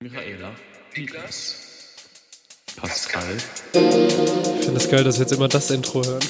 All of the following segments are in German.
Michaela, Niklas, Pascal, Ich finde es geil, dass wir jetzt immer das Intro hören.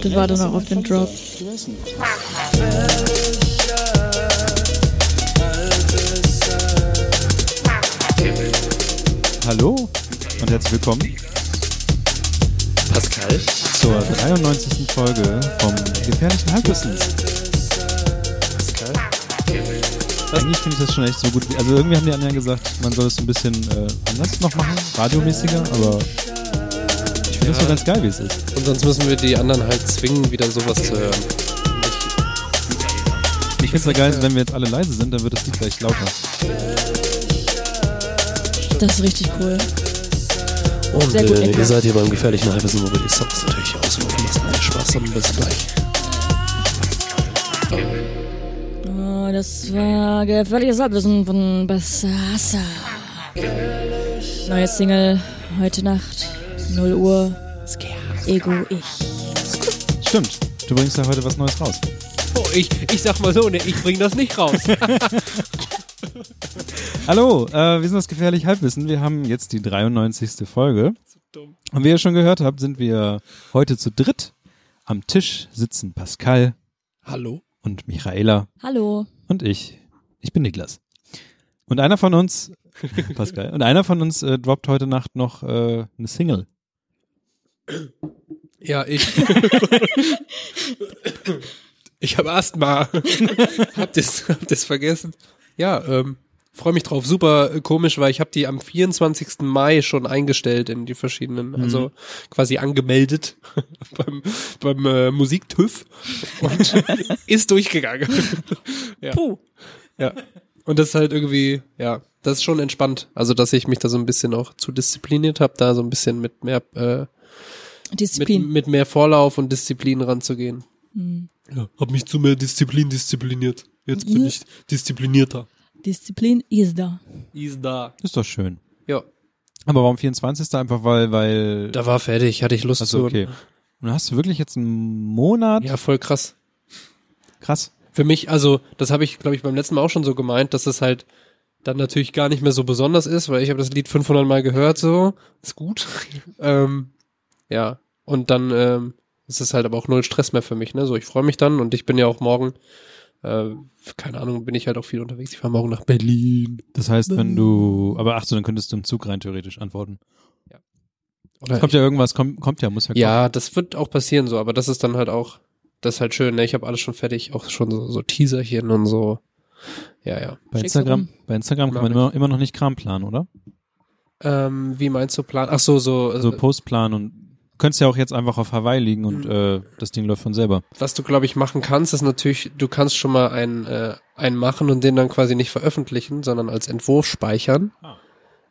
Bitte warte noch auf den Drop. Hallo und herzlich willkommen Pascal? zur 93. Folge vom Gefährlichen Halbwissen. Pascal? Eigentlich finde ich das schon echt so gut. Also irgendwie haben die anderen gesagt, man soll es ein bisschen äh, anders noch machen, radiomäßiger, aber finde das so ganz geil, wie es ist. Und sonst müssen wir die anderen halt zwingen, wieder sowas zu hören. Ich finde es ja geil, wenn wir jetzt alle leise sind, dann wird das Lied gleich lauter. Das ist richtig cool. Und Sehr gut, äh, ihr seid hier beim gefährlichen Halbwissen, wo wir die Songs natürlich auslaufen lassen. Viel Spaß und bis gleich. Oh, das war gefährliches Halbwissen von Bassasa. Neue Single heute Nacht, 0 Uhr. Ego ich. Stimmt, du bringst ja heute was Neues raus. Oh, ich, ich sag mal so, ne, ich bring das nicht raus. Hallo, äh, wir sind das Gefährliche Halbwissen. Wir haben jetzt die 93. Folge. Und wie ihr schon gehört habt, sind wir heute zu dritt. Am Tisch sitzen Pascal Hallo? und Michaela Hallo. und ich. Ich bin Niklas. Und einer von uns, Pascal, und einer von uns äh, droppt heute Nacht noch äh, eine Single. Ja, ich. ich habe Asthma. habt ihr's, habt ihr's vergessen? Ja, ähm, freue mich drauf. Super äh, komisch, weil ich habe die am 24. Mai schon eingestellt in die verschiedenen, also quasi angemeldet beim, beim äh, Musiktüv und ist durchgegangen. ja. Puh. ja. Und das ist halt irgendwie, ja, das ist schon entspannt. Also, dass ich mich da so ein bisschen auch zu diszipliniert habe, da so ein bisschen mit mehr äh, Disziplin. mit mehr Vorlauf und Disziplin ranzugehen. Hm. Ja, hab mich zu mehr Disziplin diszipliniert. Jetzt bin ich disziplinierter. Disziplin ist da. Ist da. Ist doch schön. Ja, Aber warum 24. Einfach weil, weil. da war fertig, hatte ich Lust also zu. okay. Und hast du wirklich jetzt einen Monat? Ja, voll krass. Krass. Für mich, also, das habe ich, glaube ich, beim letzten Mal auch schon so gemeint, dass es halt dann natürlich gar nicht mehr so besonders ist, weil ich habe das Lied 500 Mal gehört, so. Ist gut. ähm, ja, und dann ähm, ist es halt aber auch null Stress mehr für mich, ne? So, ich freue mich dann und ich bin ja auch morgen, äh, keine Ahnung, bin ich halt auch viel unterwegs. Ich fahre morgen nach Berlin. Das heißt, wenn du. Aber ach so, dann könntest du im Zug rein theoretisch antworten. Oder Kommt ja irgendwas, kommt, kommt ja, muss ja kommen. Ja, das wird auch passieren so, aber das ist dann halt auch, das ist halt schön, ne? Ich habe alles schon fertig, auch schon so, so Teaserchen und so. Ja, ja. Bei Instagram, bei Instagram kann man Mach immer, immer noch nicht Kram planen, oder? Ähm, wie meinst du Plan? Ach so, so, So äh, Postplan und könntest ja auch jetzt einfach auf Hawaii liegen und Mhm. äh, das Ding läuft von selber. was du glaube ich machen kannst, ist natürlich, du kannst schon mal einen, äh, einen machen und den dann quasi nicht veröffentlichen, sondern als Entwurf speichern. Ah.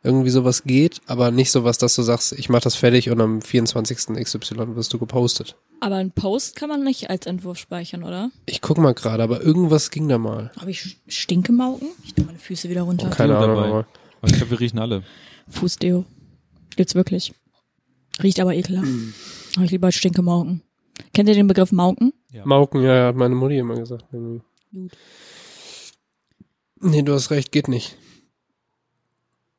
Irgendwie sowas geht, aber nicht sowas, dass du sagst, ich mach das fertig und am 24. XY wirst du gepostet. Aber ein Post kann man nicht als Entwurf speichern, oder? Ich guck mal gerade, aber irgendwas ging da mal. Habe ich Stinkemauken? Ich tue meine Füße wieder runter. Keine Deo Ahnung. ich glaube, wir riechen alle. Fußdeo. Gibt's wirklich. Riecht aber ekelhaft. Aber ich lieber Stinkemauken. Kennt ihr den Begriff Mauken? Mauken, ja, ja, hat meine Mutti immer gesagt. Irgendwie. Gut. Nee, du hast recht, geht nicht.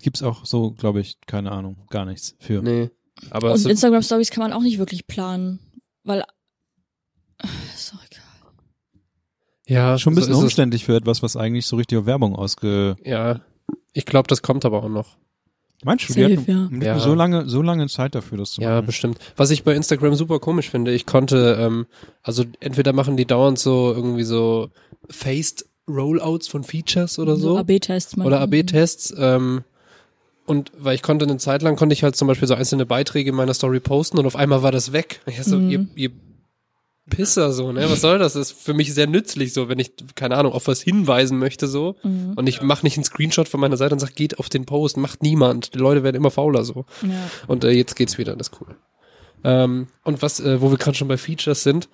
Gibt's auch so, glaube ich, keine Ahnung, gar nichts für. Nee. Aber Und es ist, Instagram Stories kann man auch nicht wirklich planen, weil ist doch egal. ja, Schon ein bisschen so umständlich für etwas, was eigentlich so richtig auf Werbung ausge... Ja, ich glaube, das kommt aber auch noch. Meinst du, die Safe, hatten, ja. die hatten Ja. so lange, so lange Zeit dafür, das zu Ja, machen? bestimmt. Was ich bei Instagram super komisch finde, ich konnte, ähm, also entweder machen die dauernd so irgendwie so Faced Rollouts von Features oder so. AB-Tests. oder AB-Tests. Ähm, Und weil ich konnte eine Zeit lang, konnte ich halt zum Beispiel so einzelne Beiträge in meiner Story posten und auf einmal war das weg. Ich so, Mhm. ihr, ihr Pisser so, ne? Was soll das? Das ist für mich sehr nützlich so, wenn ich, keine Ahnung, auf was hinweisen möchte so. Mhm. Und ich mache nicht einen Screenshot von meiner Seite und sag, geht auf den Post, macht niemand. Die Leute werden immer fauler so. Ja. Und äh, jetzt geht's wieder, das ist cool. Ähm, und was, äh, wo wir gerade schon bei Features sind,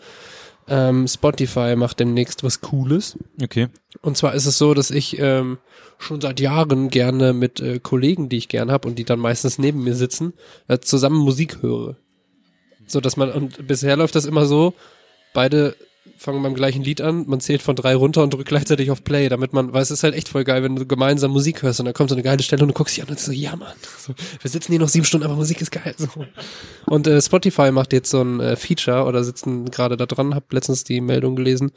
ähm, Spotify macht demnächst was Cooles. Okay. Und zwar ist es so, dass ich ähm, schon seit Jahren gerne mit äh, Kollegen, die ich gern habe und die dann meistens neben mir sitzen, äh, zusammen Musik höre. So dass man, und bisher läuft das immer so, beide fangen beim gleichen Lied an, man zählt von drei runter und drückt gleichzeitig auf Play, damit man, weil es ist halt echt voll geil, wenn du gemeinsam Musik hörst und dann kommt so eine geile Stelle und du guckst dich an und so, ja Mann, so, wir sitzen hier noch sieben Stunden, aber Musik ist geil. So. Und äh, Spotify macht jetzt so ein äh, Feature oder sitzen gerade da dran, hab letztens die Meldung gelesen,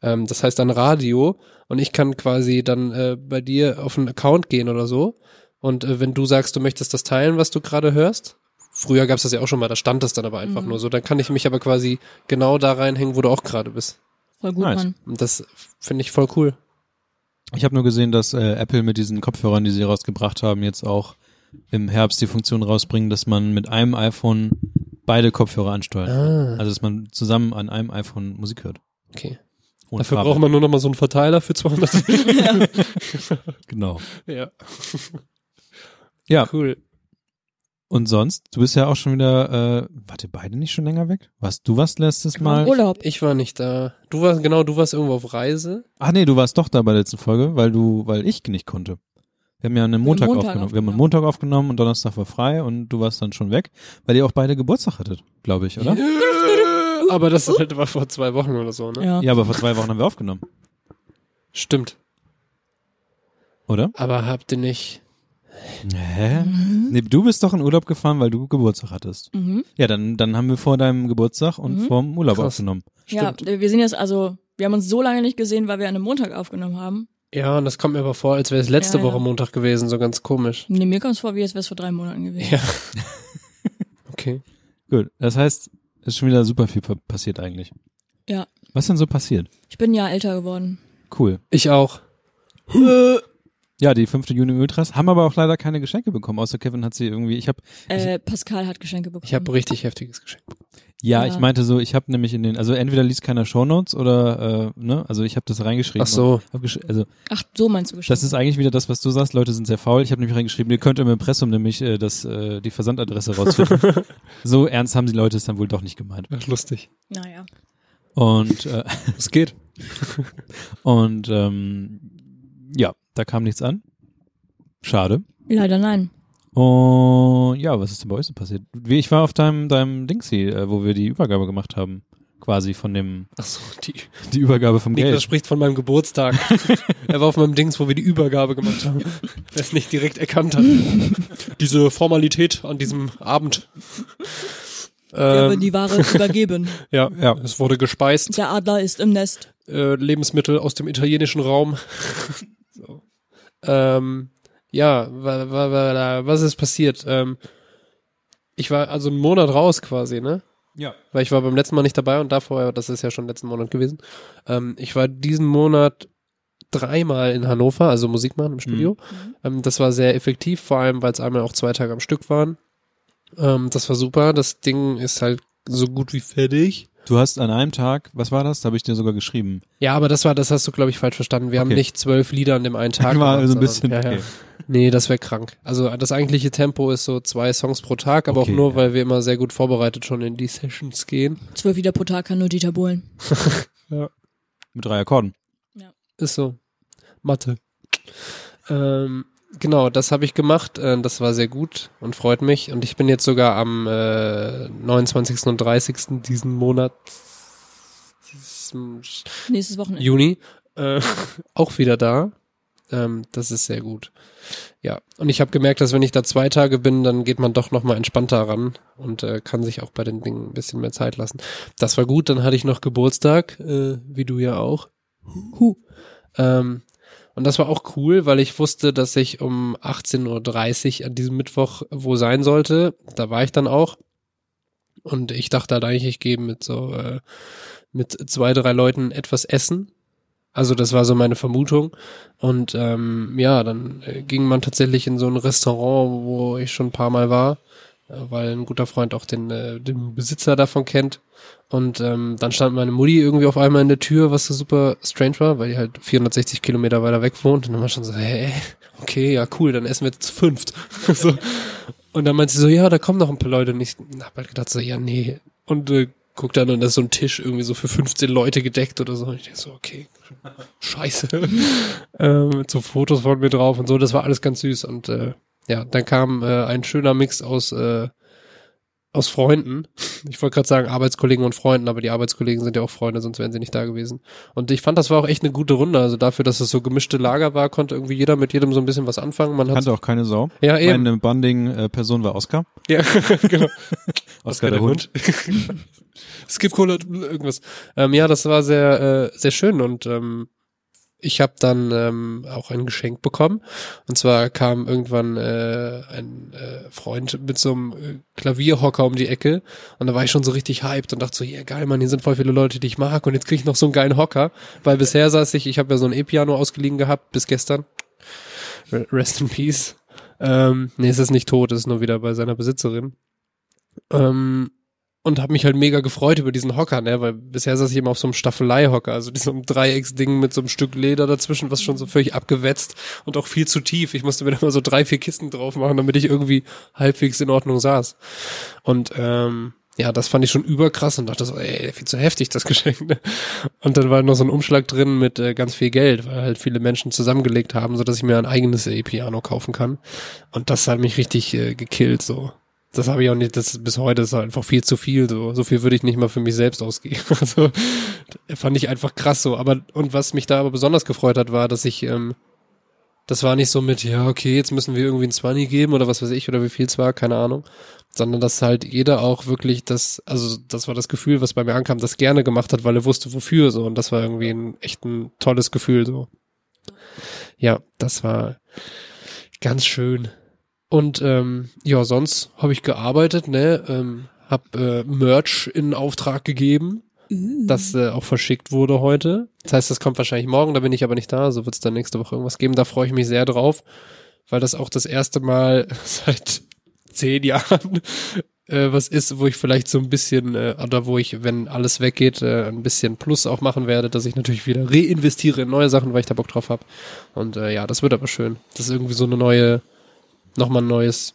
ähm, das heißt dann Radio und ich kann quasi dann äh, bei dir auf einen Account gehen oder so und äh, wenn du sagst, du möchtest das teilen, was du gerade hörst, früher gab's das ja auch schon mal, da stand das dann aber einfach Mhm. nur so, dann kann ich mich aber quasi genau da reinhängen, wo du auch gerade bist. Voll gut, Nice. Mann. Und das finde ich voll cool. Ich habe nur gesehen, dass äh, Apple mit diesen Kopfhörern, die sie rausgebracht haben, jetzt auch im Herbst die Funktion rausbringen, dass man mit einem iPhone beide Kopfhörer ansteuert. Ah, Also dass man zusammen an einem iPhone Musik hört. okay. Ohne Dafür Kabel. braucht man nur noch mal so einen Verteiler für 200. Genau. ja, Ja, cool. Und sonst? Du bist ja auch schon wieder, äh, wart ihr beide nicht schon länger weg? Was, du warst letztes Mal? Urlaub. Ich war nicht da. Du warst, genau, du warst irgendwo auf Reise. Ach nee, du warst doch da bei der letzten Folge, weil du, weil ich nicht konnte. Wir haben ja einen Montag, Montag aufgenommen. Wir haben einen aufgenommen. Montag aufgenommen und Donnerstag war frei und du warst dann schon weg, weil ihr auch beide Geburtstag hattet, glaube ich, oder? Aber das halt war vor zwei Wochen oder so, ne? Ja. Ja, aber vor zwei Wochen haben wir aufgenommen, Stimmt. oder? Aber habt ihr nicht. Hä? Nee, du bist doch in Urlaub gefahren, weil du Geburtstag hattest. Mhm. Ja, dann, dann haben wir vor deinem Geburtstag und Mhm. vor dem Urlaub Krass. aufgenommen. Ja, Stimmt. wir sind jetzt also, wir haben uns so lange nicht gesehen, weil wir an einem Montag aufgenommen haben. Ja, und das kommt mir aber vor, als wäre es letzte Ja, ja. Woche Montag gewesen, so ganz komisch. Nee, mir kommt es vor, wie jetzt wäre es vor drei Monaten gewesen. Ja. Okay. Gut, das heißt, es ist schon wieder super viel pa- passiert eigentlich. Ja. Was denn so passiert? Ich bin ja älter geworden. Cool. Ich auch. Ja, die fünfte Juni Ultras haben aber auch leider keine Geschenke bekommen, außer Kevin hat sie irgendwie, ich habe Äh, Pascal hat Geschenke bekommen. Ich habe richtig heftiges Geschenk. Ja, Ja. ich meinte so, ich habe nämlich in den, also entweder liest keiner Shownotes oder, äh, ne, also ich habe das reingeschrieben. Ach so. also Ach, so meinst du Geschenke. das ist eigentlich wieder das, was du sagst, Leute sind sehr faul. Ich habe nämlich reingeschrieben, ihr könnt im Impressum nämlich äh, das, äh, die Versandadresse rausfinden. so ernst haben die Leute es dann wohl doch nicht gemeint. Ach, lustig. Naja. Und, äh, Es geht. und ähm, ja, da kam nichts an. Schade. Leider nein. Und ja, was ist denn bei euch so passiert? Wie, ich war auf deinem, deinem Dingsy, äh, wo wir die Übergabe gemacht haben. Quasi von dem, Ach so, die. die Übergabe vom Niklas Geld. spricht von meinem Geburtstag. er war auf meinem Dings, wo wir die Übergabe gemacht haben. Wer es nicht direkt erkannt hat. Diese Formalität an diesem Abend. Wir haben Ähm, die Ware übergeben. ja, Ja. es wurde gespeist. Der Adler ist im Nest. Äh, Lebensmittel aus dem italienischen Raum. Ähm, ja, wa, wa, wa, was ist passiert? Ähm, ich war also einen Monat raus quasi, ne? Ja. weil ich war beim letzten Mal nicht dabei und davor, das ist ja schon letzten Monat gewesen. Ähm, ich war diesen Monat dreimal in Hannover, also Musik machen im Studio. Ähm, das war sehr effektiv, vor allem, weil es einmal auch zwei Tage am Stück waren. Ähm, das war super. Das Ding ist halt so gut wie fertig. Du hast an einem Tag, was war das? Da habe ich dir sogar geschrieben. Ja, aber das war, das hast du, glaube ich, falsch verstanden. Wir haben Okay. nicht zwölf Lieder an dem einen Tag. war gemacht, so ein bisschen, sondern- ja, ja. okay. Nee, das wäre krank. Also das eigentliche Tempo ist so zwei Songs pro Tag, aber Okay, auch nur, ja. weil wir immer sehr gut vorbereitet schon in die Sessions gehen. Zwölf Lieder pro Tag kann nur Dieter Bohlen. Mit drei Akkorden. Ist so. Mathe. Ähm, genau, das habe ich gemacht. Äh, das war sehr gut und freut mich. Und ich bin jetzt sogar am äh, 29. und 30. diesen Monat Nächstes Wochenende. Juni äh, auch wieder da. Ähm, das ist sehr gut. Ja, und ich habe gemerkt, dass wenn ich da zwei Tage bin, dann geht man doch noch mal entspannter ran und äh, kann sich auch bei den Dingen ein bisschen mehr Zeit lassen. Das war gut. Dann hatte ich noch Geburtstag, äh, wie du ja auch. Huh. Ähm, und das war auch cool, weil ich wusste, dass ich um 18.30 Uhr an diesem Mittwoch wo sein sollte. Da war ich dann auch. Und ich dachte halt eigentlich, ich gehe mit so, äh, mit zwei, drei Leuten etwas essen. Also das war so meine Vermutung. Und ähm, ja, dann äh, ging man tatsächlich in so ein Restaurant, wo ich schon ein paar Mal war, weil ein guter Freund auch den, äh, den Besitzer davon kennt. Und ähm, dann stand meine Mutti irgendwie auf einmal in der Tür, was so super strange war, weil die halt 460 Kilometer weiter weg wohnt. Und dann war schon so, hä, okay, ja cool, dann essen wir jetzt zu fünft. so. Und dann meinte sie so, ja, da kommen noch ein paar Leute. Und ich hab halt gedacht so, ja, nee. Und äh, guck dann und da ist so ein Tisch irgendwie so für 15 Leute gedeckt oder so. Und ich denke so, okay, scheiße. ähm, so Fotos von mir drauf und so, das war alles ganz süß. Und äh, ja, dann kam äh, ein schöner Mix aus äh, aus Freunden. Ich wollte gerade sagen Arbeitskollegen und Freunden, aber die Arbeitskollegen sind ja auch Freunde, sonst wären sie nicht da gewesen. Und ich fand, das war auch echt eine gute Runde. Also dafür, dass es so gemischte Lager war, konnte irgendwie jeder mit jedem so ein bisschen was anfangen. Man hat Kannte auch keine Sau. ja eben. Meine Bonding-Person war Oscar. Ja, genau. Oscar der Hund. Skip Cola, irgendwas. Ähm, ja, das war sehr, äh, sehr schön und ähm, ich habe dann ähm, auch ein Geschenk bekommen. Und zwar kam irgendwann äh, ein äh, Freund mit so einem äh, Klavierhocker um die Ecke und da war ich schon so richtig hyped und dachte so, ja geil, Mann, hier sind voll viele Leute, die ich mag und jetzt krieg ich noch so einen geilen Hocker, weil bisher saß ich, ich habe ja so ein E-Piano ausgeliehen gehabt bis gestern. Re- Rest in Peace. Ähm, nee, es ist nicht tot, es ist nur wieder bei seiner Besitzerin. Ähm, und habe mich halt mega gefreut über diesen Hocker, ne, weil bisher saß ich immer auf so einem Staffelei-Hocker, also diesem Dreiecksding mit so einem Stück Leder dazwischen, was schon so völlig abgewetzt und auch viel zu tief. Ich musste mir da mal so drei, vier Kisten drauf machen, damit ich irgendwie halbwegs in Ordnung saß. Und ähm, ja, das fand ich schon überkrass und dachte so, ey, viel zu heftig, das Geschenk. Ne? Und dann war noch so ein Umschlag drin mit äh, ganz viel Geld, weil halt viele Menschen zusammengelegt haben, so dass ich mir ein eigenes E-Piano kaufen kann. Und das hat mich richtig äh, gekillt, so. Das habe ich auch nicht, das bis heute ist einfach viel zu viel, so. So viel würde ich nicht mal für mich selbst ausgeben. Also, fand ich einfach krass so. Aber, und was mich da aber besonders gefreut hat, war, dass ich, ähm, das war nicht so mit, ja, okay, jetzt müssen wir irgendwie ein 20 geben oder was weiß ich, oder wie viel es war, keine Ahnung. Sondern dass halt jeder auch wirklich das, also das war das Gefühl, was bei mir ankam, das gerne gemacht hat, weil er wusste, wofür so. Und das war irgendwie ein echt ein tolles Gefühl so. Ja, das war ganz schön. Und ähm, ja, sonst habe ich gearbeitet, ne, ähm, hab äh, Merch in Auftrag gegeben, das äh, auch verschickt wurde heute. Das heißt, das kommt wahrscheinlich morgen, da bin ich aber nicht da, so wird es dann nächste Woche irgendwas geben. Da freue ich mich sehr drauf, weil das auch das erste Mal seit zehn Jahren äh, was ist, wo ich vielleicht so ein bisschen, äh, oder wo ich, wenn alles weggeht, äh, ein bisschen Plus auch machen werde, dass ich natürlich wieder reinvestiere in neue Sachen, weil ich da Bock drauf habe. Und äh, ja, das wird aber schön. Das ist irgendwie so eine neue, nochmal ein neues,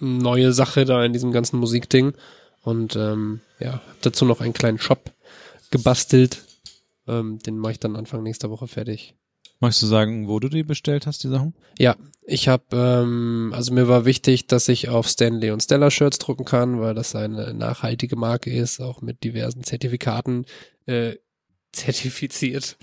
neue Sache da in diesem ganzen Musikding. Und ähm, ja, hab dazu noch einen kleinen Shop gebastelt. Ähm, den mache ich dann Anfang nächster Woche fertig. Magst du sagen, wo du die bestellt hast, die Sachen? Ja, ich habe, ähm, also mir war wichtig, dass ich auf Stanley und Stella Shirts drucken kann, weil das eine nachhaltige Marke ist, auch mit diversen Zertifikaten äh, zertifiziert,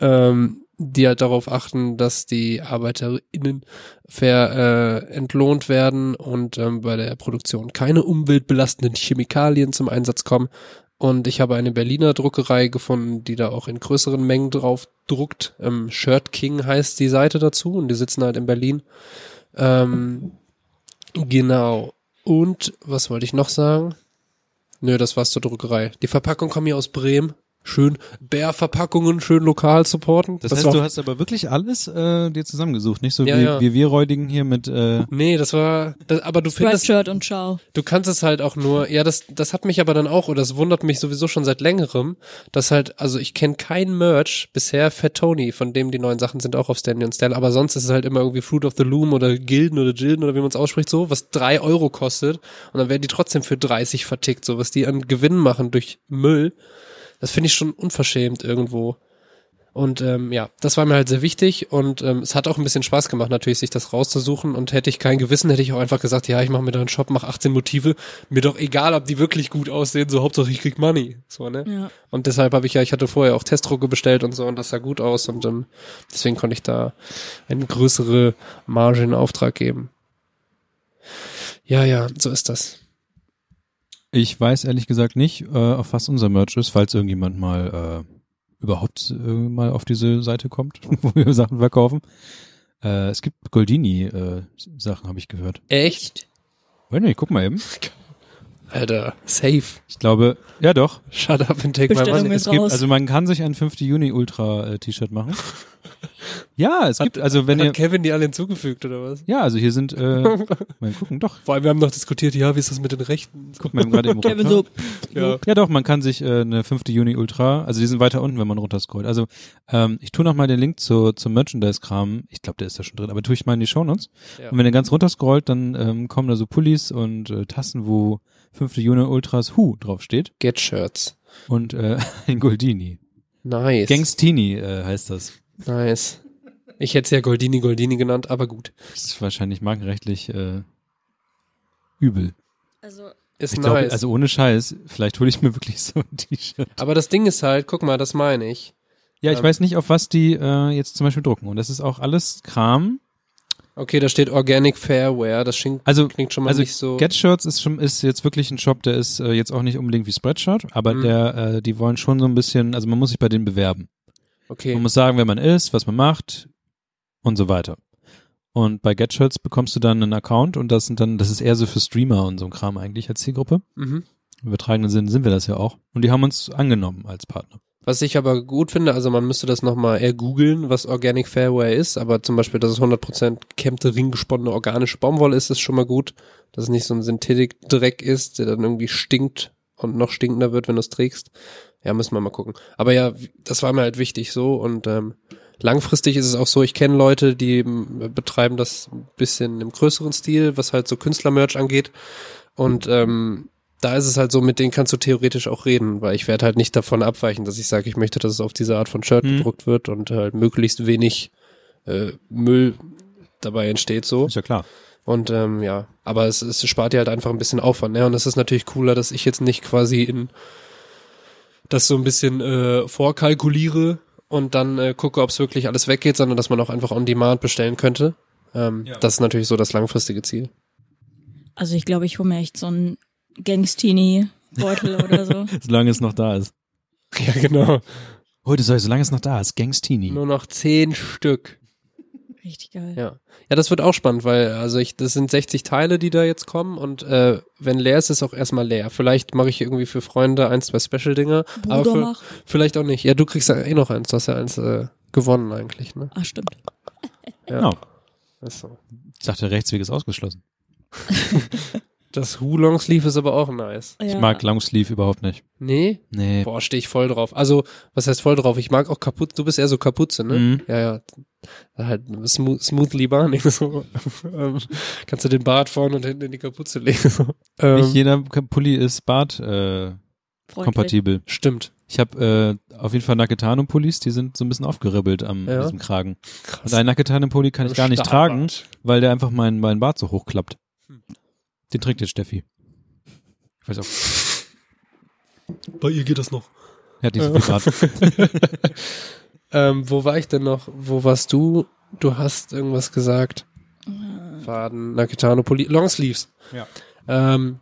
ähm, die halt darauf achten, dass die ArbeiterInnen fair äh, entlohnt werden und ähm, bei der Produktion keine umweltbelastenden Chemikalien zum Einsatz kommen. Und ich habe eine Berliner Druckerei gefunden, die da auch in größeren Mengen drauf druckt. Ähm, Shirt King heißt die Seite dazu und die sitzen halt in Berlin. Ähm, genau. Und was wollte ich noch sagen? Nö, das war's zur Druckerei. Die Verpackung kommt hier aus Bremen. Schön Bär-Verpackungen, schön lokal supporten. Das, heißt, war- du hast aber wirklich alles äh, dir zusammengesucht, nicht so Ja, wie, ja. wie wir räudigen hier mit äh, Nee, das war, das, aber du findest, Spreadshirt und Ciao. Du kannst es halt auch nur, ja, das, das hat mich aber dann auch, oder das wundert mich sowieso schon seit längerem, dass halt, also ich kenne kein Merch bisher Fat Tony, von dem die neuen Sachen sind auch auf Stanley und Stella, aber sonst ist es halt immer irgendwie Fruit of the Loom oder Gilden oder Gilden oder wie man es ausspricht, so, was drei Euro kostet und dann werden die trotzdem für 30 vertickt, so, was die an Gewinn machen durch Müll. Das finde ich schon unverschämt irgendwo. Und ähm, ja, das war mir halt sehr wichtig und ähm, es hat auch ein bisschen Spaß gemacht, natürlich sich das rauszusuchen. Und hätte ich kein Gewissen, hätte ich auch einfach gesagt, ja, ich mache mir da einen Shop, mach 18 Motive, mir doch egal, ob die wirklich gut aussehen, so Hauptsache ich krieg Money. So, ne? Ja. Und deshalb habe ich ja, ich hatte vorher auch Testdrucke bestellt und so und das sah gut aus und ähm, deswegen konnte ich da eine größere Marge in Auftrag geben. Ja, ja, so ist das. Ich weiß ehrlich gesagt nicht, äh, auf was unser Merch ist, falls irgendjemand mal äh, überhaupt äh, mal auf diese Seite kommt, wo wir Sachen verkaufen. Äh, es gibt Goldini äh, Sachen, habe ich gehört. Echt? Warte, ich guck mal eben. Alter, safe. Ich glaube, ja doch. Shut up and take my Bestellung money. ist Es gibt, raus. also man kann sich ein 5. Juni Ultra äh, T-Shirt machen. ja, es gibt, also wenn Hat ihr, Kevin die alle hinzugefügt oder was? ja, also hier sind, äh, mal gucken, doch, Vor allem, wir haben noch diskutiert, ja, wie ist das mit den Rechten? guck mal gerade eben Kevin runter. so, Ja. Ja, doch, man kann sich äh, eine 5. Juni Ultra, also die sind weiter unten, wenn man runterscrollt. Also ähm, ich tue noch mal den Link zu, zum Merchandise-Kram. Ich glaube, der ist da schon drin, aber tue ich mal in die Shownotes. Ja. Und wenn ihr ganz runterscrollt, dann ähm, kommen da so Pullis und äh, Tassen, wo 5. Juni Ultras Hu draufsteht Get Shirts. und äh, ein Goldini. Nice. Gangstini äh, heißt das. Nice. Ich hätte es ja Goldini Goldini genannt, aber gut. Das ist wahrscheinlich markenrechtlich äh, übel. also Ist Ich nice. also ohne Scheiß, vielleicht hole ich mir wirklich so ein T-Shirt. aber das Ding ist halt, guck mal, das meine ich. Ja, ich Ähm. weiß nicht, auf was die äh, jetzt zum Beispiel drucken. Und das ist auch alles Kram. Okay, da steht Organic Fairwear, das klingt, Also, klingt schon mal also nicht so. Get Shirts ist schon ist jetzt wirklich ein Shop, der ist äh, jetzt auch nicht unbedingt wie Spreadshirt, aber Mhm. der, äh, die wollen schon so ein bisschen, also man muss sich bei denen bewerben. okay. Man muss sagen, wer man ist, was man macht und so weiter. Und bei Get Shirts bekommst du dann einen Account und das sind dann, das ist eher so für Streamer und so ein Kram eigentlich als Zielgruppe. Mhm. Im übertragenen Sinn sind wir das ja auch. Und die haben uns angenommen als Partner. Was ich aber gut finde, also man müsste das nochmal eher googeln, was Organic Fairwear ist, aber zum Beispiel, dass es 100% gekämmte, ringgesponnene organische Baumwolle ist, ist schon mal gut. Dass es nicht so ein Synthetik-Dreck ist, der dann irgendwie stinkt und noch stinkender wird, wenn du es trägst. Ja, müssen wir mal gucken. Aber ja, das war mir halt wichtig so und ähm, langfristig ist es auch so, ich kenne Leute, die ähm, betreiben das ein bisschen im größeren Stil, was halt so Künstlermerch angeht. Und ähm, da ist es halt so, mit denen kannst du theoretisch auch reden, weil ich werde halt nicht davon abweichen, dass ich sage, ich möchte, dass es auf diese Art von Shirt Mhm. gedruckt wird und halt möglichst wenig äh, Müll dabei entsteht so. Ist ja klar. Und ähm, ja, aber es, es spart dir halt einfach ein bisschen Aufwand. Ne? Und es ist natürlich cooler, dass ich jetzt nicht quasi in das so ein bisschen äh, vorkalkuliere und dann äh, gucke, ob es wirklich alles weggeht, sondern dass man auch einfach on demand bestellen könnte. Ähm, Ja. Das ist natürlich so das langfristige Ziel. also ich glaube, ich hole mir echt so einen Gangstini-Beutel oder so. Solange es noch da ist. Ja, genau. Heute soll, solange es noch da ist. Gangstini. Nur noch zehn Stück. Richtig geil. Ja. Ja, das wird auch spannend, weil also ich, das sind 60 Teile, die da jetzt kommen und äh, wenn leer ist, ist auch erstmal leer. Vielleicht mache ich irgendwie für Freunde ein, zwei Special-Dinger, aber für, vielleicht auch nicht. Ja, du kriegst ja eh noch eins, du hast ja eins äh, gewonnen eigentlich, ne? Ach, stimmt. Ja. Genau. Ist so. Ich dachte, der Rechtsweg ist ausgeschlossen. Das Hu Long Sleeve ist aber auch nice. Ja. Ich mag Longsleeve überhaupt nicht. Nee? Nee. Boah, stehe ich voll drauf. Also, was heißt voll drauf? Ich mag auch kaputt. Du bist eher so Kapuze, ne? Mhm. Ja, ja. Halt smooth, smoothly barning, so. ähm, kannst du den Bart vorne und hinten in die Kapuze legen, so. Ähm, Nicht jeder Pulli ist Bart äh, kompatibel. stimmt. Ich habe äh, auf jeden Fall Naketano-Pullis, die sind so ein bisschen aufgeribbelt am Ja. diesem Kragen. Krass. Und einen Naketano-Pulli kann ich gar nicht tragen, weil der einfach meinen mein Bart so hochklappt. Hm. Den trägt jetzt Steffi. Ich weiß auch, Bei ihr geht das noch. so viel Bart. Ähm, wo war ich denn noch? Wo warst du? Du hast irgendwas gesagt. Faden, Nakitano, Poli, Longsleeves. Ja. Ähm,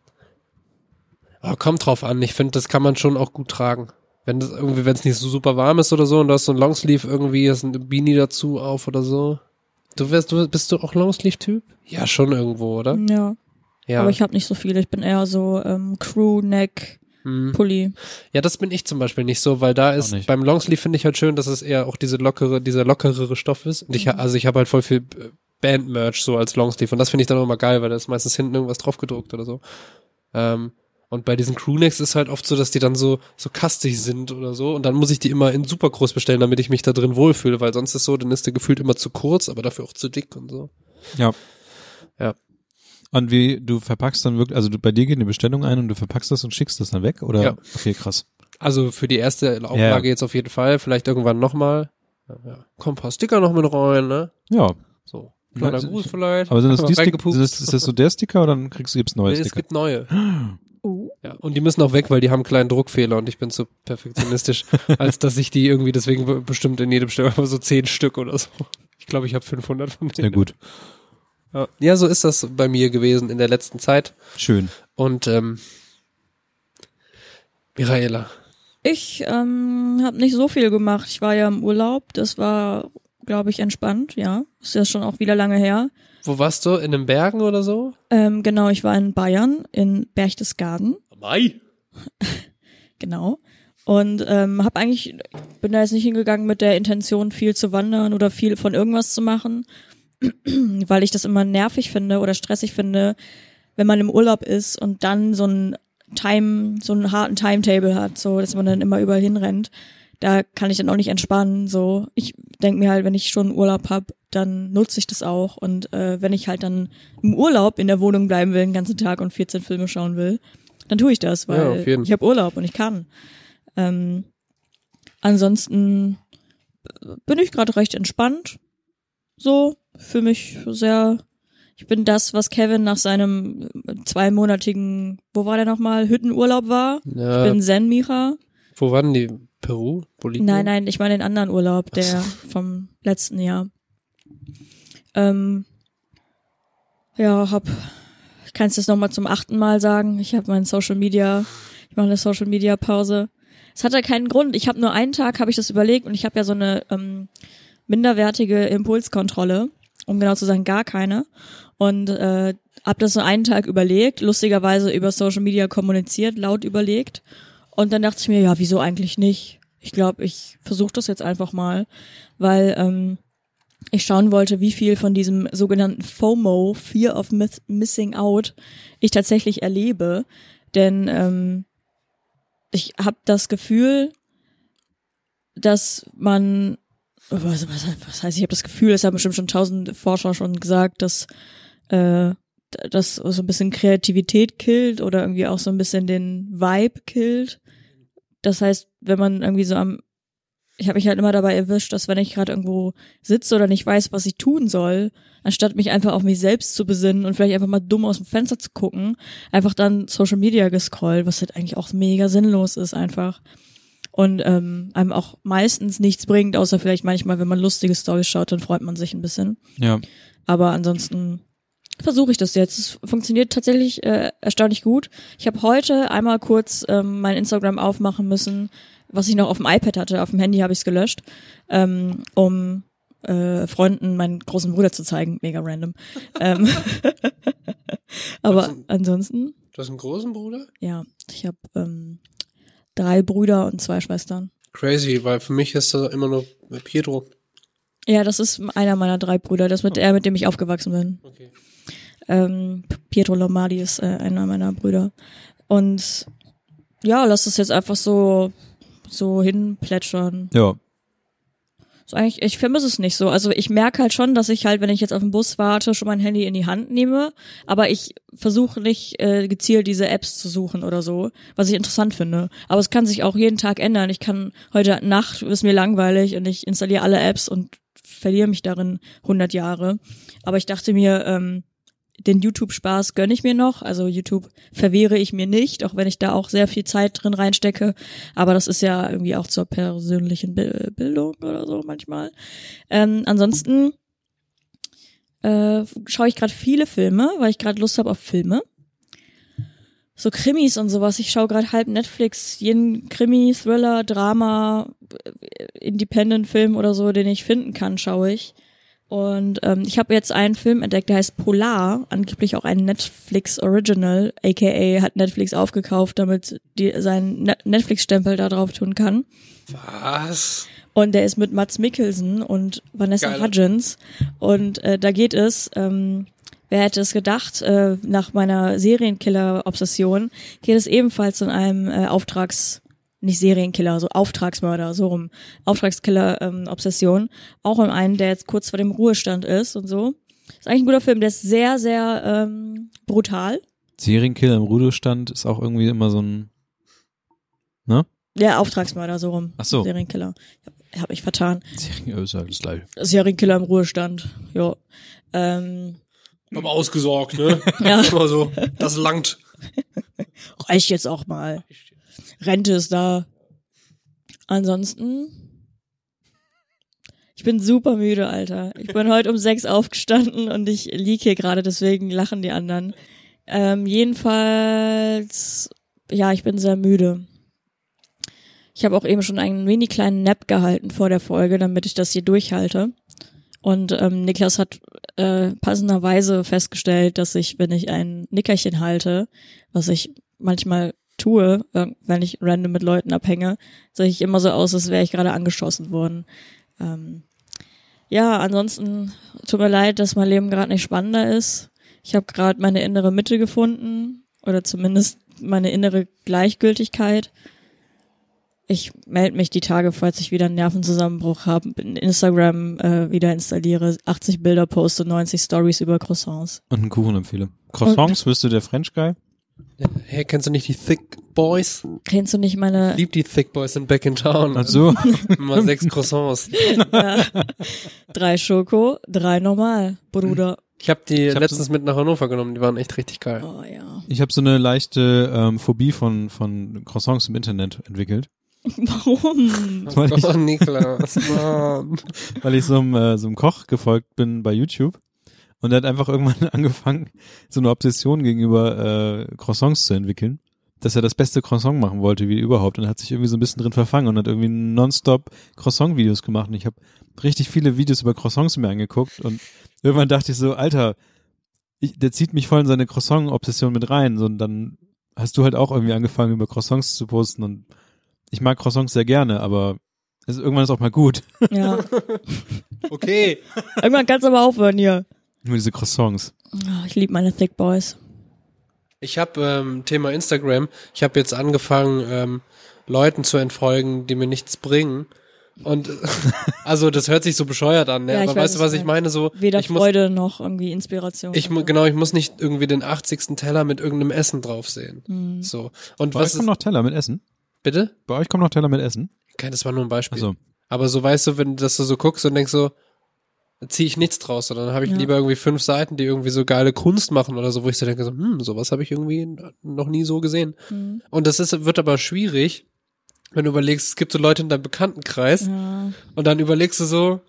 oh, kommt drauf an. Ich finde, das kann man schon auch gut tragen. Wenn das irgendwie, wenn es nicht so super warm ist oder so und du hast so ein Longsleeve irgendwie, hast ein Beanie dazu auf oder so. Du wärst, du bist du auch Longsleeve-Typ? Ja, schon irgendwo, oder? Ja, Ja. aber ich habe nicht so viele. Ich bin eher so ähm, Crew-Neck, Hm. Pulli. Ja, das bin ich zum Beispiel nicht so, weil da ist beim Longsleeve finde ich halt schön, dass es eher auch diese lockere, dieser lockerere Stoff ist. Und ich, Mhm. also ich habe halt voll viel Band-Merch so als Longsleeve und das finde ich dann auch immer geil, weil da ist meistens hinten irgendwas drauf gedruckt oder so. Ähm, und bei diesen Crewnecks ist halt oft so, dass die dann so, so kastig sind oder so. Und dann muss ich die immer in super groß bestellen, damit ich mich da drin wohlfühle, weil sonst ist so, dann ist der gefühlt immer zu kurz, aber dafür auch zu dick und so. Ja. Ja. Und wie, du verpackst dann wirklich, also du, bei dir geht eine Bestellung ein und du verpackst das und schickst das dann weg? Oder? Ja. Okay, krass. Also für die erste Auflage Ja. jetzt auf jeden Fall, vielleicht irgendwann nochmal. Ja, ja. Komm, ein paar Sticker noch mit rein, ne? Ja. So. Kleiner Ja, Gruß vielleicht. Aber sind das die Sticker, das, ist das so der Sticker oder dann kriegst du, gibt's neue Nee, es Sticker? gibt neue. Ja, und die müssen auch weg, weil die haben einen kleinen Druckfehler und ich bin zu perfektionistisch, als dass ich die irgendwie deswegen be- bestimmt in jedem Stück, so zehn Stück oder so. Ich glaube, ich habe 500 von denen. Sehr gut. Ja. ja, so ist das bei mir gewesen in der letzten Zeit. Schön. Und ähm, Michaela, Ich ähm, habe nicht so viel gemacht. Ich war ja im Urlaub. Das war, glaube ich, entspannt. Ja, ist ja schon auch wieder lange her. Wo warst du? In den Bergen oder so? Ähm, genau, ich war in Bayern, in Berchtesgaden. Mai. Genau. Und ähm, habe eigentlich, bin da jetzt nicht hingegangen mit der Intention, viel zu wandern oder viel von irgendwas zu machen, weil ich das immer nervig finde oder stressig finde, wenn man im Urlaub ist und dann so ein Time, so einen harten Timetable hat, so dass man dann immer überall hinrennt. Da kann ich dann auch nicht entspannen. So, ich denk mir halt, wenn ich schon Urlaub hab, dann nutze ich das auch. Und äh, wenn ich halt dann im Urlaub in der Wohnung bleiben will, den ganzen Tag und 14 Filme schauen will, dann tue ich das, weil Ja, ich habe Urlaub und ich kann. Ähm, ansonsten bin ich gerade recht entspannt. So, für mich sehr. Ich bin das, was Kevin nach seinem zweimonatigen, wo war der nochmal, Hüttenurlaub war. Ich Ja, bin Zen Micha. wo waren die? Peru? Bolivien? Nein, nein, ich meine den anderen Urlaub, der Ach vom letzten Jahr. Ähm, ja, hab, ich kann es jetzt nochmal zum achten Mal sagen. Ich habe mein Social Media, ich mache eine Social Media Pause. Es hatte keinen Grund. Ich habe nur einen Tag, habe ich das überlegt und ich habe ja so eine ähm, minderwertige Impulskontrolle, um genau zu sagen, gar keine. Und äh, habe das so einen Tag überlegt, lustigerweise über Social Media kommuniziert, laut überlegt. Und dann dachte ich mir, ja, wieso eigentlich nicht? Ich glaube, ich versuche das jetzt einfach mal, weil ähm, ich schauen wollte, wie viel von diesem sogenannten FOMO, Fear of Miss Missing Out, ich tatsächlich erlebe. Denn ähm, ich habe das Gefühl, dass man, was, was, was heißt, ich habe das Gefühl, es haben bestimmt schon tausend Forscher schon gesagt, dass äh, das so ein bisschen Kreativität killt oder irgendwie auch so ein bisschen den Vibe killt. Das heißt, wenn man irgendwie so am ich habe mich halt immer dabei erwischt, dass wenn ich gerade irgendwo sitze oder nicht weiß, was ich tun soll, anstatt mich einfach auf mich selbst zu besinnen und vielleicht einfach mal dumm aus dem Fenster zu gucken, einfach dann Social Media gescrollt, was halt eigentlich auch mega sinnlos ist einfach. Und ähm, einem auch meistens nichts bringt, außer vielleicht manchmal, wenn man lustige Stories schaut, dann freut man sich ein bisschen. Ja. Aber ansonsten versuche ich das jetzt. Es funktioniert tatsächlich äh, erstaunlich gut. Ich habe heute einmal kurz ähm, mein Instagram aufmachen müssen, was ich noch auf dem iPad hatte. Auf dem Handy habe ich es gelöscht, ähm, um äh, Freunden meinen großen Bruder zu zeigen. Mega random. ähm, aber ansonsten, Du hast einen großen Bruder? ja, ich habe ähm, drei Brüder und zwei Schwestern. Crazy, weil für mich ist das immer nur Pietro. Ja, das ist einer meiner drei Brüder, das mit der, mit dem ich aufgewachsen bin. Okay. Ähm, Pietro Lombardi ist äh, einer meiner Brüder. Und ja, lass das jetzt einfach so so hinplätschern. Ja. So eigentlich, ich vermisse es nicht so. Also ich merke halt schon, dass ich halt, wenn ich jetzt auf den Bus warte, schon mein Handy in die Hand nehme. Aber ich versuche nicht äh, gezielt diese Apps zu suchen oder so, was ich interessant finde. Aber es kann sich auch jeden Tag ändern. Ich kann heute Nacht ist mir langweilig und ich installiere alle Apps und verliere mich darin 100 Jahre. Aber ich dachte mir, ähm, den YouTube-Spaß gönne ich mir noch. Also YouTube verwehre ich mir nicht, auch wenn ich da auch sehr viel Zeit drin reinstecke. Aber das ist ja irgendwie auch zur persönlichen Bi- Bildung oder so manchmal. Ähm, ansonsten äh, schaue ich gerade viele Filme, weil ich gerade Lust habe auf Filme. So Krimis und sowas. Ich schaue gerade halb Netflix, jeden Krimi, Thriller, Drama, äh, Independent-Film oder so, den ich finden kann, schaue ich. Und ähm, ich habe jetzt einen Film entdeckt, der heißt Polar, angeblich auch ein Netflix Original, aka hat Netflix aufgekauft, damit die seinen Ne- Netflix-Stempel da drauf tun kann. Was? Und der ist mit Mats Mikkelsen und Vanessa Geil. Hudgens. Und äh, da geht es, ähm, wer hätte es gedacht, äh, nach meiner Serienkiller-Obsession geht es ebenfalls in einem äh, Auftrags, nicht Serienkiller, so Auftragsmörder, so rum, Auftragskiller-Obsession. auch in einen, der jetzt kurz vor dem Ruhestand ist und so. Ist eigentlich ein guter Film, der ist sehr, sehr ähm, brutal. Serienkiller im Rudestand ist auch irgendwie immer so ein, ne? Der Auftragsmörder, so rum. Ach so. Serienkiller. Hab, hab ich vertan. Serien, ist ja das gleiche. Serienkiller im Ruhestand. Ja. Ähm, Aber ausgesorgt, ne? ja, Immer so. Das langt. reicht jetzt auch mal. Rente ist da. Ansonsten. Ich bin super müde, Alter. Ich bin heute um sechs aufgestanden und ich lieg hier gerade, deswegen lachen die anderen. Ähm, jedenfalls, ja, ich bin sehr müde. Ich habe auch eben schon einen mini kleinen Nap gehalten vor der Folge, damit ich das hier durchhalte. Und ähm, Niklas hat äh, passenderweise festgestellt, dass ich, wenn ich ein Nickerchen halte, was ich manchmal tue, äh, wenn ich random mit Leuten abhänge, sehe ich immer so aus, als wäre ich gerade angeschossen worden. Ähm, ja, ansonsten tut mir leid, dass mein Leben gerade nicht spannender ist. Ich habe gerade meine innere Mitte gefunden oder zumindest meine innere Gleichgültigkeit. Ich melde mich die Tage, falls ich wieder einen Nervenzusammenbruch habe, in Instagram äh, wieder installiere, 80 Bilder poste, 90 Stories über Croissants. Und einen Kuchen empfehle. Croissants, wirst du der French Guy? Hey, kennst du nicht die Thick Boys? Kennst du nicht meine Lieb die Thick Boys sind back in town. Also, Mal sechs Croissants. ja, drei Schoko, drei normal, Bruder. Ich habe die hab letztens mit nach Hannover genommen, die waren echt richtig geil. Oh ja. ich habe so eine leichte ähm, Phobie von, von Croissants im Internet entwickelt. Warum? Weil ich, Oh, Niklas, Mann. weil ich so einem, äh, so einem Koch gefolgt bin bei YouTube. Und er hat einfach irgendwann angefangen, so eine Obsession gegenüber äh, Croissants zu entwickeln. Dass er das beste Croissant machen wollte, wie überhaupt. Und hat sich irgendwie so ein bisschen drin verfangen und hat irgendwie nonstop Croissant-Videos gemacht. Und ich habe richtig viele Videos über Croissants mir angeguckt. Und irgendwann dachte ich so, Alter, ich, der zieht mich voll in seine Croissant-Obsession mit rein. So, und dann hast du halt auch irgendwie angefangen, über Croissants zu posten. Und ich mag Croissants sehr gerne, aber es, irgendwann ist auch mal gut. Ja. Okay. Irgendwann kannst du aber aufhören hier. Nur diese Croissants. Oh, ich liebe meine Thick Boys. Ich habe ähm, Thema Instagram. Ich habe jetzt angefangen, ähm, Leuten zu entfolgen, die mir nichts bringen. Und also das hört sich so bescheuert an, ne? Ja, ich aber weiß, weißt du, was ich meine? So, Weder ich muss, Freude noch irgendwie Inspiration. ich genau, ich muss nicht irgendwie den 80. Teller mit irgendeinem Essen drauf sehen. Hm. So. Und Bei euch was kommen ist, noch Teller mit Essen? bitte? Bei euch kommen noch Teller mit Essen? Okay, das war nur ein Beispiel. Also, Aber so weißt du, wenn dass du so guckst und denkst so, ziehe ich nichts draus, sondern dann habe ich Ja. lieber irgendwie fünf Seiten, die irgendwie so geile Kunst machen oder so, wo ich so denke, so, hm, sowas habe ich irgendwie noch nie so gesehen. Hm. Und das ist, wird aber schwierig, wenn du überlegst, es gibt so Leute in deinem Bekanntenkreis Ja. und dann überlegst du so,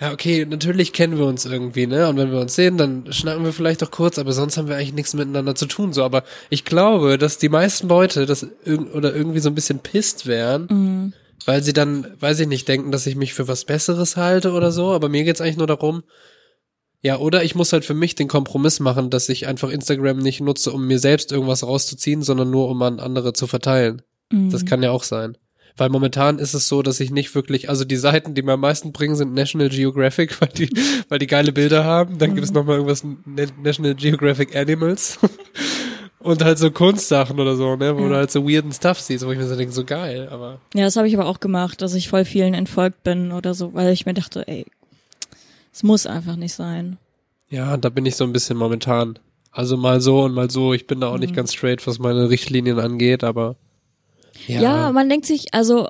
ja, okay, natürlich kennen wir uns irgendwie, ne? Und wenn wir uns sehen, dann schnacken wir vielleicht doch kurz, aber sonst haben wir eigentlich nichts miteinander zu tun, so. Aber ich glaube, dass die meisten Leute das irg oder irgendwie so ein bisschen pisst wären, Mhm. Weil sie dann, weiß ich nicht, denken, dass ich mich für was Besseres halte oder so. Aber mir geht's eigentlich nur darum, ja, oder ich muss halt für mich den Kompromiss machen, dass ich einfach Instagram nicht nutze, um mir selbst irgendwas rauszuziehen, sondern nur um an andere zu verteilen. Mhm. Das kann ja auch sein. Weil momentan ist es so, dass ich nicht wirklich, also die Seiten, die mir am meisten bringen, sind National Geographic, weil die, weil die geile Bilder haben. Dann gibt es noch mal irgendwas Na- National Geographic Animals. Und halt so Kunstsachen oder so, ne, wo Ja. du halt so weirden Stuff siehst, wo ich mir so denke, so geil, aber. Ja, das habe ich aber auch gemacht, dass ich voll vielen entfolgt bin oder so, weil ich mir dachte, ey, es muss einfach nicht sein. Ja, da bin ich so ein bisschen momentan. Also mal so und mal so. Ich bin da auch nicht ganz straight, was meine Richtlinien angeht, aber. Ja, man denkt sich, also,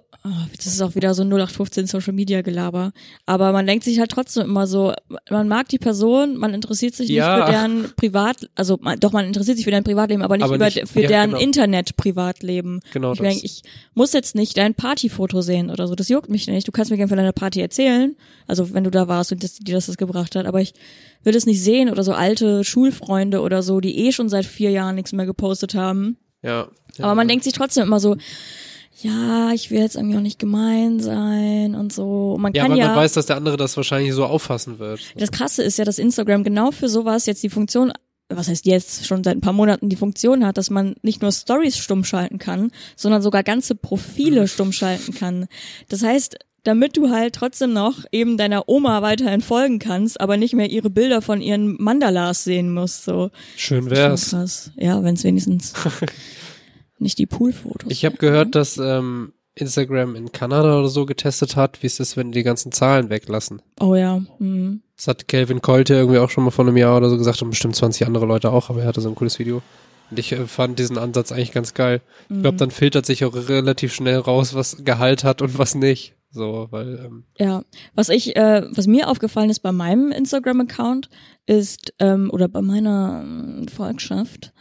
das ist auch wieder so 0815 Social Media Gelaber, aber man denkt sich halt trotzdem immer so, man mag die Person, man interessiert sich Ja. nicht für deren Privat, also man, doch man interessiert sich für deren Privatleben, aber nicht Aber über, nicht- für ja, deren genau. Internet-Privatleben. Genau ich, das. denk, ich muss jetzt nicht dein Partyfoto sehen oder so, das juckt mich nicht. Du kannst mir gerne von deiner Party erzählen, also wenn du da warst und das, dir das, das gebracht hat, aber ich will es nicht sehen oder so alte Schulfreunde oder so, die eh schon seit vier Jahren nichts mehr gepostet haben. Ja. ja. Aber man denkt sich trotzdem immer so, ja, ich will jetzt irgendwie auch nicht gemein sein und so. Und Man Ja, kann weil ja, man weiß, dass der andere das wahrscheinlich so auffassen wird. das Krasse ist ja, dass Instagram genau für sowas jetzt die Funktion, was heißt jetzt schon seit ein paar Monaten die Funktion hat, dass man nicht nur Stories stumm schalten kann, sondern sogar ganze Mhm. Profile stumm schalten kann. Das heißt, damit du halt trotzdem noch eben deiner Oma weiterhin folgen kannst, aber nicht mehr ihre Bilder von ihren Mandalas sehen musst, so. Schön Schon wär's. krass. Ja, wenn es wenigstens nicht die Poolfotos. Ich habe gehört, dass ähm, Instagram in Kanada oder so getestet hat, wie es ist, wenn die die ganzen Zahlen weglassen. Oh ja. Hm. Das hat Calvin Colte irgendwie auch schon mal vor einem Jahr oder so gesagt und bestimmt 20 andere Leute auch, aber er hatte so ein cooles Video. Und ich äh, fand diesen Ansatz eigentlich ganz geil. Ich Mhm. glaube, dann filtert sich auch relativ schnell raus, was Gehalt hat und was nicht. So, weil, ähm, Ja, was ich, äh, was mir aufgefallen ist bei meinem Instagram-Account ist ähm, oder bei meiner ähm, Volkschaft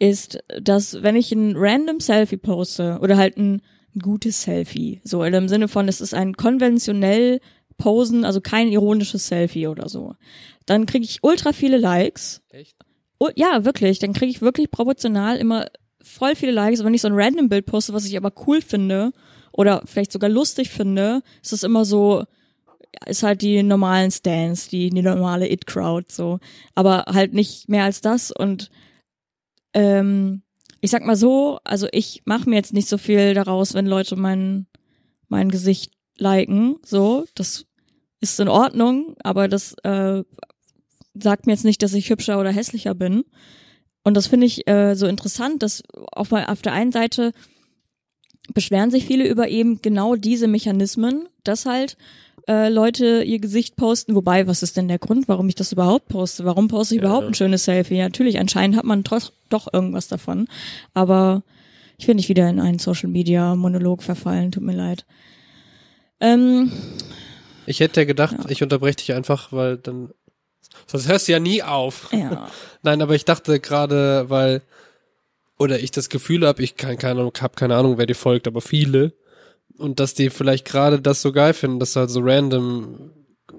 ist, dass wenn ich ein random Selfie poste oder halt ein gutes Selfie, so in dem Sinne von, es ist ein konventionell Posen, also kein ironisches Selfie oder so, dann kriege ich ultra viele Likes. Echt? Oh, ja, wirklich, dann kriege ich wirklich proportional immer voll viele Likes. Und wenn ich so ein random Bild poste, was ich aber cool finde oder vielleicht sogar lustig finde, ist es immer so, ist halt die normalen Stans, die, die normale It-Crowd so. Aber halt nicht mehr als das und ähm, ich sag mal so, also ich mache mir jetzt nicht so viel daraus, wenn Leute mein, mein Gesicht liken, so, das ist in Ordnung, aber das äh, sagt mir jetzt nicht, dass ich hübscher oder hässlicher bin. Und das finde ich äh, so interessant, dass auf, auf der einen Seite beschweren sich viele über eben genau diese Mechanismen, dass halt äh, Leute ihr Gesicht posten. Wobei, was ist denn der Grund, warum ich das überhaupt poste? Warum poste ich Ja. überhaupt ein schönes Selfie? Ja, natürlich, anscheinend hat man trotz, doch irgendwas davon. Aber ich will nicht wieder in einen Social Media Monolog verfallen, tut mir leid. Ähm, Ich hätte ja gedacht, Ja. ich unterbreche dich einfach, weil dann. Sonst hörst du ja nie auf. ja. Nein, aber ich dachte gerade, weil. Oder ich das Gefühl habe, ich kann keine Ahnung, hab keine Ahnung, wer dir folgt, aber viele. Und dass die vielleicht gerade das so geil finden, dass du halt so random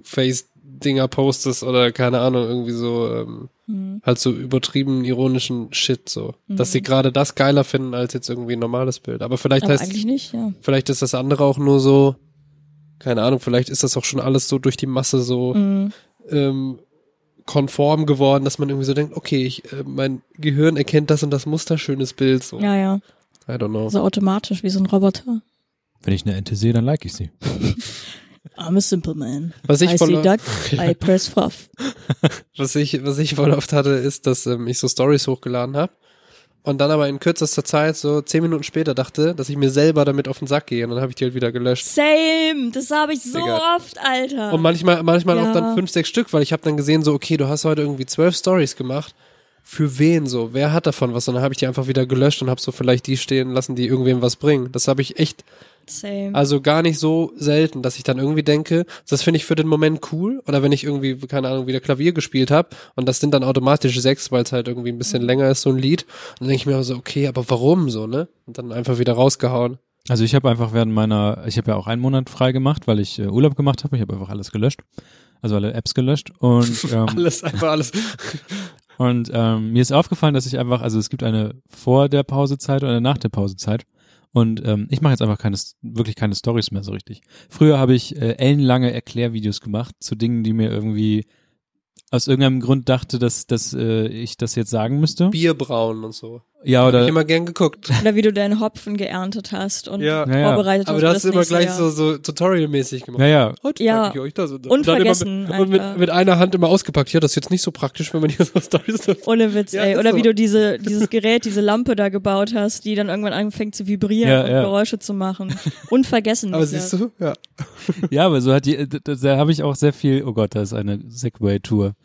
Face-Dinger postest oder keine Ahnung, irgendwie so, ähm, Hm. halt so übertrieben ironischen Shit so. Dass sie gerade das geiler finden als jetzt irgendwie ein normales Bild. Aber vielleicht Aber heißt, eigentlich nicht, ja. vielleicht ist das andere auch nur so, keine Ahnung, vielleicht ist das auch schon alles so durch die Masse so Mhm. ähm, konform geworden, dass man irgendwie so denkt, okay, ich, äh, mein Gehirn erkennt das und das Muster, schönes Bild, so. Ja, ja. I don't know. So automatisch, wie so ein Roboter. Wenn ich eine Ente sehe, dann like ich sie. I'm a simple man. Was ich I see voll, duck, I press fuff. was ich, was ich voll oft hatte, ist, dass ähm, ich so Stories hochgeladen habe und dann aber in kürzester Zeit, so zehn Minuten später, dachte, dass ich mir selber damit auf den Sack gehe und dann habe ich die halt wieder gelöscht. Same, das habe ich so Digga. oft, Alter. Und manchmal, manchmal auch Ja. dann fünf, sechs Stück, weil ich habe dann gesehen, so, okay, du hast heute irgendwie zwölf Stories gemacht. Für wen so? Wer hat davon was? Und dann habe ich die einfach wieder gelöscht und habe so vielleicht die stehen lassen, die irgendwem was bringen. Das habe ich echt, Same. also gar nicht so selten, dass ich dann irgendwie denke, das finde ich für den Moment cool. Oder wenn ich irgendwie, keine Ahnung, wieder Klavier gespielt habe und das sind dann automatisch sechs, weil es halt irgendwie ein bisschen länger ist, so ein Lied. Und dann denke ich mir so, okay, aber warum so, ne? Und dann einfach wieder rausgehauen. Also ich habe einfach während meiner, ich habe ja auch einen Monat frei gemacht, weil ich äh, Urlaub gemacht habe. Ich habe einfach alles gelöscht. Also alle Apps gelöscht. Und, ähm, Alles, einfach alles. Und ähm, mir ist aufgefallen, dass ich einfach, also es gibt eine vor der Pausezeit und eine nach der Pausezeit. Und ähm, ich mache jetzt einfach keine, wirklich keine Stories mehr so richtig. Früher habe ich äh, ellenlange Erklärvideos gemacht zu Dingen, die mir irgendwie aus irgendeinem Grund dachte, dass, dass äh, ich das jetzt sagen müsste. Bierbrauen und so. Ja, Hab ich oder immer gern geguckt. Oder wie du deinen Hopfen geerntet hast und Ja. Ja, ja. vorbereitet Aber hast hast das immer nächste gleich Jahr. so, so tutorial-mäßig gemacht. naja, Heute Ja. ich euch das. Und, Und dann immer vergessen mit, und mit, mit einer Hand immer ausgepackt. Ja, das ist jetzt nicht so praktisch, wenn man hier so Stories hat. Ohne Witz, Ja, ey. ist Oder so. wie du diese, dieses Gerät, diese Lampe da gebaut hast, die dann irgendwann anfängt zu vibrieren Ja, und ja. Geräusche zu machen. Unvergessen. Aber siehst du, ja. ja, aber so hat die, da, da habe ich auch sehr viel, oh Gott, da ist eine Segway-Tour.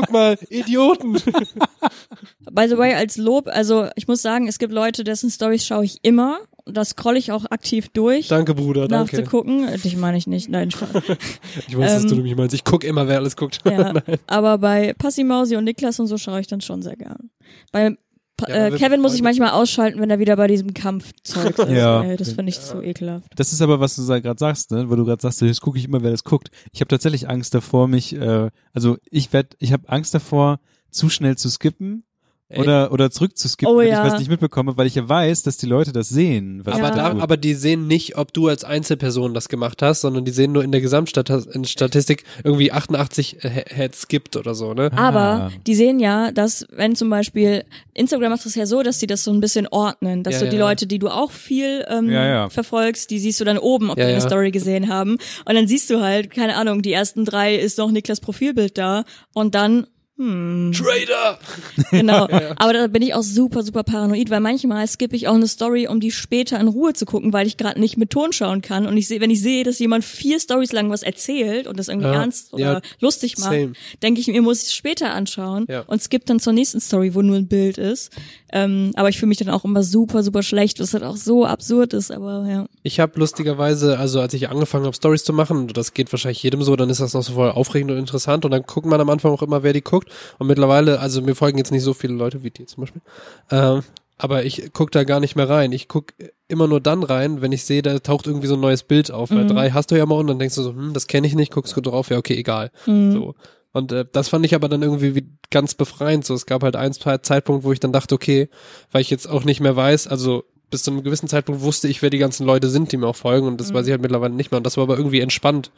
Guck mal, Idioten. By the way, als Lob, also ich muss sagen, es gibt Leute, dessen Stories schaue ich immer. Das scroll ich auch aktiv durch. Danke, Bruder, danke. nachzugucken. Dich meine ich nicht, nein. Ich weiß, dass Ähm, du mich meinst. Ich guck immer, wer alles guckt. ja. Aber bei Passi Mausi und Niklas und so schaue ich dann schon sehr gern. Bei Ja, äh, Kevin muss ich manchmal ausschalten, wenn er wieder bei diesem Kampfzeug ist. Ja. Ey, das finde ich zu ekelhaft. Das ist aber, was du gerade sagst, ne? Wo du gerade sagst, jetzt gucke ich immer, wer das guckt. Ich habe tatsächlich Angst davor, mich, äh, also ich werd, ich habe Angst davor, zu schnell zu skippen Ey. oder oder zurückzuskippen, Oh wenn ja. ich was nicht mitbekomme, weil ich ja weiß, dass die Leute das sehen. Was Aber, da, aber die sehen nicht, ob du als Einzelperson das gemacht hast, sondern die sehen nur in der Gesamtstatistik irgendwie 88 äh, Heads gibt oder so, ne? Aber Ah. die sehen ja, dass wenn zum Beispiel Instagram macht das ja so, dass sie das so ein bisschen ordnen, dass Ja, du die. Leute, die du auch viel ähm, Ja, ja. verfolgst, die siehst du dann oben, ob Ja, die eine ja. Story gesehen haben. Und dann siehst du halt, keine Ahnung, die ersten drei ist noch Niklas Profilbild da und dann hm, Trader! genau. Aber da bin ich auch super, super paranoid, weil manchmal skippe ich auch eine Story, um die später in Ruhe zu gucken, weil ich gerade nicht mit Ton schauen kann. Und ich sehe, wenn ich sehe, dass jemand vier Stories lang was erzählt und das irgendwie Ja. ernst oder Ja. lustig macht, denke ich mir, muss ich es später anschauen Ja. und skippe dann zur nächsten Story, wo nur ein Bild ist. Ähm, aber ich fühle mich dann auch immer super, super schlecht, was halt auch so absurd ist, aber ja. Ich habe lustigerweise, also als ich angefangen habe, Stories zu machen, das geht wahrscheinlich jedem so, dann ist das noch so voll aufregend und interessant und dann guckt man am Anfang auch immer, wer die guckt. Und mittlerweile, also mir folgen jetzt nicht so viele Leute wie die zum Beispiel. Ähm, aber ich guck da gar nicht mehr rein. Ich guck immer nur dann rein, wenn ich sehe, da taucht irgendwie so ein neues Bild auf. Weil Mhm. drei hast du ja mal und dann denkst du so, hm, das kenne ich nicht, guckst du drauf, ja, okay, egal. Mhm. So. Und äh, das fand ich aber dann irgendwie wie ganz befreiend. So, es gab halt ein, Zeitpunkt, wo ich dann dachte, okay, weil ich jetzt auch nicht mehr weiß, also bis zu einem gewissen Zeitpunkt wusste ich, wer die ganzen Leute sind, die mir auch folgen und das Mhm. weiß ich halt mittlerweile nicht mehr und das war aber irgendwie entspannt.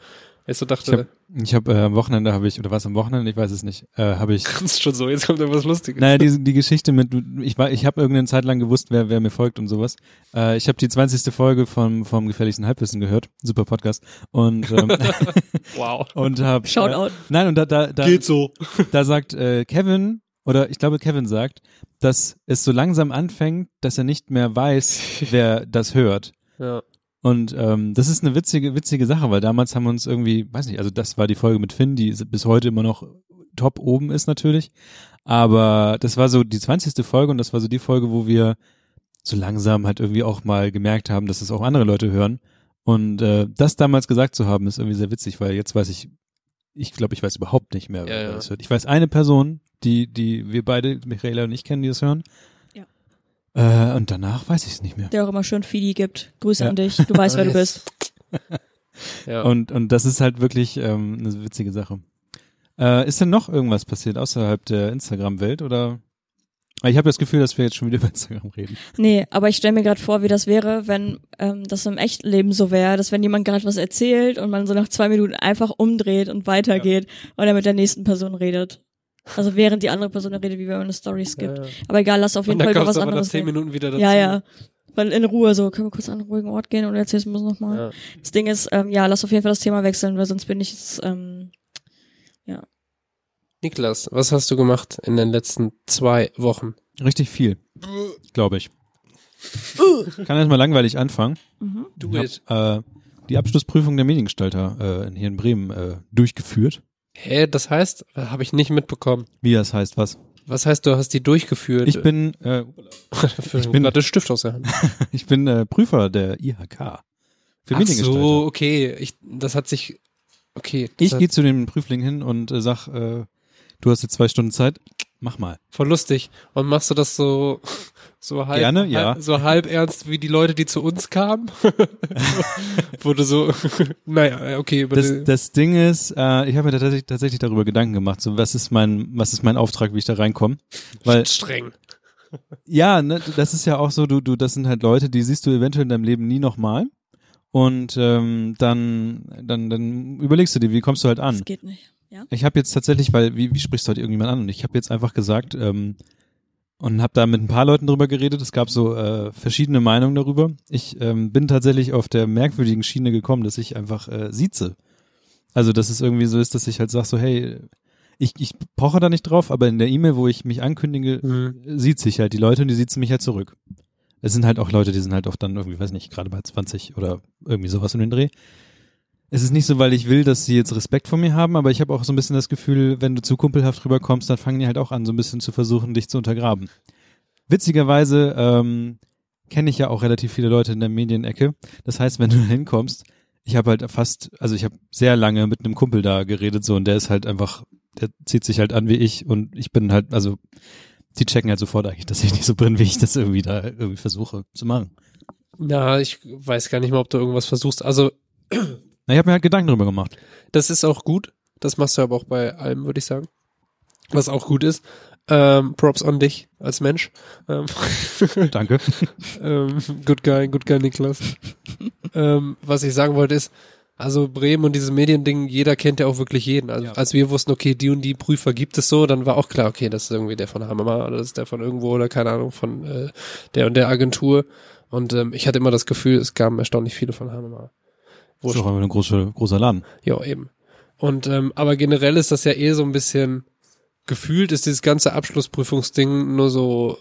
Ich so Ich dachte, habe ich hab, äh, am Wochenende habe ich, oder was am Wochenende, ich weiß es nicht, äh, habe ich kannst schon so, jetzt kommt irgendwas Lustiges. Naja, die, die Geschichte mit, ich war, ich habe irgendeine Zeit lang gewusst, wer, wer mir folgt und sowas. Äh, ich habe die 20. Folge vom, vom gefährlichsten Halbwissen gehört, super Podcast und ähm, Wow. und habe Shoutout. Äh, nein und da da da, so. da sagt äh, Kevin oder ich glaube Kevin sagt, dass es so langsam anfängt, dass er nicht mehr weiß, wer das hört. Ja. Und ähm, das ist eine witzige, witzige Sache, weil damals haben wir uns irgendwie, weiß nicht, also das war die Folge mit Finn, die bis heute immer noch top oben ist natürlich. Aber das war so die 20. Folge und das war so die Folge, wo wir so langsam halt irgendwie auch mal gemerkt haben, dass es auch andere Leute hören. Und äh, das damals gesagt zu haben, ist irgendwie sehr witzig, weil jetzt weiß ich, ich glaube, ich weiß überhaupt nicht mehr, wer Ja, ja. das hört. Ich weiß eine Person, die, die wir beide, Michaela und ich kennen, die das hören. Ja. Äh, und danach weiß ich es nicht mehr. Der auch immer schön Fidi gibt. Grüße Ja. an dich. Du weißt, wer du bist. Ja. Und, und das ist halt wirklich ähm, eine witzige Sache. Äh, ist denn noch irgendwas passiert außerhalb der Instagram-Welt oder? Ich habe das Gefühl, dass wir jetzt schon wieder über Instagram reden. Nee, aber ich stelle mir gerade vor, wie das wäre, wenn ähm, das im echten Leben so wäre, dass wenn jemand gerade was erzählt und man so nach zwei Minuten einfach umdreht und weitergeht und er mit der nächsten Person redet. Also während die andere Person redet, wie wenn man eine Story skippt. Ja. Aber egal, lass auf jeden Fall was du aber nach anderes zehn. Minuten wieder dazu. Ja, ja. Weil in Ruhe so, können wir kurz an einen ruhigen Ort gehen und erzählst du mir nochmal. Ja. Das Ding ist, ähm, ja, lass auf jeden Fall das Thema wechseln, weil sonst bin ich jetzt, ähm, Niklas, was hast du gemacht in den letzten zwei Wochen? Richtig viel, glaube ich. Kann erstmal langweilig anfangen. mhm. Do Ich hab, äh, die Abschlussprüfung der Mediengestalter äh, hier in Bremen äh, durchgeführt. Hä, das heißt, habe ich nicht mitbekommen. Wie das heißt, was? Was heißt, du hast die durchgeführt? Ich bin, äh, ich bin- gerade Stift aus der Hand. ich bin äh, Prüfer der IHK für Ach so, okay. Ich, das hat sich, okay. Ich gehe zu dem Prüfling hin und äh, sag, äh, du hast jetzt zwei Stunden Zeit, mach mal. voll lustig. Und machst du das so, so halb, Gerne, ja. halb, so halb ernst wie die Leute, die zu uns kamen? Du so, naja, okay, über Das, das Ding ist, äh, ich habe mir tatsächlich, tatsächlich darüber Gedanken gemacht, so was ist mein, was ist mein Auftrag, wie ich da reinkomme. Weil streng. ja, ne, das ist ja auch so, du, du, das sind halt Leute, die siehst du eventuell in deinem Leben nie nochmal. Und ähm, dann, dann, dann überlegst du dir, wie kommst du halt an? das geht nicht. Ja? Ich habe jetzt tatsächlich, weil wie, wie sprichst du heute irgendjemand an? Und ich habe jetzt einfach gesagt ähm, und habe da mit ein paar Leuten drüber geredet. Es gab so äh, verschiedene Meinungen darüber. Ich ähm, bin tatsächlich auf der merkwürdigen Schiene gekommen, dass ich einfach äh, sieze. Also dass es irgendwie so ist, dass ich halt sag so, hey, ich, ich poche da nicht drauf, aber in der E-Mail, wo ich mich ankündige, Mhm. sieht sich halt die Leute und die sieht mich halt zurück. Es sind halt auch Leute, die sind halt auch dann irgendwie, weiß nicht, gerade bei 20 oder irgendwie sowas in den Dreh. Es ist nicht so, weil ich will, dass sie jetzt Respekt vor mir haben, aber ich habe auch so ein bisschen das Gefühl, wenn du zu kumpelhaft rüberkommst, dann fangen die halt auch an, so ein bisschen zu versuchen, dich zu untergraben. Witzigerweise ähm, kenne ich ja auch relativ viele Leute in der Medienecke. Das heißt, wenn du da hinkommst, ich habe halt fast, also ich habe sehr lange mit einem Kumpel da geredet so und der ist halt einfach, der zieht sich halt an wie ich und ich bin halt, also die checken halt sofort eigentlich, dass ich nicht so bin, wie ich das irgendwie da irgendwie versuche zu machen. Ja, ich weiß gar nicht mal, ob du irgendwas versuchst. Also, Na, ich habe mir halt Gedanken drüber gemacht. das ist auch gut. Das machst du aber auch bei allem, würde ich sagen. Was auch gut ist. Ähm, Props an dich als Mensch. Ähm, Danke. ähm, good guy, good guy Niklas. ähm, was ich sagen wollte ist, also Bremen und dieses Mediending, jeder kennt ja auch wirklich jeden. Also Ja. als wir wussten, okay, die und die Prüfer gibt es so, dann war auch klar, okay, das ist irgendwie der von Hammer oder das ist der von irgendwo oder keine Ahnung von äh, der und der Agentur. Und ähm, ich hatte immer das Gefühl, es kamen erstaunlich viele von Hammer. Das ist auch ein großer, großer Laden. Ja, eben. Und ähm, aber generell ist das ja eh so ein bisschen gefühlt ist dieses ganze Abschlussprüfungsding nur so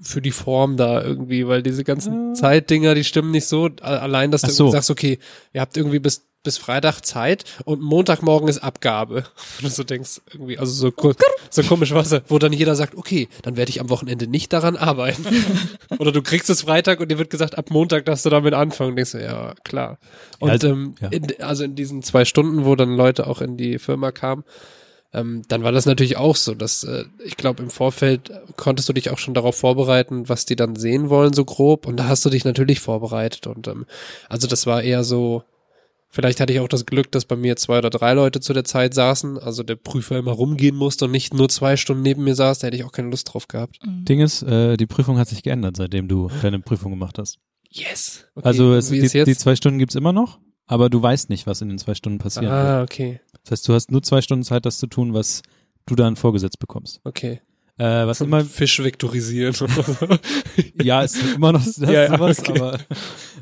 für die Form da irgendwie, weil diese ganzen Ja. Zeitdinger, die stimmen nicht so. Allein, dass du so. sagst, okay, ihr habt irgendwie bis bis Freitag Zeit und Montagmorgen ist Abgabe. Und du so denkst, irgendwie, also so, so komisch was, wo dann jeder sagt, okay, dann werde ich am Wochenende nicht daran arbeiten. Oder du kriegst es Freitag und dir wird gesagt, ab Montag darfst du damit anfangen. Und denkst du, ja, klar. Und also- ähm, ja. in, also in diesen zwei Stunden, wo dann Leute auch in die Firma kamen, ähm, dann war das natürlich auch so, dass äh, ich glaube, im Vorfeld konntest du dich auch schon darauf vorbereiten, was die dann sehen wollen, so grob. Und da hast du dich natürlich vorbereitet. Und ähm, also das war eher so, Vielleicht hatte ich auch das Glück, dass bei mir zwei oder drei Leute zu der Zeit saßen, also der Prüfer immer rumgehen musste und nicht nur zwei Stunden neben mir saß, da hätte ich auch keine Lust drauf gehabt. Mhm. Ding ist, äh, die Prüfung hat sich geändert, seitdem du deine Prüfung gemacht hast. Yes. Okay, also es, wie die, die zwei Stunden gibt's immer noch, aber du weißt nicht, was in den zwei Stunden passiert. ah, okay, Das heißt, du hast nur zwei Stunden Zeit, das zu tun, was du dann vorgesetzt bekommst. okay. Äh, was immer, Fisch vektorisieren. ja, ist immer noch das, Ja, ja, sowas, okay. aber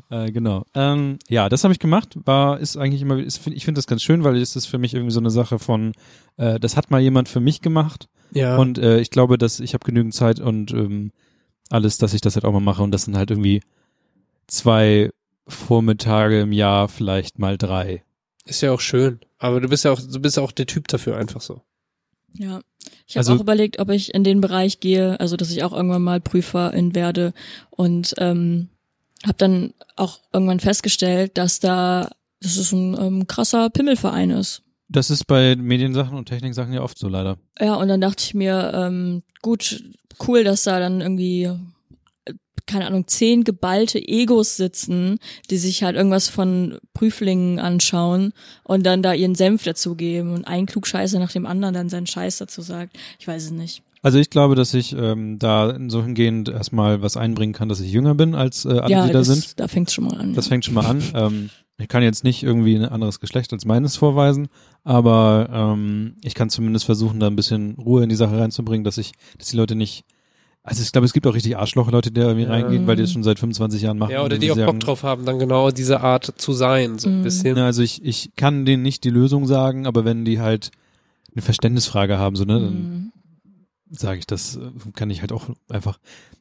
äh, genau. Ähm, ja, das habe ich gemacht. War ist eigentlich immer, ist, find- ich finde das ganz schön, weil es ist für mich irgendwie so eine Sache von, äh, das hat mal jemand für mich gemacht ja. und äh, ich glaube, dass ich habe genügend Zeit und ähm, alles, dass ich das halt auch mal mache und das sind halt irgendwie zwei Vormittage im Jahr, vielleicht mal drei. ist ja auch schön. Aber du bist ja auch, du bist ja auch der Typ dafür einfach so. Ja. Ich habe Also- auch überlegt, ob ich in den Bereich gehe, also dass ich auch irgendwann mal Prüferin werde und ähm, habe dann auch irgendwann festgestellt, dass da dass es ein ähm, krasser Pimmelverein ist. Das ist bei Mediensachen und Techniksachen ja oft so leider. Ja, und dann dachte ich mir, ähm, gut, cool, dass da dann irgendwie, keine Ahnung, zehn geballte Egos sitzen, die sich halt irgendwas von Prüflingen anschauen und dann da ihren Senf dazugeben und ein Klugscheißer nach dem anderen dann seinen Scheiß dazu sagt. Ich weiß es nicht. Also ich glaube, dass ich ähm, da so hingehend erstmal was einbringen kann, dass ich jünger bin als äh, alle, ja, die da das, sind. da fängt's schon mal an. Das ja. fängt schon mal an. Ähm, ich kann jetzt nicht irgendwie ein anderes Geschlecht als meines vorweisen, aber ähm, ich kann zumindest versuchen, da ein bisschen Ruhe in die Sache reinzubringen, dass ich, dass die Leute nicht. Also ich glaube, es gibt auch richtig Arschloch-Leute, die da irgendwie Ja. reingehen, weil die das schon seit 25 Jahren machen. Ja, oder die auch sagen, Bock drauf haben, dann genau diese Art zu sein, so ein Mhm. bisschen. Ja, also ich, ich kann denen nicht die Lösung sagen, aber wenn die halt eine Verständnisfrage haben, so, ne, dann Mhm. sage ich, das äh, kann ich halt auch einfach.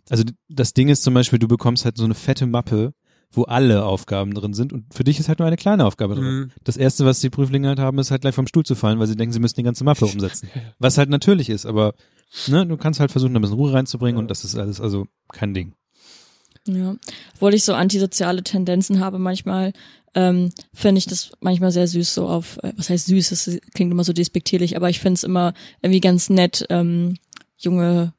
Also das Ding ist zum Beispiel, du bekommst halt so eine fette Mappe, wo alle Aufgaben drin sind und für dich ist halt nur eine kleine Aufgabe drin. Mhm. Das erste, was die Prüflinge halt haben, ist halt gleich vom Stuhl zu fallen, weil sie denken, sie müssen die ganze Mappe umsetzen. Was halt natürlich ist, aber ne, du kannst halt versuchen, da ein bisschen Ruhe reinzubringen und das ist alles also kein Ding. Ja, obwohl ich so antisoziale Tendenzen habe manchmal, ähm, finde ich das manchmal sehr süß, so auf, äh, was heißt süß, das klingt immer so despektierlich, aber ich finde es immer irgendwie ganz nett, ähm, junge,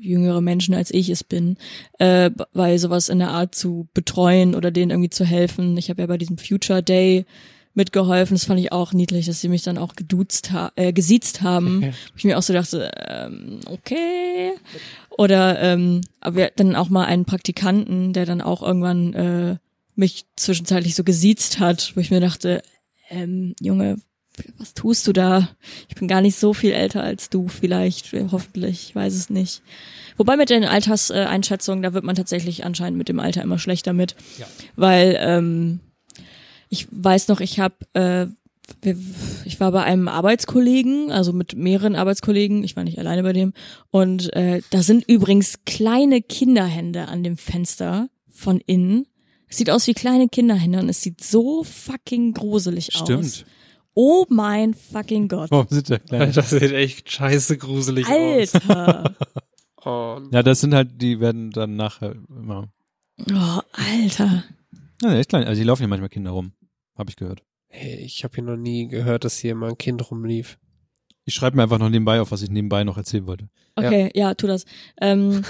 jüngere Menschen als ich es bin, äh, bei sowas in der Art zu betreuen oder denen irgendwie zu helfen. Ich habe ja bei diesem Future Day mitgeholfen, das fand ich auch niedlich, dass sie mich dann auch geduzt ha äh, gesiezt haben. Wo ich mir auch so dachte, ähm, okay. Oder ähm, aber wir hatten dann auch mal einen Praktikanten, der dann auch irgendwann äh, mich zwischenzeitlich so gesiezt hat, wo ich mir dachte, ähm, Junge, was tust du da? Ich bin gar nicht so viel älter als du, vielleicht, hoffentlich, ich weiß es nicht. Wobei mit den Alterseinschätzungen, da wird man tatsächlich anscheinend mit dem Alter immer schlechter mit, Ja. weil ähm, ich weiß noch, ich habe äh, ich war bei einem Arbeitskollegen, also mit mehreren Arbeitskollegen, ich war nicht alleine bei dem, und äh, da sind übrigens kleine Kinderhände an dem Fenster von innen. Es sieht aus wie kleine Kinderhände und es sieht so fucking gruselig aus. Stimmt. Oh mein fucking Gott. Warum sind da kleine? Das sieht echt scheiße gruselig aus. Alter. Oh, Ja, das sind halt, die werden dann nachher immer. Oh, Alter. Ja, echt klein. Also die laufen ja manchmal Kinder rum. Habe ich gehört. hey, ich habe hier noch nie gehört, dass hier mal ein Kind rumlief. Ich schreibe mir einfach noch nebenbei auf, was ich nebenbei noch erzählen wollte. Okay, ja, tu das. Ähm,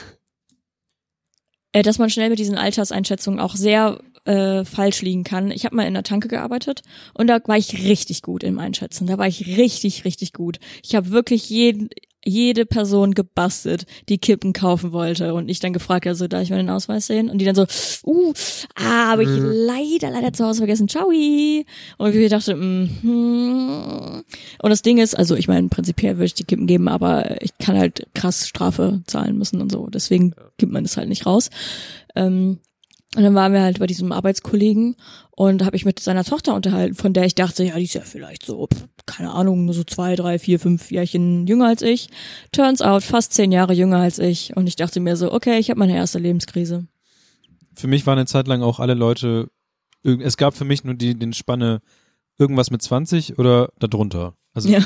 äh, dass man schnell mit diesen Alterseinschätzungen auch sehr äh, falsch liegen kann. Ich habe mal in der Tanke gearbeitet und da war ich richtig gut im Einschätzen. Da war ich richtig, richtig gut. Ich habe wirklich jeden, jede Person gebastelt, die Kippen kaufen wollte und ich dann gefragt, also darf ich mal den Ausweis sehen? Und die dann so, uh, ah, habe ich Mhm. leider, leider zu Hause vergessen. Ciao. Und ich dachte, mhm. Und das Ding ist, also ich meine, prinzipiell würde ich die Kippen geben, aber ich kann halt krass Strafe zahlen müssen und so. Deswegen gibt man das halt nicht raus. Ähm, und dann waren wir halt bei diesem Arbeitskollegen und habe ich mit seiner Tochter unterhalten, von der ich dachte, ja, die ist ja vielleicht so, keine Ahnung, nur so zwei, drei, vier, fünf Jährchen jünger als ich. Turns out, fast zehn Jahre jünger als ich. Und ich dachte mir so, okay, ich habe meine erste Lebenskrise. Für mich waren eine Zeit lang auch alle Leute, es gab für mich nur die, den Spanne irgendwas mit 20 oder darunter. Also Ja.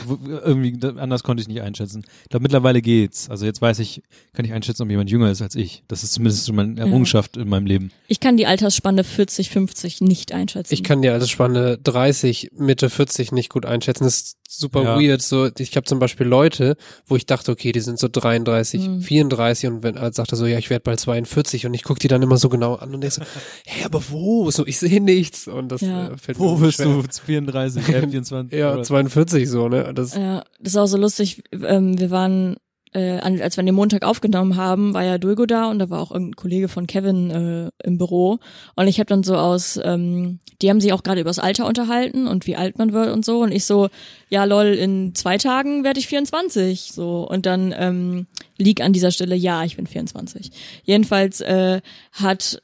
irgendwie anders konnte ich nicht einschätzen. Ich glaube, mittlerweile geht's. Also jetzt weiß ich, kann ich einschätzen, ob jemand jünger ist als ich. Das ist zumindest schon mal eine Errungenschaft in meinem Leben. Ich kann die Altersspanne 40, 50 nicht einschätzen. Ich kann die Altersspanne 30, Mitte 40 nicht gut einschätzen. Das ist super Ja. weird. So, ich habe zum Beispiel Leute, wo ich dachte, okay, die sind so 33, Mhm. 34 und wenn als sagt er so, ja, ich werde bald 42 und ich guck die dann immer so genau an und denk so, hä, aber wo? So, ich sehe nichts und das Ja. äh, fällt mir Wo wirst schwer. du 34, äh, 24? Ja, oder- 42 so, ne? Das, Ja, das ist auch so lustig. Ähm, wir waren, äh, als wir dem Montag aufgenommen haben, war ja Dulgo da und da war auch irgendein Kollege von Kevin äh, im Büro. Und ich habe dann so aus, ähm, die haben sich auch gerade übers Alter unterhalten und wie alt man wird und so. Und ich so, ja lol, in zwei Tagen werde ich 24. So. Und dann ähm, lieg an dieser Stelle, ja, ich bin 24. Jedenfalls äh, hat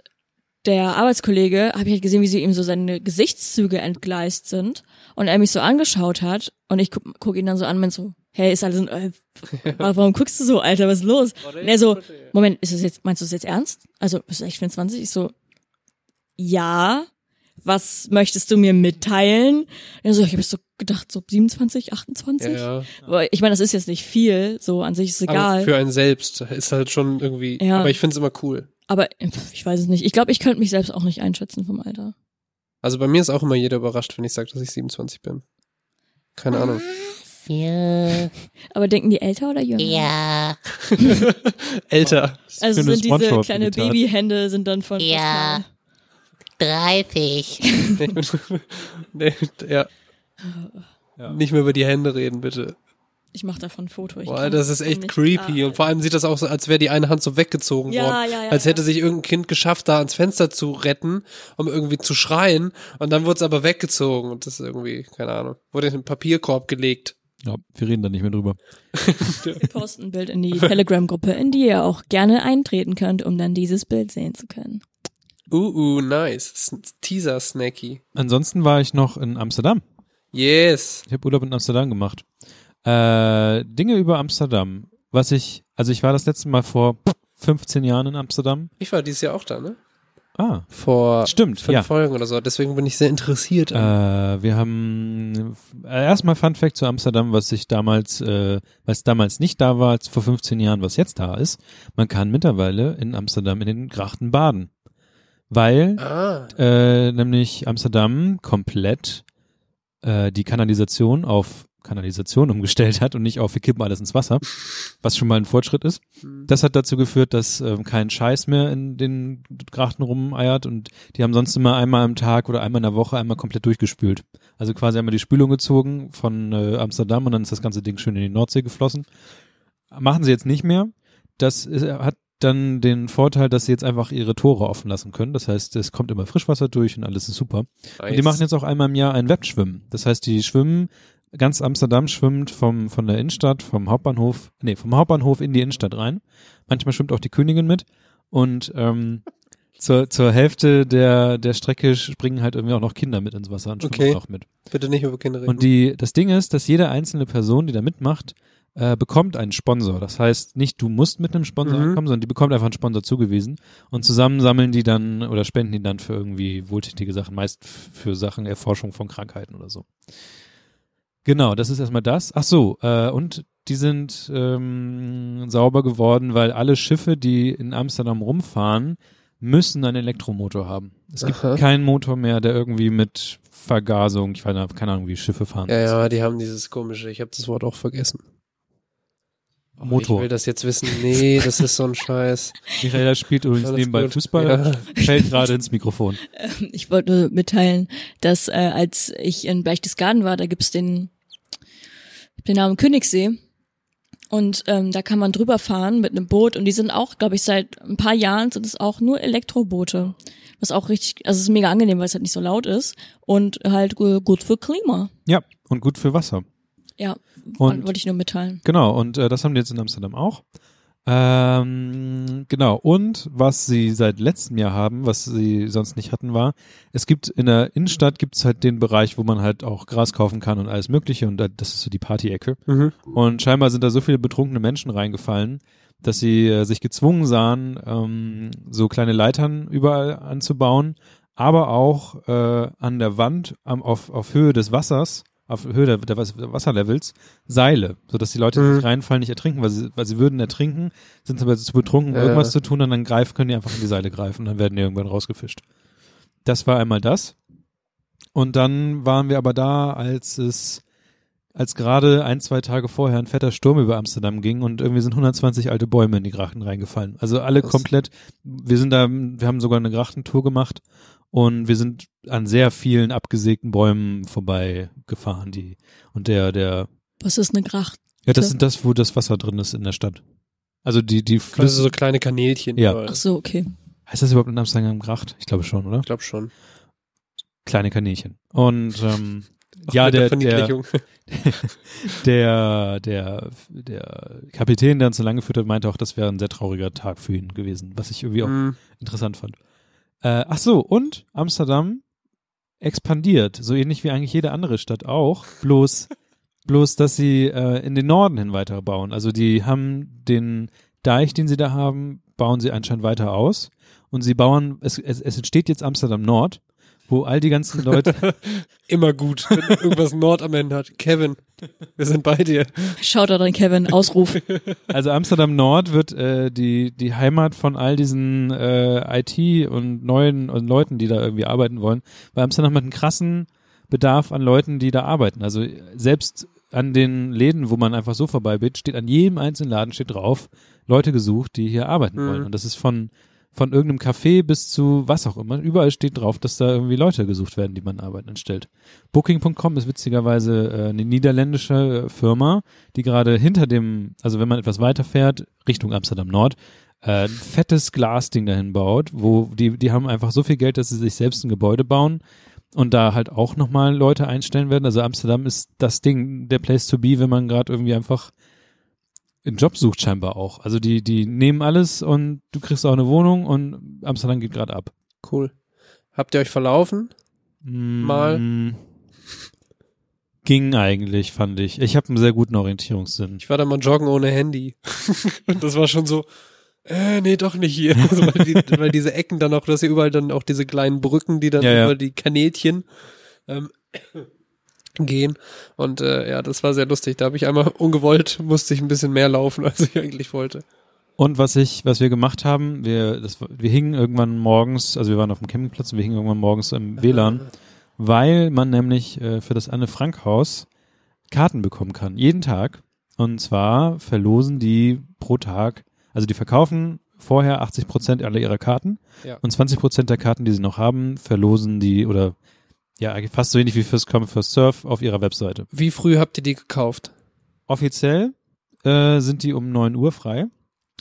der Arbeitskollege, habe ich halt gesehen, wie sie ihm so seine Gesichtszüge entgleist sind und er mich so angeschaut hat und ich guck, guck ihn dann so an und bin so, hey, ist alles, in, äh, warum guckst du so, Alter, was ist los? Und er so, Moment, ist es jetzt, meinst du es jetzt ernst? Also, bist du echt 24? Ich so, ja, was möchtest du mir mitteilen? Und er so, ich habe so gedacht, so 27, 28? ja, Aber ich meine, das ist jetzt nicht viel, so an sich ist es egal. Aber für einen selbst ist halt schon irgendwie, Ja. aber ich find's immer cool. Aber ich weiß es nicht. Ich glaube, ich könnte mich selbst auch nicht einschätzen vom Alter. Also bei mir ist auch immer jeder überrascht, wenn ich sage, dass ich 27 bin. Keine Ahnung. Ja. Aber denken die älter oder jünger? Ja. Älter. Also sind diese kleine. Babyhände sind dann von Ja. 30. nee, ja. Ja. Nicht mehr über die Hände reden, bitte. Ich mache davon ein Foto. Ich Boah, das ist echt nicht- creepy. Ah, Und vor allem sieht das auch so, als wäre die eine Hand so weggezogen Ja, worden. ja, ja, als hätte ja. sich irgendein Kind geschafft, da ans Fenster zu retten, um irgendwie zu schreien. Und dann wurde es aber weggezogen. Und das ist irgendwie, keine Ahnung, wurde in den Papierkorb gelegt. Ja, wir reden da nicht mehr drüber. Wir posten ein Bild in die Telegram-Gruppe, in die ihr auch gerne eintreten könnt, um dann dieses Bild sehen zu können. Uh, uh, nice. S Teaser Snacky. Ansonsten war ich noch in Amsterdam. Yes. Ich habe Urlaub in Amsterdam gemacht. Äh, Dinge über Amsterdam. Was ich, also ich war das letzte Mal vor 15 Jahren in Amsterdam. Ich war dieses Jahr auch da, ne? Ah, Vor stimmt, fünf ja. Folgen oder so. Deswegen bin ich sehr interessiert. Äh, wir haben äh, erstmal Fun Fact zu Amsterdam, was ich damals, äh, was damals nicht da war, als vor 15 Jahren, was jetzt da ist. Man kann mittlerweile in Amsterdam in den Grachten baden. Weil ah. äh, nämlich Amsterdam komplett äh, die Kanalisation auf Kanalisation umgestellt hat und nicht auf wir kippen alles ins Wasser, was schon mal ein Fortschritt ist. Das hat dazu geführt, dass ähm, kein Scheiß mehr in den Grachten rumeiert und die haben sonst immer einmal am Tag oder einmal in der Woche einmal komplett durchgespült. Also quasi einmal die Spülung gezogen von äh, Amsterdam und dann ist das ganze Ding schön in die Nordsee geflossen. Machen sie jetzt nicht mehr. Das ist, hat dann den Vorteil, dass sie jetzt einfach ihre Tore offen lassen können. Das heißt, es kommt immer Frischwasser durch und alles ist super. Und die machen jetzt auch einmal im Jahr ein Wettschwimmen. Das heißt, die schwimmen, ganz Amsterdam schwimmt vom, von der Innenstadt, vom Hauptbahnhof, nee, vom Hauptbahnhof in die Innenstadt rein. Manchmal schwimmt auch die Königin mit. Und ähm, zur, zur Hälfte der, der Strecke springen halt irgendwie auch noch Kinder mit ins Wasser und schwimmen Okay. auch mit. Bitte nicht über Kinder reden. Und die, das Ding ist, dass jede einzelne Person, die da mitmacht, äh, bekommt einen Sponsor. Das heißt, nicht du musst mit einem Sponsor Mhm. ankommen, sondern die bekommt einfach einen Sponsor zugewiesen. Und zusammen sammeln die dann oder spenden die dann für irgendwie wohltätige Sachen, meist für Sachen Erforschung von Krankheiten oder so. Genau, das ist erstmal das. Ach so, äh, und die sind ähm, sauber geworden, weil alle Schiffe, die in Amsterdam rumfahren, müssen einen Elektromotor haben. Es gibt Aha. keinen Motor mehr, der irgendwie mit Vergasung, ich weiß nicht, keine Ahnung, wie Schiffe fahren. ja, ja, die haben dieses komische, ich habe das Wort auch vergessen. Motor. Ich will das jetzt wissen. Nee, das ist so ein Scheiß. Michaela spielt übrigens nebenbei gut. Fußball, Ja. fällt gerade ins Mikrofon. Ich wollte nur mitteilen, dass äh, als ich in Berchtesgaden war, da gibt's den, den Namen Königssee. Und ähm, da kann man drüber fahren mit einem Boot und die sind auch, glaube ich, seit ein paar Jahren sind es auch nur Elektroboote. Was auch richtig, also es ist mega angenehm, weil es halt nicht so laut ist und halt gut für Klima. Ja, und gut für Wasser. Ja, Und- wollte ich nur mitteilen. Genau, und äh, das haben die jetzt in Amsterdam auch. Ähm, genau, und was sie seit letztem Jahr haben, was sie sonst nicht hatten, war, es gibt in der Innenstadt gibt es halt den Bereich, wo man halt auch Gras kaufen kann und alles mögliche und da, das ist so die Party-Ecke. Mhm. Und scheinbar sind da so viele betrunkene Menschen reingefallen, dass sie äh, sich gezwungen sahen, ähm, so kleine Leitern überall anzubauen, aber auch äh, an der Wand am, auf, auf Höhe des Wassers, auf Höhe der, der Was- Wasserlevels Seile, sodass die Leute Mhm. nicht reinfallen, nicht ertrinken, weil sie, weil sie würden ertrinken, sind aber zu betrunken, um Ja, irgendwas zu tun und dann greifen, können die einfach in die Seile greifen und dann werden die irgendwann rausgefischt. Das war einmal das. Und dann waren wir aber da, als es, als gerade ein, zwei Tage vorher ein fetter Sturm über Amsterdam ging und irgendwie sind 120 alte Bäume in die Grachten reingefallen. Also alle Krass. komplett, wir sind da, wir haben sogar eine Grachtentour gemacht und wir sind an sehr vielen abgesägten Bäumen vorbei gefahren, die, und der, der, Was ist eine Gracht? ja, das sind das, wo das Wasser drin ist in der Stadt. Also die, die Flüsse, so kleine Kanälchen. Ja. überall. Ach so, okay. heißt das überhaupt in Amsterdam Gracht? Ich glaube schon, oder? Ich glaube schon. Kleine Kaninchen. Und, ähm, Auch ja, der, der, Verniedlichung. der, der, der Kapitän, der uns so lange geführt hat, meinte auch, das wäre ein sehr trauriger Tag für ihn gewesen, was ich irgendwie auch Mhm. interessant fand. Äh, ach so, und Amsterdam expandiert, so ähnlich wie eigentlich jede andere Stadt auch, bloß, bloß, dass sie äh, in den Norden hin weiter bauen. Also die haben den Deich, den sie da haben, bauen sie anscheinend weiter aus und sie bauen, es, es, es entsteht jetzt Amsterdam Nord, wo all die ganzen Leute, Immer gut, wenn irgendwas Nord am Ende hat. Kevin, wir sind bei dir. Schaut da dran, Kevin, Ausruf. Also Amsterdam Nord wird äh, die die Heimat von all diesen äh, IT und neuen und Leuten, die da irgendwie arbeiten wollen, weil Amsterdam hat einen krassen Bedarf an Leuten, die da arbeiten. Also selbst an den Läden, wo man einfach so vorbeigeht, steht an jedem einzelnen Laden steht drauf Leute gesucht, die hier arbeiten Mhm. wollen. Und das ist von von irgendeinem Café bis zu was auch immer. Überall steht drauf, dass da irgendwie Leute gesucht werden, die man Arbeit anstellt. Booking.com ist witzigerweise äh, eine niederländische Firma, die gerade hinter dem, also wenn man etwas weiter fährt, Richtung Amsterdam Nord, äh, ein fettes Glasding dahin baut, wo die, die haben einfach so viel Geld, dass sie sich selbst ein Gebäude bauen und da halt auch nochmal Leute einstellen werden. Also Amsterdam ist das Ding, der Place to be, wenn man gerade irgendwie einfach einen Job sucht scheinbar auch. Also die, die nehmen alles und du kriegst auch eine Wohnung und Amsterdam geht gerade ab. Cool. Habt ihr euch verlaufen? Mal. Mm, Ging eigentlich, fand ich. Ich habe einen sehr guten Orientierungssinn. Ich war da mal joggen ohne Handy. Und das war schon so, äh, nee, doch nicht hier. Also, weil, die, weil diese Ecken dann auch, dass hier überall dann auch diese kleinen Brücken, die dann Ja, ja. über die Kanälchen ähm, gehen. Und äh, ja, das war sehr lustig. Da habe ich einmal ungewollt, musste ich ein bisschen mehr laufen, als ich eigentlich wollte. Und was ich, was wir gemacht haben, wir, das, wir hingen irgendwann morgens, also wir waren auf dem Campingplatz und wir hingen irgendwann morgens im WLAN, weil man nämlich äh, für das Anne-Frank-Haus Karten bekommen kann. Jeden Tag. Und zwar verlosen die pro Tag, also die verkaufen vorher 80 Prozent aller ihrer Karten Ja. und 20 Prozent der Karten, die sie noch haben, verlosen die oder ja, fast so ähnlich wie First Come, First Surf auf ihrer Webseite. Wie früh habt ihr die gekauft? Offiziell äh, sind die um 9 Uhr frei.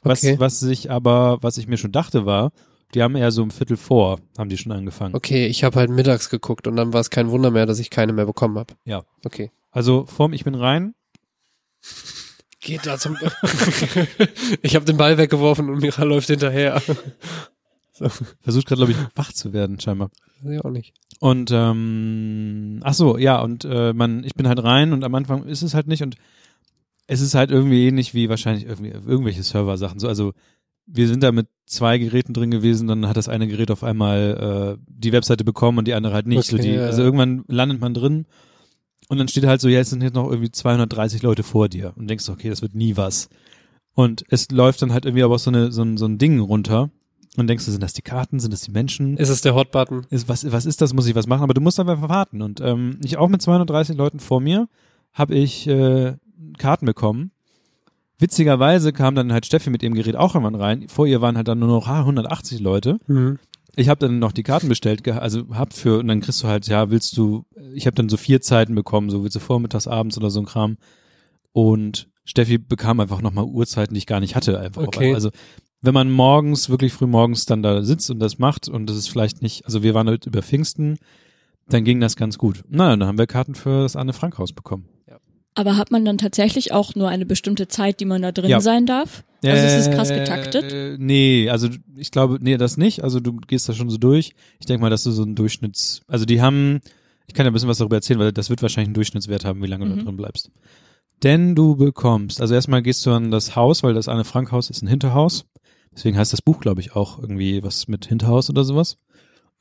Was, Okay. was sich aber, was ich mir schon dachte war, die haben eher so um Viertel vor, haben die schon angefangen. Okay, ich habe halt mittags geguckt und dann war es kein Wunder mehr, dass ich keine mehr bekommen habe. Ja. Okay. Also vorm Ich bin rein, Geht da zum. ich habe den Ball weggeworfen und Mira läuft hinterher. versucht gerade, glaube ich, wach zu werden, scheinbar. Weiß ich auch nicht. Und ähm, ach so, ja, und äh, man, ich bin halt rein und am Anfang ist es halt nicht und es ist halt irgendwie ähnlich wie wahrscheinlich irgendwie irgendwelche Server-Sachen. So, also wir sind da mit zwei Geräten drin gewesen, dann hat das eine Gerät auf einmal äh, die Webseite bekommen und die andere halt nicht. so Okay, die, ja, also irgendwann landet man drin und dann steht halt so, ja, es sind jetzt noch irgendwie 230 Leute vor dir und denkst, okay, das wird nie was. Und es läuft dann halt irgendwie aber auch so, eine, so, ein, so ein Ding runter und denkst du, sind das die Karten, sind das die Menschen? Ist es der Hotbutton? ist, was, was ist das, muss ich was machen, aber du musst einfach warten. Und ähm, ich auch mit 230 Leuten vor mir habe ich äh, Karten bekommen. Witzigerweise kam dann halt Steffi mit ihrem Gerät auch irgendwann rein. Vor ihr waren halt dann nur noch ah, 180 Leute. Mhm. Ich habe dann noch die Karten bestellt, also hab für und dann kriegst du halt, ja, willst du, ich habe dann so vier Zeiten bekommen, so willst du vormittags, abends oder so ein Kram. Und Steffi bekam einfach nochmal Uhrzeiten, die ich gar nicht hatte, einfach. Okay. Also wenn man morgens, wirklich früh morgens dann da sitzt und das macht und das ist vielleicht nicht, also wir waren halt über Pfingsten, dann ging das ganz gut. Na, dann haben wir Karten für das Anne Frank Haus bekommen. Aber hat man dann tatsächlich auch nur eine bestimmte Zeit, die man da drin Ja. sein darf? Also es ist krass getaktet. Äh, nee, also ich glaube, nee, das nicht. Also du gehst da schon so durch. Ich denke mal, dass du so ein Durchschnitts, also die haben, ich kann ja ein bisschen was darüber erzählen, weil das wird wahrscheinlich einen Durchschnittswert haben, wie lange du Mhm. da drin bleibst. Denn du bekommst, also erstmal gehst du an das Haus, weil das Anne Frank Haus ist ein Hinterhaus. Deswegen heißt das Buch, glaube ich, auch irgendwie was mit Hinterhaus oder sowas.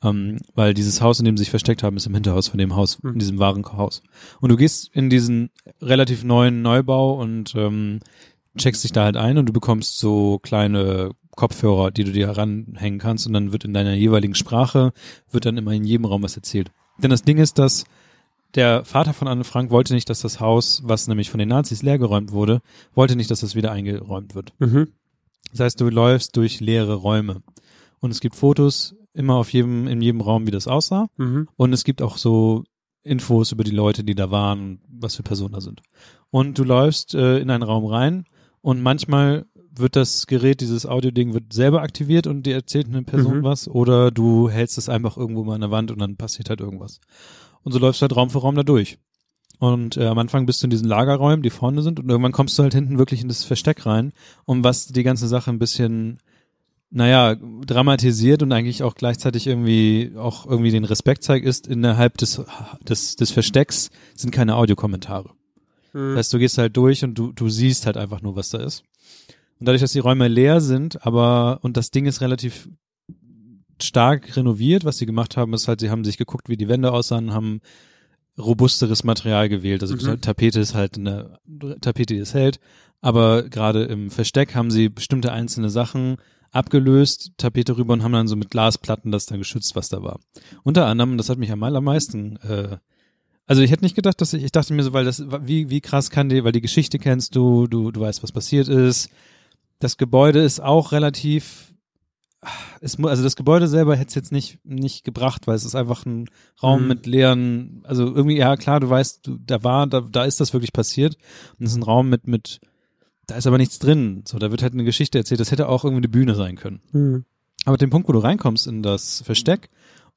Ähm, weil dieses Haus, in dem sie sich versteckt haben, ist im Hinterhaus von dem Haus, Mhm. in diesem Warenhaus. Und du gehst in diesen relativ neuen Neubau und ähm, checkst dich da halt ein und du bekommst so kleine Kopfhörer, die du dir ranhängen kannst und dann wird in deiner jeweiligen Sprache, wird dann immer in jedem Raum was erzählt. Denn das Ding ist, dass der Vater von Anne Frank wollte nicht, dass das Haus, was nämlich von den Nazis leergeräumt wurde, wollte nicht, dass das wieder eingeräumt wird. Mhm. Das heißt, du läufst durch leere Räume und es gibt Fotos immer auf jedem, in jedem Raum, wie das aussah Mhm. und es gibt auch so Infos über die Leute, die da waren, was für Personen da sind. Und du läufst äh, in einen Raum rein und manchmal wird das Gerät, dieses Audio-Ding wird selber aktiviert und dir erzählt eine Person Mhm. was oder du hältst es einfach irgendwo mal an der Wand und dann passiert halt irgendwas. Und so läufst du halt Raum für Raum da durch. Und äh, am Anfang bist du in diesen Lagerräumen, die vorne sind und irgendwann kommst du halt hinten wirklich in das Versteck rein, um was die ganze Sache ein bisschen naja, dramatisiert und eigentlich auch gleichzeitig irgendwie auch irgendwie den Respekt zeigt, ist innerhalb des, des, des Verstecks sind keine Audiokommentare. Mhm. Das heißt, du gehst halt durch und du, du siehst halt einfach nur, was da ist. Und dadurch, dass die Räume leer sind, aber, und das Ding ist relativ stark renoviert, was sie gemacht haben, ist halt, sie haben sich geguckt, wie die Wände aussahen, haben robusteres Material gewählt. Also Mhm. die Tapete ist halt eine Tapete, die es hält. Aber gerade im Versteck haben sie bestimmte einzelne Sachen abgelöst, Tapete rüber und haben dann so mit Glasplatten das dann geschützt, was da war. Unter anderem, das hat mich am allermeisten, äh, also ich hätte nicht gedacht, dass ich, ich dachte mir so, weil das, wie, wie krass kann die, weil die Geschichte kennst du, du, du weißt, was passiert ist. Das Gebäude ist auch relativ, es, also das Gebäude selber hätte es jetzt nicht, nicht gebracht, weil es ist einfach ein Raum Mhm. mit leeren, also irgendwie, ja klar, du weißt, du, da war, da, da ist das wirklich passiert. Und es ist ein Raum mit, mit, da ist aber nichts drin. So, da wird halt eine Geschichte erzählt. Das hätte auch irgendwie eine Bühne sein können. Mhm. Aber den Punkt, wo du reinkommst in das Versteck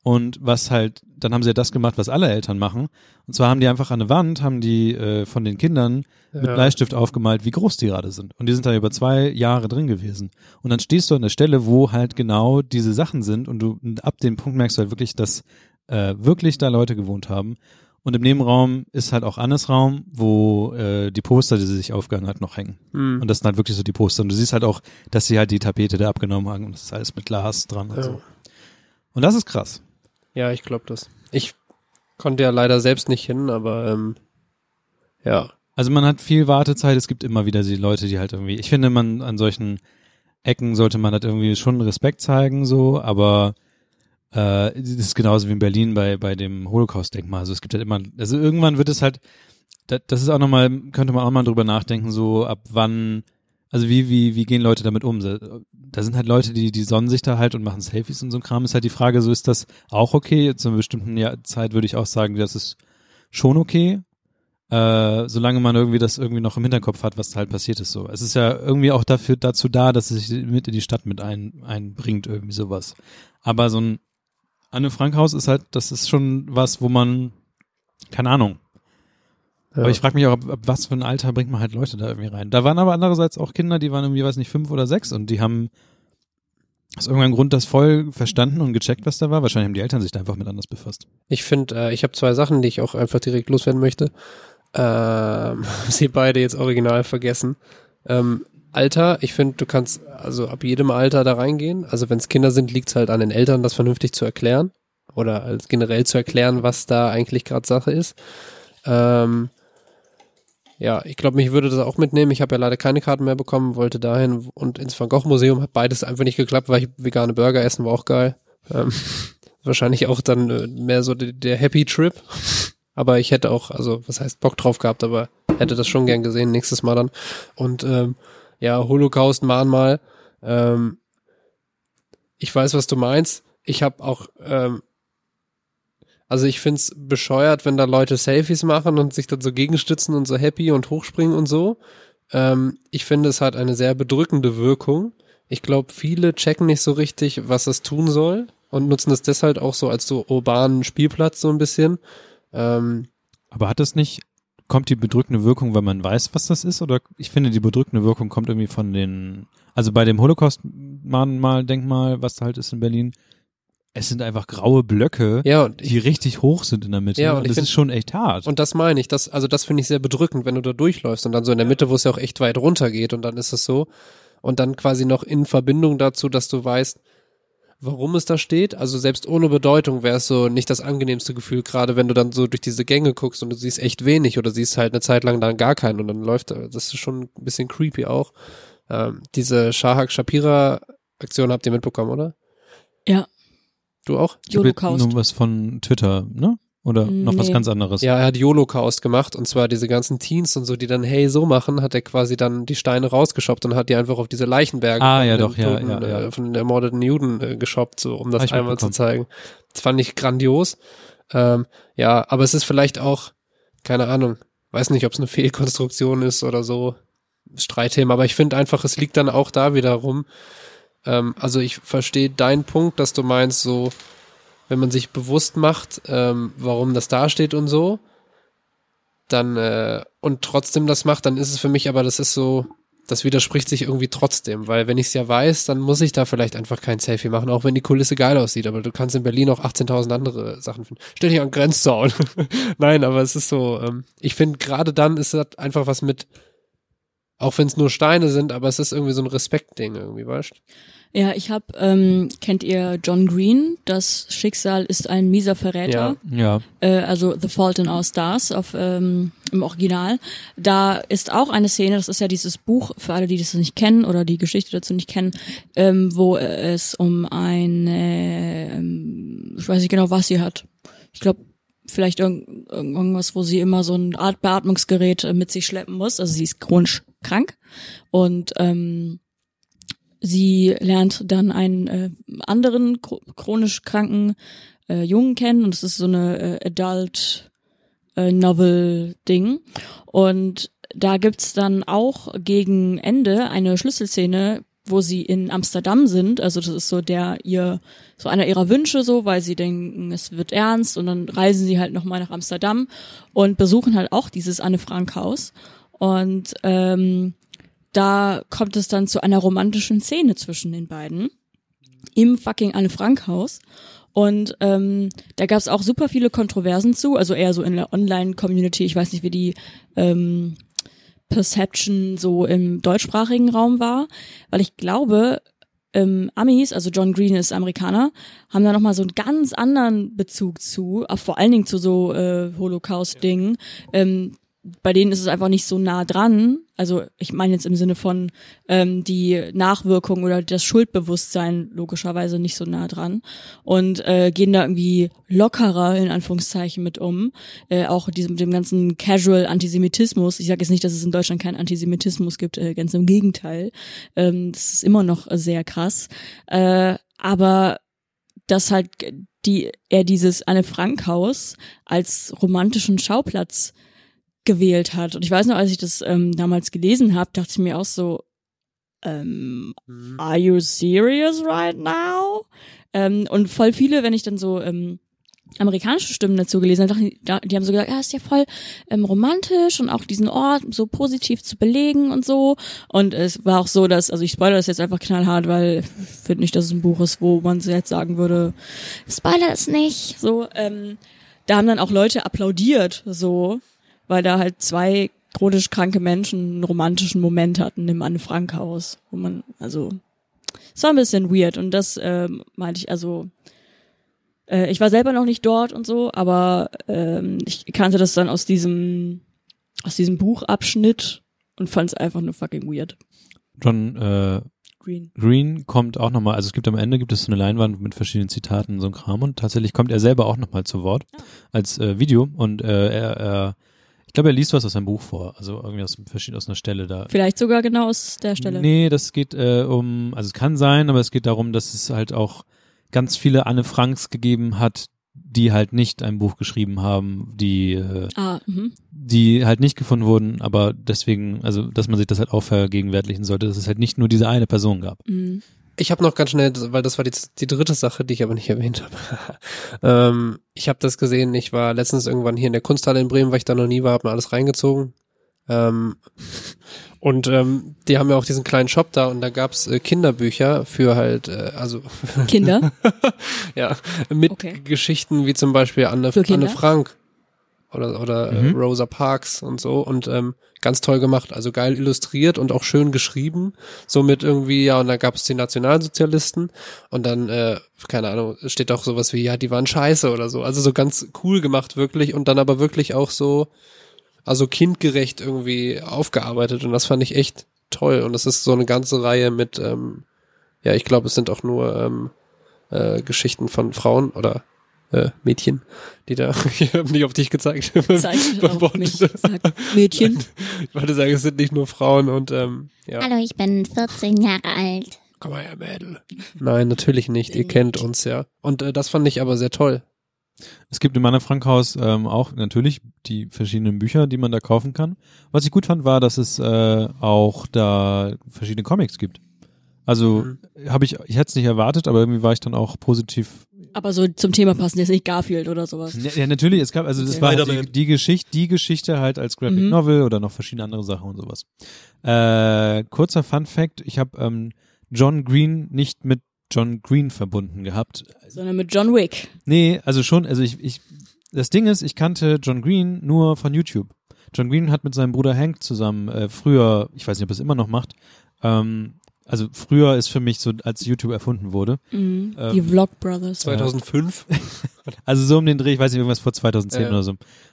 und was halt, dann haben sie ja das gemacht, was alle Eltern machen. Und zwar haben die einfach an der Wand, haben die äh, von den Kindern mit Ja. Bleistift aufgemalt, wie groß die gerade sind. Und die sind da über zwei Jahre drin gewesen. Und dann stehst du an der Stelle, wo halt genau diese Sachen sind und du ab dem Punkt merkst du halt wirklich, dass äh, wirklich da Leute gewohnt haben. Und im Nebenraum ist halt auch Annes Raum, wo äh, die Poster, die sie sich aufgehangen hat, noch hängen. Mhm. Und das sind halt wirklich so die Poster. Und du siehst halt auch, dass sie halt die Tapete da abgenommen haben und das ist alles mit Glas dran und Ja. so. Und das ist krass. Ja, ich glaube das. Ich konnte ja leider selbst nicht hin, aber ähm, ja. Also man hat viel Wartezeit, es gibt immer wieder die Leute, die halt irgendwie, ich finde, man an solchen Ecken sollte man halt irgendwie schon Respekt zeigen, so, aber äh, das ist genauso wie in Berlin bei, bei dem Holocaust-Denkmal. Also es gibt halt immer, also irgendwann wird es halt, das, das ist auch nochmal, könnte man auch mal drüber nachdenken, so ab wann, also wie, wie, wie gehen Leute damit um? Da sind halt Leute, die, die sonnen sich da halt und machen Selfies und so ein Kram. Ist halt die Frage, so ist das auch okay? Zu einer bestimmten Zeit würde ich auch sagen, das ist schon okay. Äh, solange man irgendwie das irgendwie noch im Hinterkopf hat, was da halt passiert ist. So, es ist ja irgendwie auch dafür dazu da, dass es sich mit in die Stadt mit ein, einbringt irgendwie sowas. Aber so ein Anne Frank Haus ist halt, das ist schon was, wo man keine Ahnung. Aber ich frage mich auch, ab, ab was für ein Alter bringt man halt Leute da irgendwie rein. Da waren aber andererseits auch Kinder, die waren irgendwie, weiß nicht, fünf oder sechs und die haben aus irgendeinem Grund das voll verstanden und gecheckt, was da war. Wahrscheinlich haben die Eltern sich da einfach mit anders befasst. Ich finde, äh, ich habe zwei Sachen, die ich auch einfach direkt loswerden möchte. Ähm, sie beide jetzt original vergessen. Ähm, Alter, ich finde, du kannst also ab jedem Alter da reingehen. Also wenn es Kinder sind, liegt es halt an den Eltern, das vernünftig zu erklären. Oder generell zu erklären, was da eigentlich gerade Sache ist. Ähm, ja, ich glaube, mich würde das auch mitnehmen. Ich habe ja leider keine Karten mehr bekommen, wollte dahin und ins Van Gogh Museum. Hat beides einfach nicht geklappt, weil ich vegane Burger essen war auch geil. Ähm, wahrscheinlich auch dann äh, mehr so der, der Happy Trip. Aber ich hätte auch, also was heißt Bock drauf gehabt, aber hätte das schon gern gesehen, nächstes Mal dann. Und ähm, ja, Holocaust, Mahnmal. Ähm, ich weiß, was du meinst. Ich habe auch, ähm, also ich find's bescheuert, wenn da Leute Selfies machen und sich dann so gegenstützen und so happy und hochspringen und so. Ähm, ich finde, es hat eine sehr bedrückende Wirkung. Ich glaube, viele checken nicht so richtig, was es tun soll und nutzen es deshalb auch so als so urbanen Spielplatz so ein bisschen. Ähm, Aber hat das nicht, kommt die bedrückende Wirkung, weil man weiß, was das ist? Oder ich finde, die bedrückende Wirkung kommt irgendwie von den, also bei dem Holocaust-Mahnmal-Denkmal, was da halt ist in Berlin, es sind einfach graue Blöcke, ja, und die richtig hoch sind in der Mitte. Ja, und und ich das find- ist schon echt hart. Und das meine ich, das, also das finde ich sehr bedrückend, wenn du da durchläufst und dann so in der Mitte, wo es ja auch echt weit runter geht und dann ist es so und dann quasi noch in Verbindung dazu, dass du weißt, warum es da steht. Also selbst ohne Bedeutung wäre es so nicht das angenehmste Gefühl, gerade wenn du dann so durch diese Gänge guckst und du siehst echt wenig oder siehst halt eine Zeit lang dann gar keinen und dann läuft, das ist schon ein bisschen creepy auch. Ähm, diese Shahak Shapira Aktion habt ihr mitbekommen, oder? Ja. Du auch? Holocaust. Nur was von Twitter, ne? Oder noch was Nee. ganz anderes? Ja, er hat Holocaust gemacht und zwar diese ganzen Teens und so, die dann hey so machen, hat er quasi dann die Steine rausgeschoppt und hat die einfach auf diese Leichenberge Ah, von ja, den doch, ja, toten, ja, ja. Äh, von den ermordeten Juden äh, geschoppt, so um das ich einmal zu zeigen. Das fand ich grandios. Ähm, ja, aber es ist vielleicht auch, keine Ahnung, weiß nicht, ob es eine Fehlkonstruktion ist oder so, Streitthema, aber ich finde einfach, es liegt dann auch da wieder rum. Ähm, also ich verstehe deinen Punkt, dass du meinst, so, wenn man sich bewusst macht, ähm, warum das da steht und so, dann äh, und trotzdem das macht, dann ist es für mich aber, das ist so, das widerspricht sich irgendwie trotzdem, weil wenn ich es ja weiß, dann muss ich da vielleicht einfach kein Selfie machen, auch wenn die Kulisse geil aussieht, aber du kannst in Berlin auch 18.000 andere Sachen finden. Stell dich an Grenzzaun. Nein, aber es ist so, ähm, ich finde gerade dann ist das einfach was mit, auch wenn es nur Steine sind, aber es ist irgendwie so ein Respektding irgendwie, weißt du? Ja, ich hab, ähm, kennt ihr John Green? Das Schicksal ist ein mieser Verräter. Ja. äh, also The Fault in Our Stars auf, ähm, im Original. Da ist auch eine Szene, das ist ja dieses Buch, für alle, die das nicht kennen oder die Geschichte dazu nicht kennen, ähm, wo es um eine, ähm, ich weiß nicht genau, was sie hat. Ich glaube, vielleicht irgend, irgendwas, wo sie immer so eine Art Beatmungsgerät äh, mit sich schleppen muss. Also sie ist chronisch krank. Und ähm, sie lernt dann einen äh, anderen chro- chronisch kranken äh, Jungen kennen. Und es ist so eine äh, Adult äh, Novel Ding. Und da gibt's dann auch gegen Ende eine Schlüsselszene, wo sie in Amsterdam sind, also das ist so der ihr so einer ihrer Wünsche so, weil sie denken, es wird ernst. Und dann reisen sie halt noch mal nach Amsterdam und besuchen halt auch dieses Anne Frank Haus und ähm, da kommt es dann zu einer romantischen Szene zwischen den beiden im fucking Anne Frank Haus. Und ähm, da gab es auch super viele Kontroversen zu, also eher so in der Online-Community. Ich weiß nicht, wie die ähm, Perception so im deutschsprachigen Raum war, weil ich glaube, ähm, Amis, also John Green ist Amerikaner, haben da nochmal so einen ganz anderen Bezug zu, auch vor allen Dingen zu so äh, Holocaust-Dingen. Ähm, bei denen ist es einfach nicht so nah dran. Also ich meine jetzt im Sinne von ähm, die Nachwirkung oder das Schuldbewusstsein logischerweise nicht so nah dran und äh, gehen da irgendwie lockerer in Anführungszeichen mit um. Äh, auch diesem dem ganzen Casual Antisemitismus. Ich sage jetzt nicht, dass es in Deutschland keinen Antisemitismus gibt, äh, ganz im Gegenteil. Ähm, das ist immer noch sehr krass. Äh, aber dass halt die er dieses Anne Frank Haus als romantischen Schauplatz gewählt hat. Und ich weiß noch, als ich das ähm, damals gelesen habe, dachte ich mir auch so, ähm, are you serious right now? Ähm, und voll viele, wenn ich dann so ähm, amerikanische Stimmen dazu gelesen habe, die haben so gesagt, ja, ist ja voll ähm, romantisch und auch diesen Ort so positiv zu belegen und so. Und es war auch so, dass, also ich spoilere das jetzt einfach knallhart, weil ich finde nicht, dass es ein Buch ist, wo man jetzt sagen würde, spoiler es nicht. So, ähm, da haben dann auch Leute applaudiert, so, weil da halt zwei chronisch kranke Menschen einen romantischen Moment hatten im Anne Frank Haus, wo man, also, es war ein bisschen weird und das ähm, meinte ich, also, äh, ich war selber noch nicht dort und so, aber ähm, ich kannte das dann aus diesem, aus diesem Buchabschnitt und fand es einfach nur fucking weird. John äh, Green. Green kommt auch nochmal, also es gibt am Ende gibt es so eine Leinwand mit verschiedenen Zitaten und so ein Kram und tatsächlich kommt er selber auch nochmal zu Wort als äh, Video und äh, er, er ich glaube, er liest was aus seinem Buch vor, also irgendwie aus, verschieden- aus einer Stelle da. Vielleicht sogar genau aus der Stelle. Nee, das geht äh, um, also es kann sein, aber es geht darum, dass es halt auch ganz viele Anne Franks gegeben hat, die halt nicht ein Buch geschrieben haben, die äh, Ah, mhm. die halt nicht gefunden wurden, aber deswegen, also dass man sich das halt auch vergegenwärtigen sollte, dass es halt nicht nur diese eine Person gab. Mhm. Ich habe noch ganz schnell, weil das war die, die dritte Sache, die ich aber nicht erwähnt habe. ähm, ich habe das gesehen, ich war letztens irgendwann hier in der Kunsthalle in Bremen, weil ich da noch nie war, habe mir alles reingezogen. Ähm, und ähm, die haben ja auch diesen kleinen Shop da und da gab's äh, Kinderbücher für halt, äh, also Kinder. ja, mit Okay. Geschichten wie zum Beispiel Anne? Anne Frank. Oder, oder Mhm. äh, Rosa Parks und so und ähm, ganz toll gemacht, also geil illustriert und auch schön geschrieben, somit irgendwie, ja, und dann gab es die Nationalsozialisten und dann, äh, keine Ahnung, steht auch sowas wie, ja, die waren scheiße oder so, also so ganz cool gemacht wirklich und dann aber wirklich auch so, also kindgerecht irgendwie aufgearbeitet und das fand ich echt toll. Und das ist so eine ganze Reihe mit, ähm, ja, ich glaube, es sind auch nur ähm, äh, Geschichten von Frauen oder äh, Mädchen, die da, ich habe nicht auf dich gezeigt. Zeigt auf mich, sagt Mädchen. Ich wollte sagen, es sind nicht nur Frauen und ähm, ja. Hallo, ich bin 14 Jahre alt. Komm mal her, Mädel. Nein, natürlich nicht. Ihr kennt uns ja. Und äh, das fand ich aber sehr toll. Es gibt im Anne Frank Haus ähm, auch natürlich die verschiedenen Bücher, die man da kaufen kann. Was ich gut fand, war, dass es äh, auch da verschiedene Comics gibt. Also Mhm. habe ich, ich hätte es nicht erwartet, aber irgendwie war ich dann auch positiv. Aber so zum Thema passen jetzt nicht Garfield oder sowas. Ja, ja natürlich, es gab, also das Okay. war halt die, die Geschichte, die Geschichte halt als Graphic Mhm. Novel oder noch verschiedene andere Sachen und sowas. Äh, kurzer Fun Fact, ich habe ähm, John Green nicht mit John Green verbunden gehabt. Sondern mit John Wick. Nee, also schon, also ich, ich, das Ding ist, ich kannte John Green nur von YouTube. John Green hat mit seinem Bruder Hank zusammen äh, früher, ich weiß nicht, ob er es immer noch macht, ähm, also früher ist für mich so, als YouTube erfunden wurde. Mhm. Ähm, die Vlog Brothers. 2005. Also so um den Dreh, ich weiß nicht, irgendwas vor 2010 Ja. oder so.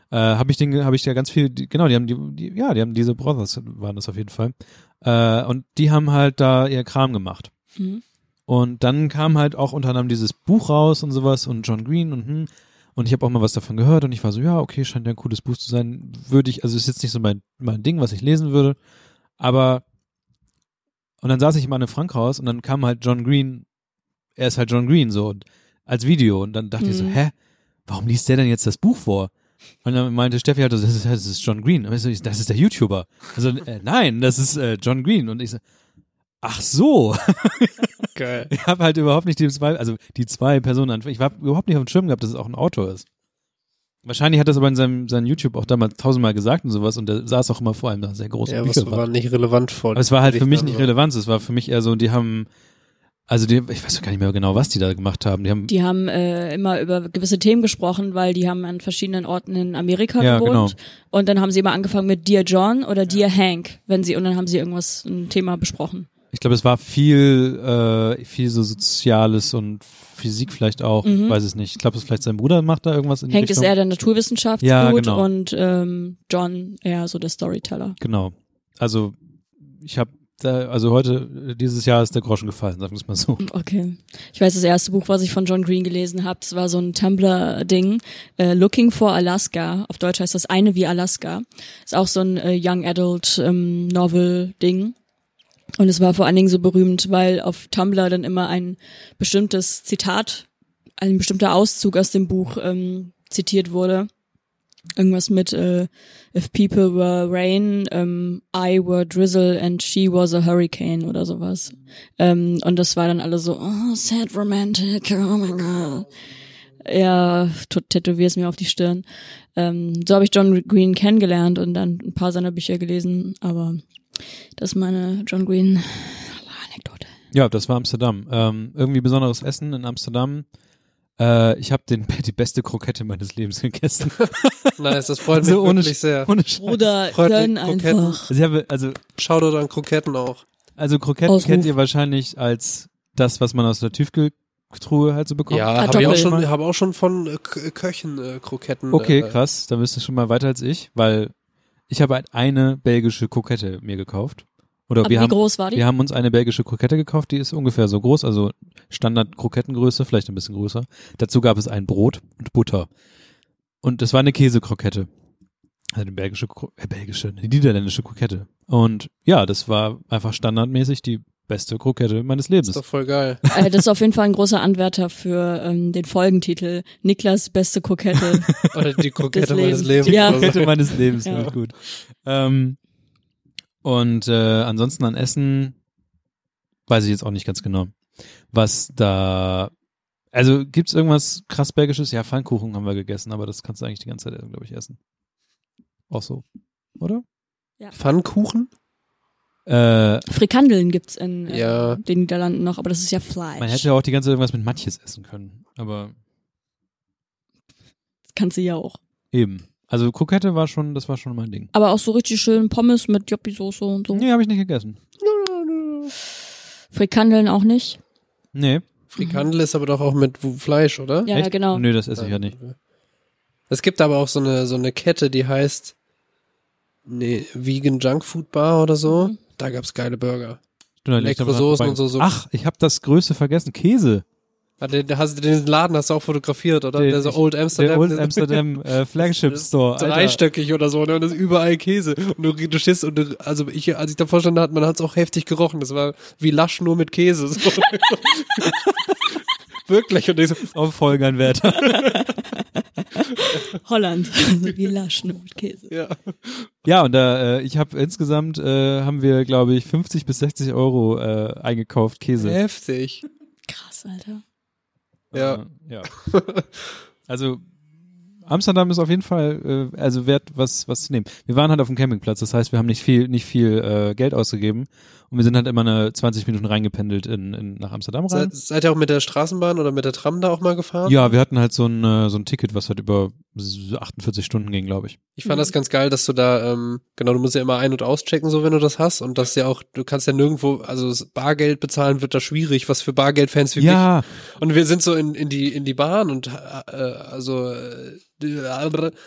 Äh, habe ich den, habe ich ja ganz viel, die, genau, die haben die, die, ja, die haben diese Brothers waren das auf jeden Fall. Äh, und die haben halt da ihr Kram gemacht. Mhm. Und dann kam halt auch unter anderem dieses Buch raus und sowas und John Green und hm. Und ich habe auch mal was davon gehört und ich war so, ja, okay, scheint ja ein cooles Buch zu sein. Würde ich, also ist jetzt nicht so mein, mein Ding, was ich lesen würde. Aber und dann saß ich im Anne Frank Haus und dann kam halt John Green, er ist halt John Green so als Video und dann dachte ich so, Mhm. hä, warum liest der denn jetzt das Buch vor? Und dann meinte Steffi halt, das ist, das ist John Green. Und ich so, das ist der YouTuber. Also, äh, nein, das ist äh, John Green. Und ich so, ach so. Geil. Ich habe halt überhaupt nicht die zwei, also die zwei Personen, ich war überhaupt nicht auf dem Schirm gehabt, dass es auch ein Autor ist. Wahrscheinlich hat das aber in seinem, seinem YouTube auch damals tausendmal gesagt und sowas und der saß auch immer vor allem da sehr große Ja, was Bücher. war nicht relevant vor. aber es war halt für mich nicht so. relevant, es war für mich eher so, die haben, also die, ich weiß gar nicht mehr genau, was die da gemacht haben. Die haben, Die haben äh, immer über gewisse Themen gesprochen, weil die haben an verschiedenen Orten in Amerika Ja, gewohnt. genau. Und dann haben sie immer angefangen mit Dear John oder Dear Hank, wenn sie und dann haben sie irgendwas ein Thema besprochen. ich glaube, es war viel, äh, viel so Soziales und Physik vielleicht auch, Mhm. weiß es nicht. Ich glaube, es vielleicht sein Bruder macht da irgendwas in die Hank ist eher der Naturwissenschaftsgut Ja, genau. und ähm, John eher so der Storyteller. Genau. Also ich habe da, also heute, dieses Jahr ist der Groschen gefallen, sagen wir es mal so. Okay. Ich weiß, das erste Buch, was ich von John Green gelesen habe, das war so ein Tumblr-Ding, äh, Looking for Alaska. Auf Deutsch heißt das eine wie Alaska. Ist auch so ein äh, Young Adult ähm, Novel-Ding. Und es war vor allen Dingen so berühmt, weil auf Tumblr dann immer ein bestimmtes Zitat, ein bestimmter Auszug aus dem Buch ähm, zitiert wurde. Irgendwas mit äh, If people were rain, ähm, I were drizzle and she was a hurricane oder sowas. Ähm, und das war dann alle so, oh, sad romantic, oh my god. Ja, tätowier's mir auf die Stirn. Ähm, so habe ich John Green kennengelernt und dann ein paar seiner Bücher gelesen, aber das ist meine John Green Anekdote. Ja, das war Amsterdam. Ähm, irgendwie besonderes Essen in Amsterdam. Äh, ich habe den die beste Krokette meines Lebens gegessen. Nice, das freut mich Also ohne, wirklich sehr. ohne Scheiß. Bruder, Freut Kroketten. einfach. Also, ich habe, also, Shoutout an Kroketten auch. also Kroketten Ausruf. kennt ihr wahrscheinlich als das, was man aus der Tiefkühltruhe halt so bekommt. Ja, habe ich auch schon, habe auch schon von äh, Köchen äh, Kroketten. Okay, äh, krass. Da bist du schon mal weiter als ich, weil ich habe halt eine belgische Krokette mir gekauft. Oder Aber wir wie haben, groß war die? wir haben uns eine belgische Krokette gekauft, die ist ungefähr so groß, also Standard Krokettengröße, vielleicht ein bisschen größer. Dazu gab es ein Brot und Butter. Und das war eine Käsekrokette. Also eine belgische, äh, belgische, eine niederländische Krokette. Und ja, das war einfach standardmäßig die beste Krokette meines Ist Lebens. doch voll geil. Äh, das ist auf jeden Fall ein großer Anwärter für ähm, den Folgentitel Niklas beste Kokette. Oder die Krokette Des meines Lebens. Ja. so. Krokette meines Lebens, Ja. ja. gut. Ähm, und äh, ansonsten an Essen weiß ich jetzt auch nicht ganz genau, was da. Also gibt's irgendwas krass Belgisches? Ja, Pfannkuchen haben wir gegessen, aber das kannst du eigentlich die ganze Zeit, glaube ich, essen. Auch so, oder? Pfannkuchen? Äh, Frikandeln gibt's in äh, Ja. den Niederlanden noch, aber das ist ja Fleisch. man hätte ja auch die ganze Zeit irgendwas mit Matjes essen können, aber das kannst du ja auch. eben. Also Krokette war schon, das war schon mein Ding. Aber auch so richtig schön Pommes mit Joppi-Soße und so. Nee, habe ich nicht gegessen. Frikandeln auch nicht. Nee. Frikandel ist aber doch auch mit Fleisch, oder? Ja, Echt? genau. Nö, das esse ich ja nicht. Es gibt aber auch so eine, so eine Kette, die heißt nee, Vegan Junk Food Bar oder so. Mhm. Da gab's geile Burger. Stimmt, da Leckere Soßen und so- so- Ach, ich habe das Größte vergessen. Käse. Ah, den, hast du den Laden hast du auch fotografiert, oder? Den- der so Old Amsterdam. Der Old Amsterdam äh, Flagship Store. Dreistöckig oder so, ne? Und das ist überall Käse. Und du, du stehst und du, also ich, als ich davor stand, hat man hat's auch heftig gerochen. Das war wie Lasch nur mit Käse. So. Wirklich. Und ich so, Auf Folgernwärter. Holland. Wie Laschen mit Käse. ja. ja, und da, äh, ich habe insgesamt, äh, haben wir, glaube ich, 50 bis 60 Euro äh, eingekauft Käse. Heftig. Krass, Alter. Ja. Äh, ja. also Amsterdam ist auf jeden Fall äh, also wert was was zu nehmen. Wir waren halt auf dem Campingplatz, das heißt, wir haben nicht viel nicht viel äh, Geld ausgegeben und wir sind halt immer eine 20 Minuten reingependelt in, in nach Amsterdam rein. Seid, seid ihr auch mit der Straßenbahn oder mit der Tram da auch mal gefahren? Ja, wir hatten halt so ein äh, so ein Ticket, was halt über 48 Stunden ging, glaube ich. Ich fand das ganz geil, dass du da, ähm, genau, du musst ja immer ein- und auschecken, so wenn du das hast. Und das ja auch, du kannst ja nirgendwo, also Bargeld bezahlen wird da schwierig, was für Bargeldfans wie mich. Ja, Und wir sind so in, in die in die Bahn und äh, also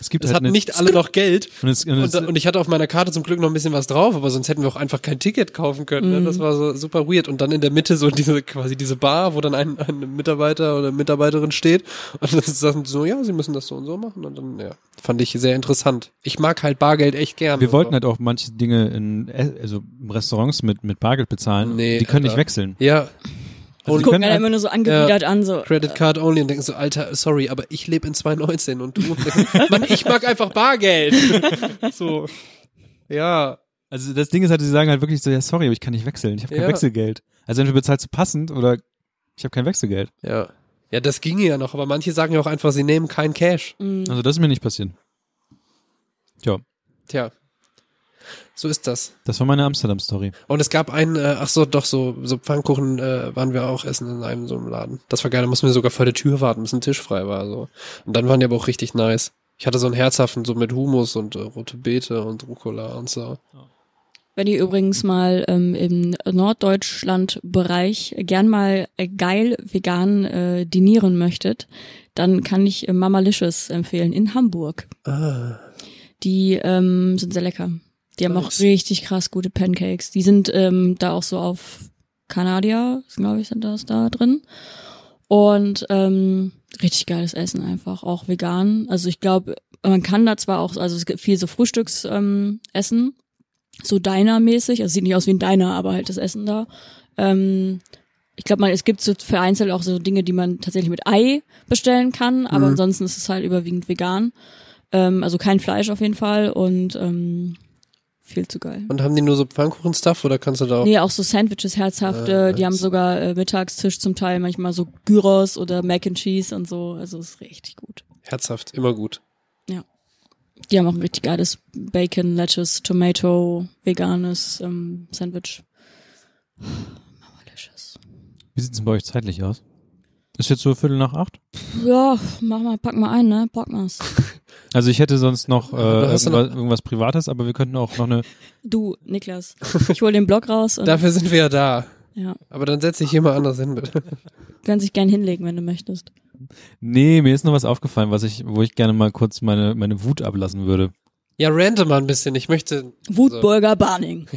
es gibt es halt hatten eine, nicht alle noch Geld und es, und es, und, und ich hatte auf meiner Karte zum Glück noch ein bisschen was drauf, aber sonst hätten wir auch einfach kein Ticket kaufen können. Ne? Mhm. Das war so super weird. Und dann in der Mitte so diese quasi diese Bar, wo dann ein, ein Mitarbeiter oder Mitarbeiterin steht und dann sagen so, ja, sie müssen das so und so machen. Und dann, ja, fand ich sehr interessant. Ich mag halt Bargeld echt gern. wir wollten halt auch manche Dinge in also in Restaurants mit mit Bargeld bezahlen. Nee, die können nicht Alter. wechseln. Ja, Also die Gucken können dann halt- immer nur so angewidert an, so. Credit Card only und denken so, Alter, sorry, aber ich lebe in 2019 und du, Mann, ich mag einfach Bargeld. so, ja, Also das Ding ist halt, sie sagen halt wirklich so, ja sorry, aber ich kann nicht wechseln, ich habe kein Ja. Wechselgeld. Also entweder bezahlst du passend oder ich habe kein Wechselgeld. ja. Ja, das ginge ja noch, aber manche sagen ja auch einfach, sie nehmen kein Cash. mm. Also das ist mir nicht passiert. Tja, Tja, so ist das. das war meine Amsterdam-Story. Und es gab einen, äh, ach so, doch, so, so Pfannkuchen äh, waren wir auch essen in einem so einem Laden. Das war geil, da mussten wir sogar vor der Tür warten, bis ein Tisch frei war. so. Und dann waren die aber auch richtig nice. Ich hatte so einen herzhaften, so mit Humus und äh, rote Beete und Rucola und so. Wenn ihr übrigens mal ähm, im Norddeutschland-Bereich gern mal äh, geil vegan äh, dinieren möchtet, dann kann ich äh, Mamalicious empfehlen in Hamburg. Ah, Die ähm, sind sehr lecker. Die haben auch Nice. richtig krass gute Pancakes. Die sind ähm, da auch so auf Kanadier, glaube ich, sind das da drin. Und ähm, richtig geiles Essen einfach, auch vegan. Also ich glaube, man kann da zwar auch, also es gibt viel so Frühstücksessen, ähm, Essen, so Diner-mäßig, also sieht nicht aus wie ein Diner, aber halt das Essen da. Ähm, ich glaube, man, es gibt so vereinzelt auch so Dinge, die man tatsächlich mit Ei bestellen kann, aber Mhm. ansonsten ist es halt überwiegend vegan. Ähm, also kein Fleisch auf jeden Fall und ähm, viel zu geil. Und haben die nur so Pfannkuchen-Stuff oder kannst du da auch? Nee, auch so Sandwiches herzhafte. Ah, die haben sogar äh, Mittagstisch zum Teil manchmal so Gyros oder Mac and Cheese und so. Also ist richtig gut. Herzhaft, immer gut. Die haben auch ein richtig geiles Bacon, Lettuce, Tomato, veganes ähm, Sandwich. Mamalicious. Wie sieht's denn bei euch zeitlich aus? Ist jetzt so Viertel nach acht? Ja, mach mal, pack mal ein, ne? Pack mal's. Also ich hätte sonst noch, äh, du irgendwas, irgendwas Privates, aber wir könnten auch noch eine. Du, Niklas. Ich hol den Block raus und Dafür sind wir ja da. ja, Aber dann setz dich hier mal anders hin, bitte. kannst dich gern hinlegen, wenn du möchtest. Nee, mir ist noch was aufgefallen, was ich, wo ich gerne mal kurz meine, meine Wut ablassen würde. Ja, rante mal ein bisschen. Ich möchte Wutburger Barning.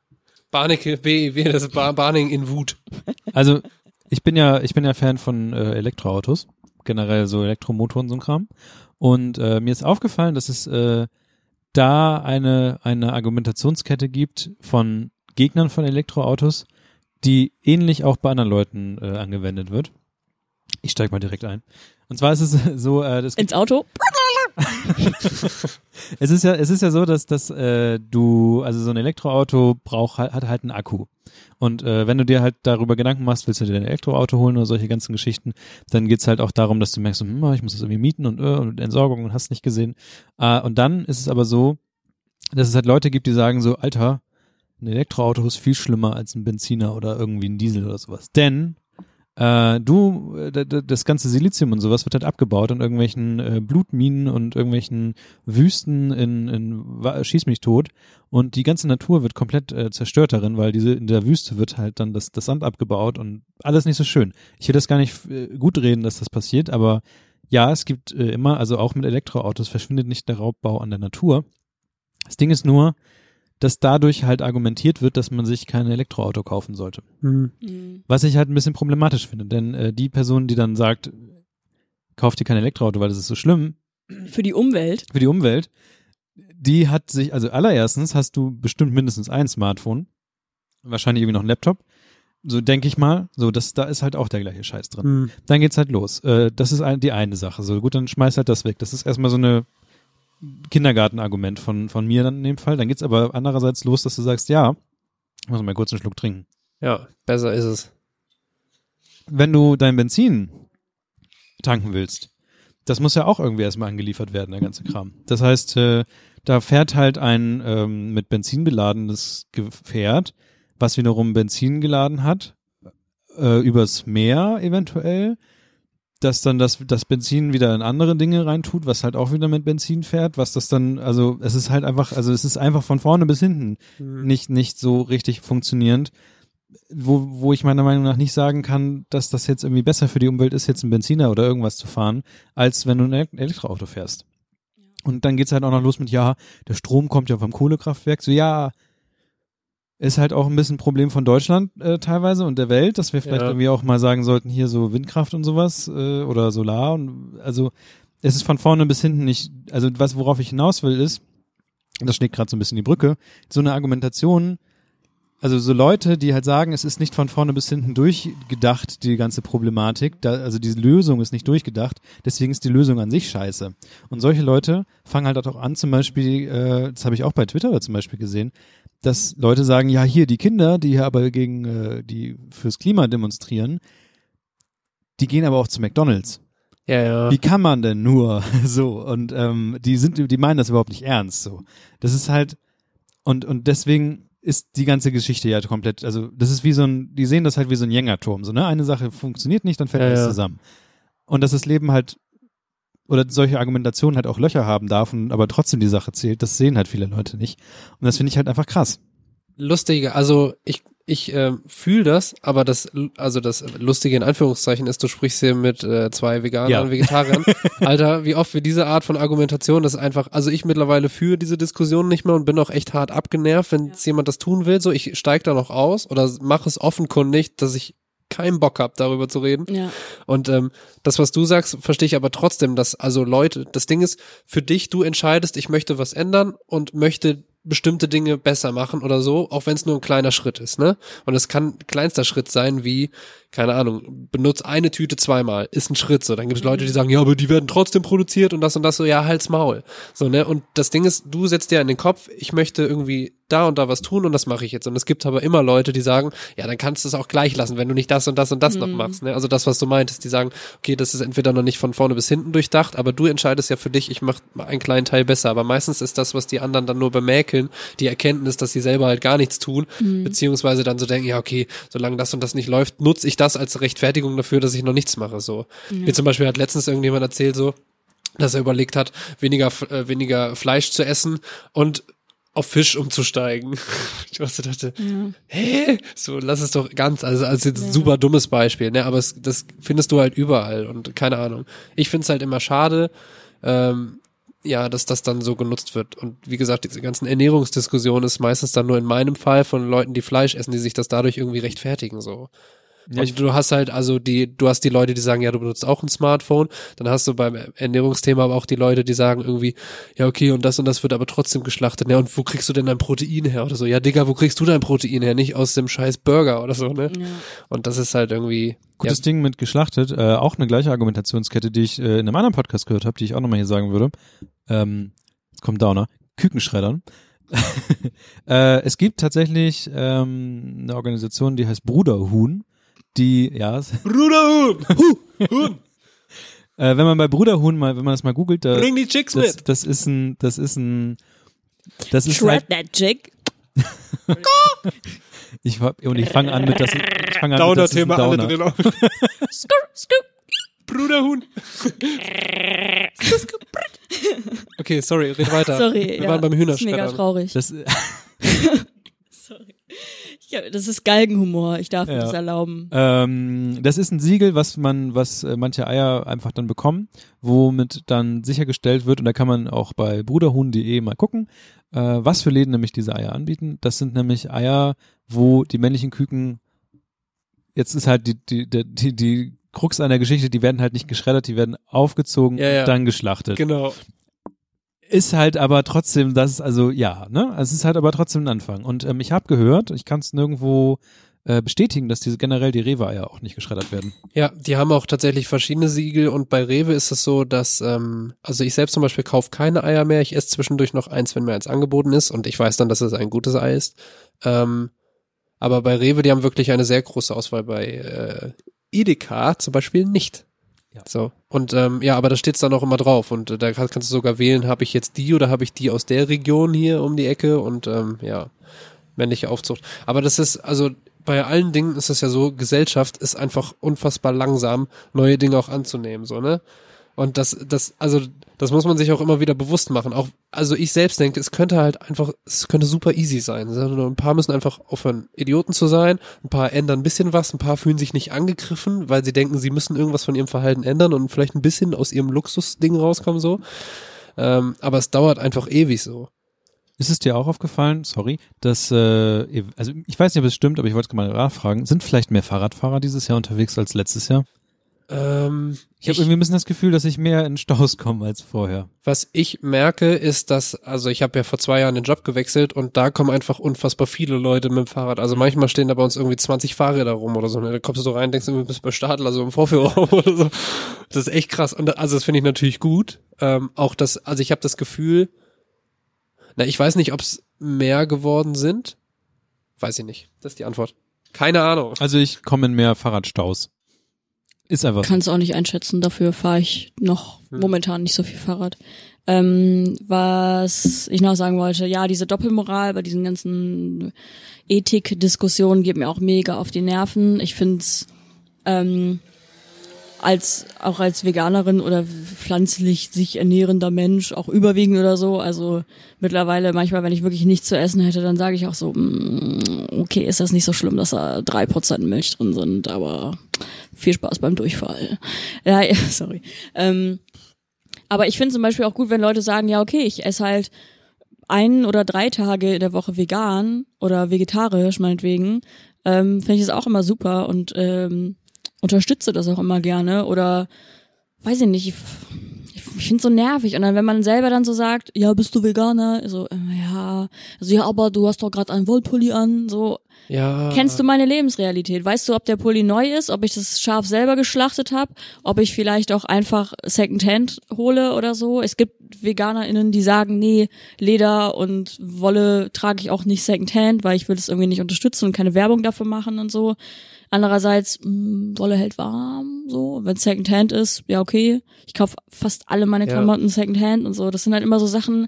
Barnecke, BEW, das ist Bar Barning in Wut. Also ich bin ja, ich bin ja Fan von äh, Elektroautos, generell so Elektromotoren so ein Kram. Und äh, mir ist aufgefallen, dass es äh, da eine eine Argumentationskette gibt von Gegnern von Elektroautos, die ähnlich auch bei anderen Leuten äh, angewendet wird. Ich steig mal direkt ein. Und zwar ist es so, äh, das Ins Auto? es ist ja, es ist ja so, dass, dass äh, du, also so ein Elektroauto braucht halt, hat halt einen Akku. Und äh, wenn du dir halt darüber Gedanken machst, willst du dir ein Elektroauto holen oder solche ganzen Geschichten, dann geht's halt auch darum, dass du merkst, hm, ich muss das irgendwie mieten und, äh, und Entsorgung und hast nicht gesehen. Äh, und dann ist es aber so, dass es halt Leute gibt, die sagen so, Alter, ein Elektroauto ist viel schlimmer als ein Benziner oder irgendwie ein Diesel oder sowas. Denn Äh, du, äh, das ganze Silizium und sowas wird halt abgebaut in irgendwelchen äh, Blutminen und irgendwelchen Wüsten in, in Schieß mich tot. Und die ganze Natur wird komplett äh, zerstört darin, weil diese in der Wüste wird halt dann das, das Sand abgebaut und alles nicht so schön. Ich will das gar nicht äh, gut reden, dass das passiert, aber ja, es gibt äh, immer, also auch mit Elektroautos verschwindet nicht der Raubbau an der Natur. Das Ding ist nur, dass dadurch halt argumentiert wird, dass man sich kein Elektroauto kaufen sollte. Hm. Mhm. Was ich halt ein bisschen problematisch finde, denn äh, die Person, die dann sagt, kauf dir kein Elektroauto, weil das ist so schlimm Für die Umwelt. für die Umwelt, die hat sich, also allererstens hast du bestimmt mindestens ein Smartphone, wahrscheinlich irgendwie noch ein Laptop, so denke ich mal, so das, da ist halt auch der gleiche Scheiß drin. Hm. Dann geht's halt los. Äh, das ist ein, die eine Sache. So gut, dann schmeiß halt das weg. Das ist erstmal so eine Kindergartenargument von von mir dann in dem Fall. Dann geht's aber andererseits los, dass du sagst, ja, ich muss mal kurz einen Schluck trinken. Ja, besser ist es. wenn du dein Benzin tanken willst, das muss ja auch irgendwie erstmal angeliefert werden, der ganze Kram. Das heißt, äh, da fährt halt ein ähm, mit Benzin beladenes Gefährt, was wiederum Benzin geladen hat, äh, übers Meer eventuell, dass dann das, das Benzin wieder in andere Dinge reintut, was halt auch wieder mit Benzin fährt, was das dann, also es ist halt einfach, also es ist einfach von vorne bis hinten Hm. nicht, nicht so richtig funktionierend, wo, wo ich meiner Meinung nach nicht sagen kann, dass das jetzt irgendwie besser für die Umwelt ist, jetzt einen Benziner oder irgendwas zu fahren, als wenn du ein Elek- Elektroauto fährst. Und dann geht's halt auch noch los mit, ja, der Strom kommt ja vom Kohlekraftwerk. So, ja, ist halt auch ein bisschen ein Problem von Deutschland äh, teilweise und der Welt, dass wir vielleicht Ja. irgendwie auch mal sagen sollten, hier so Windkraft und sowas äh, oder Solar und also es ist von vorne bis hinten nicht, also was worauf ich hinaus will ist, das schlägt gerade so ein bisschen die Brücke, so eine Argumentation, also so Leute, die halt sagen, es ist nicht von vorne bis hinten durchgedacht, die ganze Problematik, da, also diese Lösung ist nicht durchgedacht, deswegen ist die Lösung an sich scheiße. Und solche Leute fangen halt auch an, zum Beispiel, äh, das habe ich auch bei Twitter zum Beispiel gesehen, dass Leute sagen, ja hier die Kinder, die hier aber gegen, äh, die fürs Klima demonstrieren, die gehen aber auch zu McDonalds. Ja, ja. Wie kann man denn nur so? Und ähm, die sind, die meinen das überhaupt nicht ernst. So, das ist halt und und deswegen ist die ganze Geschichte ja komplett. Also das ist wie so ein, die sehen das halt wie so ein Jengerturm. So ne, eine Sache funktioniert nicht, dann fällt Ja, alles zusammen. Und dass das Leben halt oder solche Argumentationen halt auch Löcher haben darf und aber trotzdem die Sache zählt, das sehen halt viele Leute nicht. Und das finde ich halt einfach krass. Lustige, also ich, ich äh, fühle das, aber das, also das Lustige in Anführungszeichen ist, du sprichst hier mit äh, zwei Veganern Ja. und Vegetariern. Alter, wie oft wir diese Art von Argumentation, das ist einfach, also ich mittlerweile führe diese Diskussion nicht mehr und bin auch echt hart abgenervt, wenn jetzt jemand das tun will, so ich steig da noch aus oder mache es offenkundig, dass ich keinen Bock hab, darüber zu reden. Ja. Und ähm, das, was du sagst, verstehe ich aber trotzdem, dass also Leute, das Ding ist, für dich, du entscheidest, ich möchte was ändern und möchte bestimmte Dinge besser machen oder so, auch wenn es nur ein kleiner Schritt ist, ne? Und es kann ein kleinster Schritt sein, wie, keine Ahnung, benutz eine Tüte zweimal, ist ein Schritt so. Dann gibt es Leute, die sagen, ja, aber die werden trotzdem produziert und das und das so, ja, halt's Maul. So, ne? Und das Ding ist, du setzt dir in den Kopf, ich möchte irgendwie da und da was tun und das mache ich jetzt. Und es gibt aber immer Leute, die sagen, ja, dann kannst du es auch gleich lassen, wenn du nicht das und das und das noch machst. Ne? Also das, was du meintest, die sagen, okay, das ist entweder noch nicht von vorne bis hinten durchdacht, aber du entscheidest ja für dich, ich mache einen kleinen Teil besser. Aber meistens ist das, was die anderen dann nur bemäkeln, die Erkenntnis, dass sie selber halt gar nichts tun, beziehungsweise dann so denken, ja, okay, solange das und das nicht läuft, nutze ich das als Rechtfertigung dafür, dass ich noch nichts mache. So. Wie zum Beispiel hat letztens irgendjemand erzählt, so, dass er überlegt hat, weniger, äh, weniger Fleisch zu essen und auf Fisch umzusteigen. Ich dachte, hä? So, lass es doch ganz, also als jetzt ein super dummes Beispiel, ne? Aber es, das findest du halt überall und keine Ahnung. Ich find's halt immer schade, ähm, ja, dass das dann so genutzt wird. Und wie gesagt, diese ganzen Ernährungsdiskussionen ist meistens dann nur in meinem Fall von Leuten, die Fleisch essen, die sich das dadurch irgendwie rechtfertigen, so. Ja, ich- du hast halt also die, du hast die Leute, die sagen, ja, du benutzt auch ein Smartphone. Dann hast du beim Ernährungsthema aber auch die Leute, die sagen irgendwie, ja, okay, und das und das wird aber trotzdem geschlachtet. Ja, und wo kriegst du denn dein Protein her oder so? Ja, Digga, wo kriegst du dein Protein her? Nicht aus dem scheiß Burger oder so, ne? Ja. Und das ist halt irgendwie, Gutes ja, Ding mit geschlachtet, äh, auch eine gleiche Argumentationskette, die ich äh, in einem anderen Podcast gehört habe, die ich auch nochmal hier sagen würde. Ähm, jetzt kommt Downer. Kükenschreddern. äh, es gibt tatsächlich ähm, eine Organisation, die heißt Bruderhuhn, die, ja, Bruderhuhn! Huh, Huhn! äh, wenn man bei Bruderhuhn mal, wenn man das mal googelt, da, Bring die Chicks das, mit! das ist ein, das ist ein, das ist Shred halt, that chick. Ich, und ich fange an mit das, ich fange an mit das ist ein Downer-Thema, alle Downer. drin. Bruderhuhn. okay, sorry, red weiter. Sorry, Wir ja, waren beim ist mega Hühnerschreddern. traurig. Das, Ja, das ist Galgenhumor. Ich darf mir Ja. das erlauben. Ähm, das ist ein Siegel, was man, was äh, manche Eier einfach dann bekommen, womit dann sichergestellt wird, und da kann man auch bei bruderhuhn.de mal gucken, äh, was für Läden nämlich diese Eier anbieten. Das sind nämlich Eier, wo die männlichen Küken, jetzt ist halt die, die, die, die, die Krux an der Geschichte, die werden halt nicht geschreddert, die werden aufgezogen Ja, ja. und dann geschlachtet. Genau. Ist halt aber trotzdem, das also ja, ne? Es ist halt aber trotzdem ein Anfang. Und ähm, ich habe gehört, ich kann es nirgendwo äh, bestätigen, dass diese generell die Rewe-Eier auch nicht geschreddert werden. Ja, die haben auch tatsächlich verschiedene Siegel und bei Rewe ist es so, dass, ähm, also ich selbst zum Beispiel kaufe keine Eier mehr. Ich esse zwischendurch noch eins, wenn mir eins angeboten ist und ich weiß dann, dass es ein gutes Ei ist. Ähm, aber bei Rewe, die haben wirklich eine sehr große Auswahl. Bei äh, Edeka zum Beispiel nicht. Ja. So. Und ähm, ja, aber da steht's dann auch immer drauf. Und äh, da kann, kannst du sogar wählen, habe ich jetzt die oder habe ich die aus der Region hier um die Ecke und ähm, ja, männliche Aufzucht. Aber das ist, also bei allen Dingen ist es ja so, Gesellschaft ist einfach unfassbar langsam, neue Dinge auch anzunehmen, so, ne? Und das, das, also, das muss man sich auch immer wieder bewusst machen. Auch, also ich selbst denke, es könnte halt einfach, es könnte super easy sein. Ein paar müssen einfach aufhören, Idioten zu sein. Ein paar ändern ein bisschen was. Ein paar fühlen sich nicht angegriffen, weil sie denken, sie müssen irgendwas von ihrem Verhalten ändern und vielleicht ein bisschen aus ihrem Luxusding rauskommen, so. Ähm, aber es dauert einfach ewig so. Ist es dir auch aufgefallen, sorry, dass, äh, also ich weiß nicht, ob es stimmt, aber ich wollte mal nachfragen, sind vielleicht mehr Fahrradfahrer dieses Jahr unterwegs als letztes Jahr? Ähm, Ich habe irgendwie ein bisschen das Gefühl, dass ich mehr in Staus komme als vorher. Was ich merke, ist, dass, also ich habe ja vor zwei Jahren den Job gewechselt und da kommen einfach unfassbar viele Leute mit dem Fahrrad. Also manchmal stehen da bei uns irgendwie 20 Fahrräder rum oder so. Ne? Da kommst du so rein, denkst du, bist bei Stadler, also im Vorführraum oder so. Das ist echt krass. Und also das finde ich natürlich gut. Ähm, auch das, also ich habe das Gefühl, na, ich weiß nicht, ob es mehr geworden sind. Weiß ich nicht. Das ist die Antwort. Keine Ahnung. Also ich komme in mehr Fahrradstaus. Ist einfach. Kann es auch nicht einschätzen, dafür fahre ich noch Hm. momentan nicht so viel Fahrrad. Ähm, was ich noch sagen wollte, ja, diese Doppelmoral bei diesen ganzen Ethik-Diskussionen geht mir auch mega auf die Nerven. Ich find's ähm, als auch als Veganerin oder pflanzlich sich ernährender Mensch, auch überwiegend oder so. Also mittlerweile manchmal, wenn ich wirklich nichts zu essen hätte, dann sage ich auch so, mm, okay, ist das nicht so schlimm, dass da drei Prozent Milch drin sind, aber viel Spaß beim Durchfall. Ja, ja sorry. Ähm, aber ich finde zum Beispiel auch gut, wenn Leute sagen, ja, okay, ich esse halt ein oder drei Tage in der Woche vegan oder vegetarisch meinetwegen, ähm, finde ich das auch immer super und ähm, unterstütze das auch immer gerne oder weiß ich nicht, ich, ich finde so nervig und dann wenn man selber dann so sagt, ja, bist du Veganer? So, äh, ja, also ja, aber du hast doch gerade einen Wollpulli an, so, Ja. Kennst du meine Lebensrealität? Weißt du, ob der Pulli neu ist, ob ich das Schaf selber geschlachtet habe, ob ich vielleicht auch einfach Secondhand hole oder so? Es gibt VeganerInnen, die sagen, nee, Leder und Wolle trage ich auch nicht Secondhand, weil ich will das irgendwie nicht unterstützen und keine Werbung dafür machen und so. Andererseits, mh, Wolle hält warm, so. Wenn Secondhand ist, ja okay. Ich kaufe fast alle meine Ja. Klamotten Secondhand und so. Das sind halt immer so Sachen,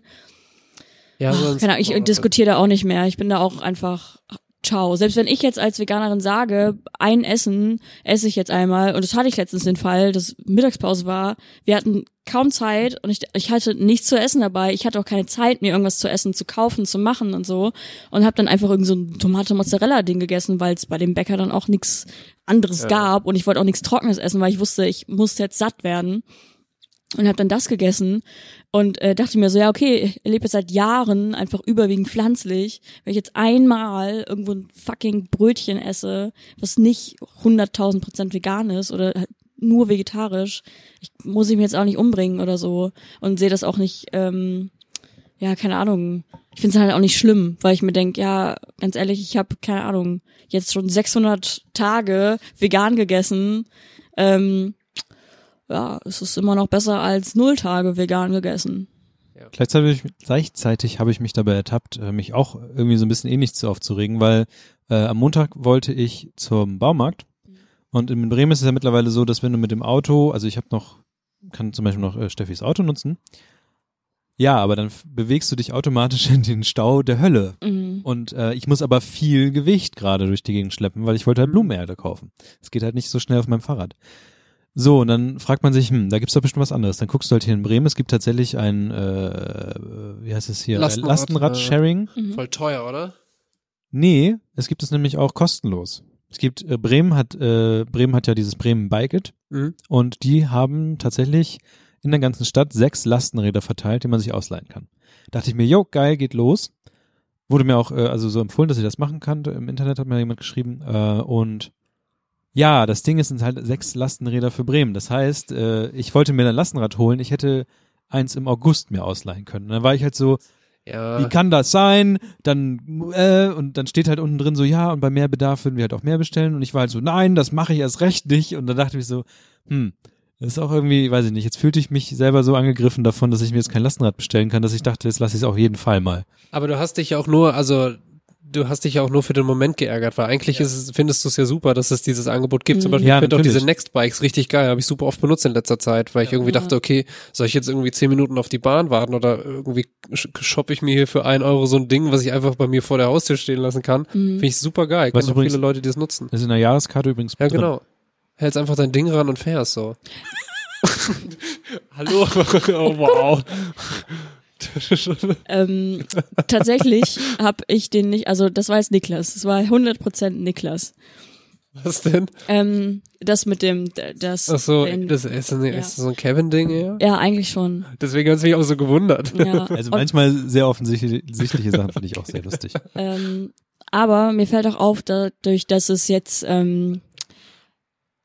ja, sonst- keine Ahnung, ich diskutiere da auch nicht mehr. Ich bin da auch einfach ciao. Selbst wenn ich jetzt als Veganerin sage, ein Essen esse ich jetzt einmal, und das hatte ich letztens den Fall, dass Mittagspause war, wir hatten kaum Zeit und ich, ich hatte nichts zu essen dabei. Ich hatte auch keine Zeit, mir irgendwas zu essen, zu kaufen, zu machen und so. Und habe dann einfach irgend so ein Tomate-Mozzarella-Ding gegessen, weil es bei dem Bäcker dann auch nichts anderes Ja. gab und ich wollte auch nichts Trockenes essen, weil ich wusste, ich muss jetzt satt werden und habe dann das gegessen und äh, dachte mir so, ja, okay, ich lebe jetzt seit Jahren einfach überwiegend pflanzlich. Wenn ich jetzt einmal irgendwo ein fucking Brötchen esse, was nicht 100.000 Prozent vegan ist oder halt nur vegetarisch, ich, muss ich mir jetzt auch nicht umbringen oder so und sehe das auch nicht, ähm, ja, keine Ahnung. Ich finde es halt auch nicht schlimm, weil ich mir denk, ja, ganz ehrlich, ich habe, keine Ahnung, jetzt schon 600 Tage vegan gegessen. Ähm, ja, es ist immer noch besser als null Tage vegan gegessen. Gleichzeitig, gleichzeitig habe ich mich dabei ertappt, äh, mich auch irgendwie so ein bisschen ähnlich zu aufzuregen, weil äh, am Montag wollte ich zum Baumarkt und in Bremen ist es ja mittlerweile so, dass wenn du mit dem Auto, also ich habe noch, kann zum Beispiel noch äh, Steffis Auto nutzen, Ja, aber dann bewegst du dich automatisch in den Stau der Hölle. Mhm. Und äh, ich muss aber viel Gewicht gerade durch die Gegend schleppen, weil ich wollte halt Blumenerde kaufen. Es geht halt nicht so schnell auf meinem Fahrrad. So, und dann fragt man sich, hm, da gibt's doch bestimmt was anderes. Dann guckst du halt hier in Bremen, es gibt tatsächlich ein, äh, wie heißt es hier, Lastenrad, Lastenrad-Sharing. Mhm. Voll teuer, oder? Nee, es gibt es nämlich auch kostenlos. Es gibt, äh, Bremen hat, äh, Bremen hat ja dieses Bremen Bike It Mhm. und die haben tatsächlich in der ganzen Stadt sechs Lastenräder verteilt, die man sich ausleihen kann. Dachte ich mir, jo, geil, geht los. Wurde mir auch äh, also so empfohlen, dass ich das machen kann. Im Internet hat mir jemand geschrieben. Äh, und ja, das Ding ist, es sind halt sechs Lastenräder für Bremen. Das heißt, äh, ich wollte mir ein Lastenrad holen. Ich hätte eins im August mir ausleihen können. Und dann war ich halt so, Ja. wie kann das sein? Dann, äh, und dann steht halt unten drin so, ja, und bei mehr Bedarf würden wir halt auch mehr bestellen. Und ich war halt so, nein, das mache ich erst recht nicht. Und dann dachte ich so, hm, das ist auch irgendwie, weiß ich nicht, jetzt fühlte ich mich selber so angegriffen davon, dass ich mir jetzt kein Lastenrad bestellen kann, dass ich dachte, jetzt lasse ich es auf jeden Fall mal. Aber du hast dich ja auch nur, also du hast dich ja auch nur für den Moment geärgert, weil eigentlich ist es, findest du es ja super, dass es dieses Angebot gibt. Zum Mhm. Beispiel, Ja, ich finde auch diese Next-Bikes richtig geil, habe ich super oft benutzt in letzter Zeit, weil ich irgendwie Ja. dachte, okay, soll ich jetzt irgendwie zehn Minuten auf die Bahn warten oder irgendwie shoppe ich mir hier für ein Euro so ein Ding, was ich einfach bei mir vor der Haustür stehen lassen kann. Mhm. Finde ich super geil. Ich Was kenne auch viele Leute, die das nutzen. Das ist in der Jahreskarte übrigens Ja, drin. genau. Hältst einfach dein Ding ran und fährst so. Hallo. oh, wow. Ähm, tatsächlich habe ich den nicht, also das war jetzt Niklas, das war 100% Niklas. Was denn? Ähm, das mit dem, das, Ach so, den- das ist, ein, ja. ist das so ein Kevin-Ding eher? ja, eigentlich schon. Deswegen hat es mich auch so gewundert. Ja. Also Und, manchmal sehr offensichtliche Sachen finde ich auch sehr lustig. ähm, aber mir fällt auch auf, dadurch, dass es jetzt, ähm,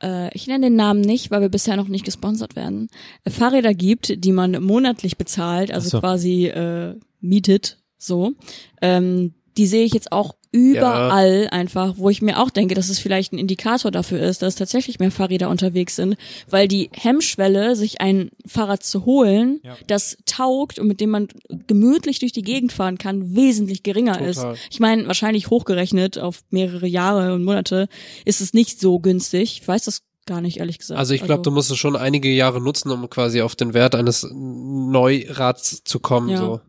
äh, ich nenne den Namen nicht, weil wir bisher noch nicht gesponsert werden, äh, Fahrräder gibt, die man monatlich bezahlt, also so. quasi äh, mietet, so. Ähm, die sehe ich jetzt auch überall einfach, wo ich mir auch denke, dass es vielleicht ein Indikator dafür ist, dass tatsächlich mehr Fahrräder unterwegs sind, weil die Hemmschwelle, sich ein Fahrrad zu holen, Ja. das taugt und mit dem man gemütlich durch die Gegend fahren kann, wesentlich geringer ist. Total. Ich meine, wahrscheinlich hochgerechnet auf mehrere Jahre und Monate ist es nicht so günstig. Ich weiß das gar nicht, ehrlich gesagt. Also ich glaube, du musst es schon einige Jahre nutzen, um quasi auf den Wert eines Neurads zu kommen. Ja. So.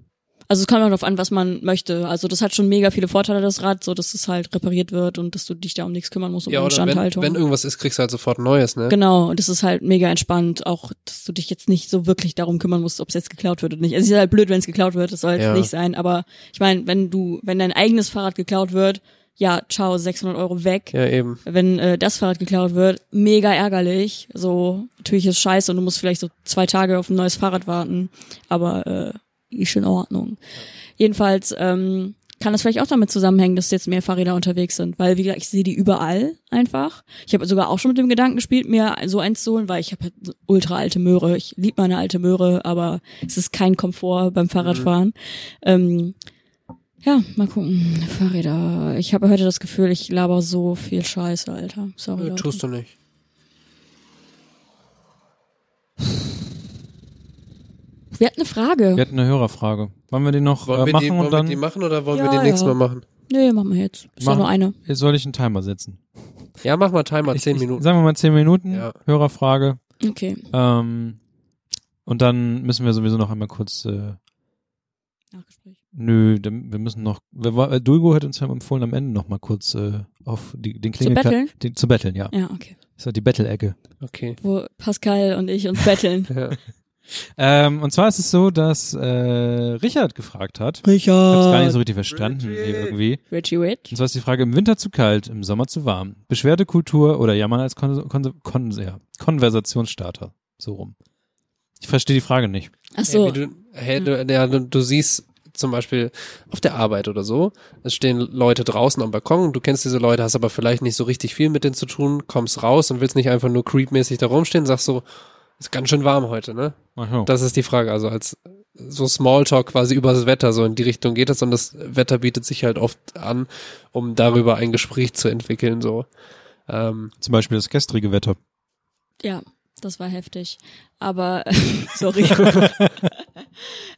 Also es kommt darauf an, was man möchte. Also das hat schon mega viele Vorteile, das Rad, so dass es halt repariert wird und dass du dich da um nichts kümmern musst, um Ja, die oder wenn, Instandhaltung. wenn irgendwas ist, kriegst du halt sofort Neues, ne? Genau, und das ist halt mega entspannt, auch, dass du dich jetzt nicht so wirklich darum kümmern musst, ob es jetzt geklaut wird oder nicht. Es ist halt blöd, wenn es geklaut wird, das soll jetzt Ja. nicht sein, aber ich meine, wenn du, wenn dein eigenes Fahrrad geklaut wird, ja, ciao, 600 Euro weg. Ja, eben. Wenn äh, das Fahrrad geklaut wird, mega ärgerlich. So, natürlich ist scheiße und du musst vielleicht so zwei Tage auf ein neues Fahrrad warten, aber äh, ist in Ordnung. Jedenfalls ähm, kann das vielleicht auch damit zusammenhängen, dass jetzt mehr Fahrräder unterwegs sind, weil wie gesagt, ich sehe die überall einfach. Ich habe sogar auch schon mit dem Gedanken gespielt, mir so eins zu holen, weil ich habe halt ultra alte Möhre. Ich lieb meine alte Möhre, aber es ist kein Komfort beim Fahrradfahren. Ähm, ja, mal gucken. Fahrräder. Ich habe heute das Gefühl, ich laber so viel Scheiße, Alter. Sorry. Leute. tust du nicht. Wir hatten eine Frage. Wir hatten eine Hörerfrage. Wollen wir die noch Wollen äh, wir, machen die, und wollen wir dann die machen oder wollen wir Ja, die nächstes ja. Mal machen? Nee, machen wir jetzt. Ist ja Machen- nur eine. Jetzt soll ich einen Timer setzen? Ja, mach mal Timer, Ich- zehn ich, Minuten. Sagen wir mal zehn Minuten. Ja. Hörerfrage. Okay. Ähm, und dann müssen wir sowieso noch einmal kurz. Äh, Nachgespräch. nö, dann- wir müssen noch. Wir, äh, Dulgo hat uns ja empfohlen, am Ende noch mal kurz äh, auf die, den Zu Klingelka- betteln? Den, zu betteln, ja. Ja, okay. Das war die Battle-Ecke. Okay. Wo Pascal und ich uns betteln. Ja. Ähm, und zwar ist es so, dass äh, Richard gefragt hat. Ich Richard. hab's gar nicht so richtig verstanden hier irgendwie. Richie Rich. Und zwar ist die Frage, im Winter zu kalt, im Sommer zu warm. Beschwerdekultur oder Jammern als Kon Kon Kon ja, Konversationsstarter. So rum. Ich verstehe die Frage nicht. Ach so. Hey, du, hey, du, ja, du, du siehst zum Beispiel auf der Arbeit oder so, es stehen Leute draußen am Balkon, du kennst diese Leute, hast aber vielleicht nicht so richtig viel mit denen zu tun, kommst raus und willst nicht einfach nur creepmäßig da rumstehen, sagst so, ist ganz schön warm heute, ne? Ach so. Das ist die Frage, also als so Smalltalk quasi über das Wetter, so in die Richtung geht es und das Wetter bietet sich halt oft an, um darüber ein Gespräch zu entwickeln, so. Ähm, Zum Beispiel das gestrige Wetter. Ja, das war heftig. Aber, sorry.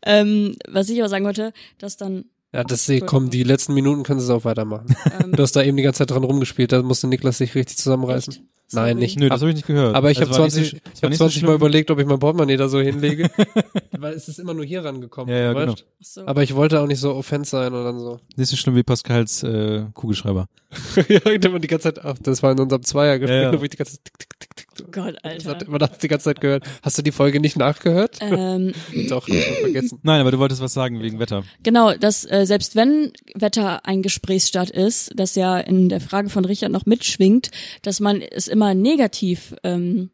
ähm, was ich aber sagen wollte, dass dann, ja, das sie kommen, die letzten Minuten können sie es auch weitermachen. ähm, Du hast da eben die ganze Zeit dran rumgespielt, da musste Niklas sich richtig zusammenreißen. echt? Nein, nicht. Nö, das habe ich nicht gehört. Aber ich Das habe war nicht 20, so, das ich hab nicht so 20 Mal überlegt, ob ich mein Portemonnaie da so hinlege. weil es ist immer nur hier rangekommen. Ja, ja, weißt? genau. So. Aber ich wollte auch nicht so offense sein oder so. Nicht so schlimm wie Pascals äh, Kugelschreiber. ja, immer die ganze Zeit, ach, das war in unserem Zweiergespräch, Ja, ja. wo ich die ganze Zeit, tick, tick, tick, tick. Oh Gott, Das Alter. hat, man hat die ganze Zeit gehört. Hast du die Folge nicht nachgehört? Ähm, Doch, ich hab vergessen. Nein, aber du wolltest was sagen wegen Wetter. Genau, dass äh, selbst wenn Wetter ein Gesprächsstart ist, das ja in der Frage von Richard noch mitschwingt, dass man es immer negativ ähm,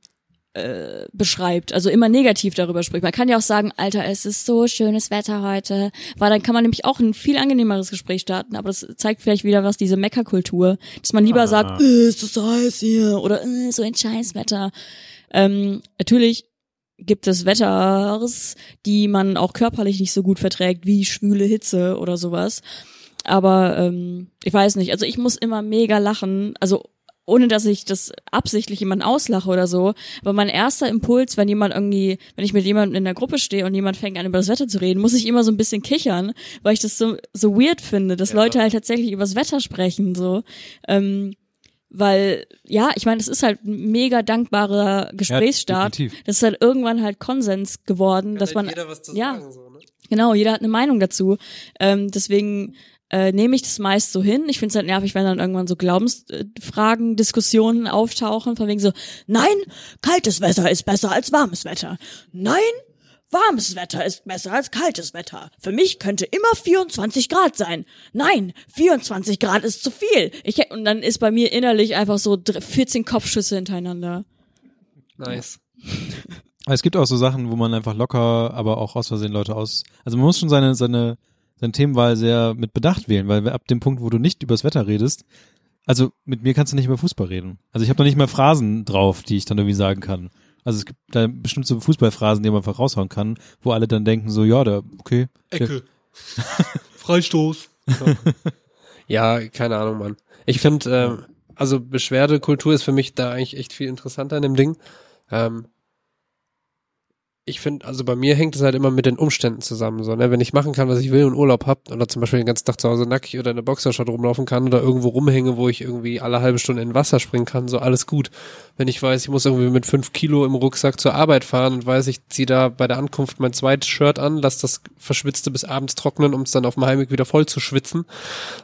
äh, beschreibt, also immer negativ darüber spricht. Man kann ja auch sagen, Alter, es ist so schönes Wetter heute, weil dann kann man nämlich auch ein viel angenehmeres Gespräch starten, aber das zeigt vielleicht wieder was, diese Meckerkultur, dass man lieber Ah. sagt, äh, ist das heiß hier oder äh, so ein Scheißwetter. Ähm, natürlich gibt es Wetters, die man auch körperlich nicht so gut verträgt, wie schwüle Hitze oder sowas. Aber ähm, ich weiß nicht, also ich muss immer mega lachen, also ohne dass ich das absichtlich jemanden auslache oder so. Aber mein erster Impuls, wenn jemand irgendwie, wenn ich mit jemandem in der Gruppe stehe und jemand fängt an über das Wetter zu reden, muss ich immer so ein bisschen kichern, weil ich das so so weird finde, dass Ja. Leute halt tatsächlich übers Wetter sprechen so. Ähm, weil, ja, ich meine, es ist halt ein mega dankbarer Gesprächsstart. definitiv. das ist halt irgendwann halt Konsens geworden, dass man, jeder was zu ja. sagen, so, ne? genau, jeder hat eine Meinung dazu. Ähm, deswegen äh, nehme ich das meist so hin. Ich finde es halt nervig, wenn dann irgendwann so Glaubensfragen, Diskussionen auftauchen, von wegen so, nein, kaltes Wetter ist besser als warmes Wetter. Nein, warmes Wetter ist besser als kaltes Wetter. Für mich könnte immer 24 Grad sein. Nein, 24 Grad ist zu viel. Ich, und dann ist bei mir innerlich einfach so dr- 14 Kopfschüsse hintereinander. Nice. Es gibt auch so Sachen, wo man einfach locker, aber auch aus Versehen Leute aus. Also man muss schon seine, seine, seine Themenwahl sehr mit Bedacht wählen, weil ab dem Punkt, wo du nicht übers Wetter redest, also mit mir kannst du nicht über Fußball reden. Also ich habe noch nicht mal Phrasen drauf, die ich dann irgendwie sagen kann. Also es gibt da bestimmt so Fußballphrasen, die man einfach raushauen kann, wo alle dann denken so, ja, da, okay. Ecke. Freistoß. ja, keine Ahnung, Mann. Ich finde, ähm, also Beschwerdekultur ist für mich da eigentlich echt viel interessanter in dem Ding. Ähm, ich finde, also bei mir hängt es halt immer mit den Umständen zusammen. So, ne? Wenn ich machen kann, was ich will und Urlaub hab oder zum Beispiel den ganzen Tag zu Hause nackig oder in der Boxershot rumlaufen kann oder irgendwo rumhänge, wo ich irgendwie alle halbe Stunde in Wasser springen kann, so alles gut. Wenn ich weiß, ich muss irgendwie mit fünf Kilo im Rucksack zur Arbeit fahren und weiß, ich ziehe da bei der Ankunft mein zweites Shirt an, lass das verschwitzte bis abends trocknen, um es dann auf dem Heimweg wieder voll zu schwitzen.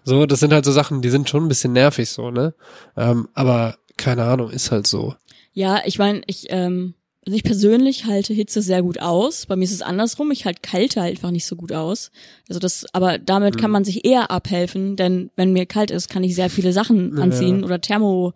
So, das sind halt so Sachen, die sind schon ein bisschen nervig so, ne? Ähm, aber keine Ahnung, ist halt so. Ja, ich meine, ich, ähm, also ich persönlich halte Hitze sehr gut aus. Bei mir ist es andersrum. Ich halte Kälte halt einfach nicht so gut aus. Also das, aber damit kann man sich eher abhelfen, denn wenn mir kalt ist, kann ich sehr viele Sachen Ja. anziehen oder Thermo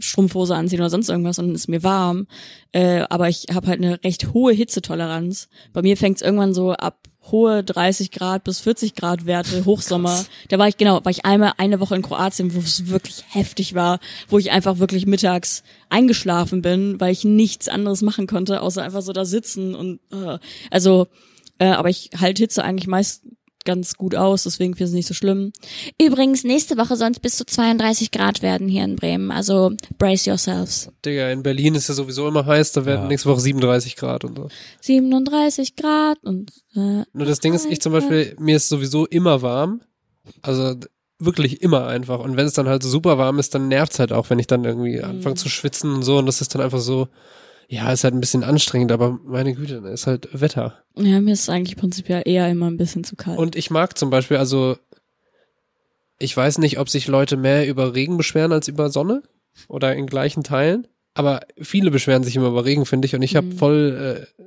Strumpfhose anziehen oder sonst irgendwas und dann ist mir warm. Äh, aber ich habe halt eine recht hohe Hitzetoleranz. Bei mir fängt es irgendwann so ab hohe 30 Grad bis 40 Grad Werte, Hochsommer. Da war ich, genau, war ich einmal eine Woche in Kroatien, wo es wirklich heftig war, wo ich einfach wirklich mittags eingeschlafen bin, weil ich nichts anderes machen konnte, außer einfach so da sitzen und äh, also, äh, aber ich halte Hitze eigentlich meist ganz gut aus, deswegen finde ich es nicht so schlimm. Übrigens, nächste Woche soll es bis zu 32 Grad werden hier in Bremen. Also brace yourselves. Digga, in Berlin ist ja sowieso immer heiß, da werden Ja. nächste Woche 37 Grad und so. 37 Grad und äh, Nur das Ding ist, ich zum Beispiel, mir ist sowieso immer warm. Also wirklich immer einfach. Und wenn es dann halt so super warm ist, dann nervt's halt auch, wenn ich dann irgendwie anfange zu schwitzen und so. Und das ist dann einfach so, ja, ist halt ein bisschen anstrengend, aber meine Güte, ist halt Wetter. ja, mir ist es eigentlich prinzipiell eher immer ein bisschen zu kalt. Und ich mag zum Beispiel, also ich weiß nicht, ob sich Leute mehr über Regen beschweren als über Sonne oder in gleichen Teilen. Aber viele beschweren sich immer über Regen, finde ich. Und ich habe Mhm. voll äh,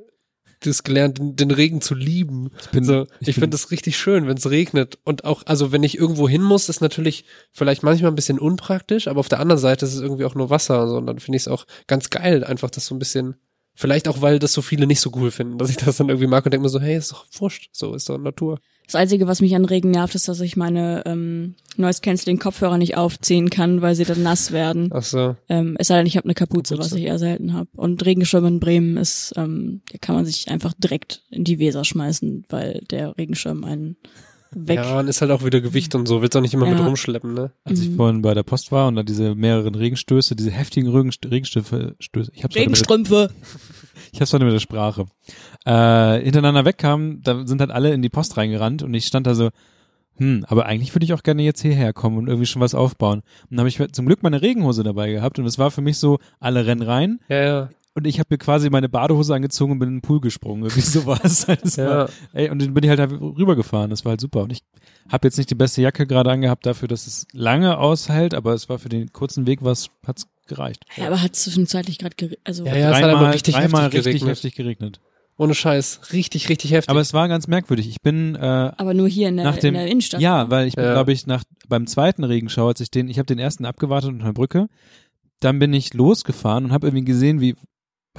das gelernt, den, Regen zu lieben. Ich bin, so, ich bin- finde das richtig schön, wenn es regnet. Und auch, also wenn ich irgendwo hin muss, ist natürlich vielleicht manchmal ein bisschen unpraktisch, aber auf der anderen Seite ist es irgendwie auch nur Wasser. So, und dann finde ich es auch ganz geil, einfach das so ein bisschen. Vielleicht auch, weil das so viele nicht so cool finden, dass ich das dann irgendwie mag und denke mir so, hey, ist doch wurscht, so ist doch Natur. Das Einzige, was mich an Regen nervt, ist, dass ich meine ähm, Noise Canceling Kopfhörer nicht aufziehen kann, weil sie dann nass werden. Ach so. Ähm, es sei denn, ich habe eine Kapuze, Kapuze. was ich eher selten habe. Und Regenschirm in Bremen ist, ähm, da kann man sich einfach direkt in die Weser schmeißen, weil der Regenschirm einen weg. Ja, und ist halt auch wieder Gewicht und so, willst auch nicht immer mit Ja. rumschleppen, ne? als ich Mhm. vorhin bei der Post war und da diese mehreren Regenstöße, diese heftigen Regenst Regenstöße, Stöße, ich hab's mit, Regenstrümpfe. ich hab's heute mit der Sprache, äh, hintereinander wegkamen, da sind halt alle in die Post reingerannt und ich stand da so, hm, aber eigentlich würde ich auch gerne jetzt hierher kommen und irgendwie schon was aufbauen. Und dann habe ich zum Glück meine Regenhose dabei gehabt und es war für mich so, alle rennen rein Ja, ja. Und ich habe mir quasi meine Badehose angezogen und bin in den Pool gesprungen. Irgendwie sowas. Das Ja. war, ey, und dann bin ich halt rübergefahren. Das war halt super. Und ich habe jetzt nicht die beste Jacke gerade angehabt dafür, dass es lange aushält, aber es war für den kurzen Weg was, hat's gereicht. Ja, aber hat zwischenzeitlich gerade, also Ja, ja, es hat aber dreimal richtig dreimal heftig richtig geregnet. heftig geregnet. Ohne Scheiß. Richtig, richtig heftig. Aber es war ganz merkwürdig. Ich bin äh, aber nur hier in der, nach dem in der Innenstadt. Ja, weil ich bin, Ja. glaube ich, nach beim zweiten Regenschauer, als ich den, ich habe den ersten abgewartet unter der Brücke, dann bin ich losgefahren und habe irgendwie gesehen, wie,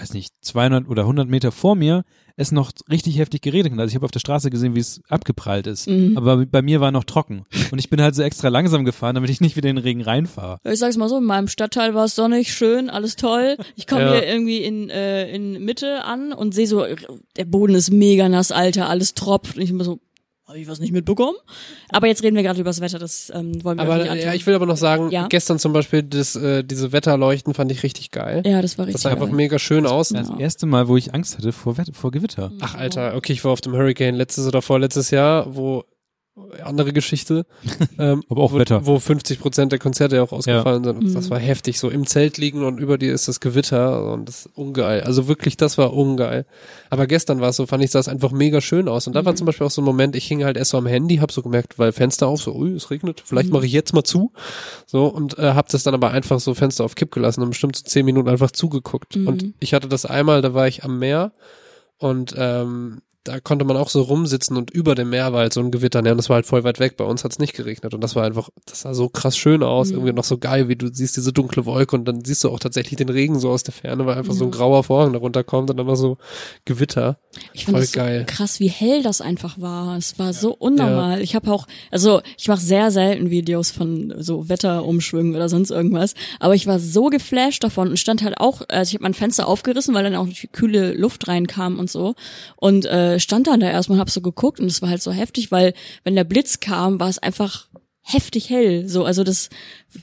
weiß nicht, 200 oder 100 Meter vor mir es noch richtig heftig geregnet hat. Also ich habe auf der Straße gesehen, wie es abgeprallt ist. Mhm. Aber bei mir war noch trocken. Und ich bin halt so extra langsam gefahren, damit ich nicht wieder in den Regen reinfahre. Ich sag's mal so, in meinem Stadtteil war es sonnig, schön, alles toll. Ich komme Ja. hier irgendwie in, äh, in Mitte an und sehe so, der Boden ist mega nass, Alter, alles tropft. Und ich immer so, habe ich was nicht mitbekommen? Aber jetzt reden wir gerade über das Wetter, das ähm, wollen wir Aber auch nicht ja, antun. ich will aber noch sagen, Ja. gestern zum Beispiel das, äh, diese Wetterleuchten fand ich richtig geil. Ja, das war das richtig sah einfach geil. mega schön aus. Das erste Mal, wo ich Angst hatte vor, Wett vor Gewitter. Ach Alter, okay, ich war auf dem Hurricane letztes oder vorletztes Jahr, wo andere Geschichte, ähm, Aber auch wo, Wetter. wo 50 Prozent der Konzerte ja auch ausgefallen sind. Und das Mhm. war heftig, so im Zelt liegen und über dir ist das Gewitter und das ist ungeil. Also wirklich, das war ungeil. Aber gestern war es so, fand ich, sah es einfach mega schön aus. Und da war Mhm. zum Beispiel auch so ein Moment, ich hing halt erst so am Handy, hab so gemerkt, weil Fenster auf, so, ui, es regnet, vielleicht Mhm. mache ich jetzt mal zu. So, und äh, hab das dann aber einfach so Fenster auf Kipp gelassen und bestimmt so zehn Minuten einfach zugeguckt. Mhm. Und ich hatte das einmal, da war ich am Meer und ähm, da konnte man auch so rumsitzen und über dem Meer war halt so ein Gewitter. Ne? Und das war halt voll weit weg. Bei uns hat's nicht geregnet. Und das war einfach, das sah so krass schön aus. Mhm. Irgendwie noch so geil, wie du siehst diese dunkle Wolke und dann siehst du auch tatsächlich den Regen so aus der Ferne, weil einfach so ein Ja. grauer Vorhang darunter kommt und dann noch so Gewitter. Ich fand Voll das so geil. krass, wie hell das einfach war. Es war so unnormal. Ich habe auch, also ich mache sehr selten Videos von so Wetterumschwüngen oder sonst irgendwas, aber ich war so geflasht davon und stand halt auch, also ich habe mein Fenster aufgerissen, weil dann auch die kühle Luft reinkam und so und äh, stand dann da erstmal und hab so geguckt und es war halt so heftig, weil wenn der Blitz kam, war es einfach heftig hell, so also das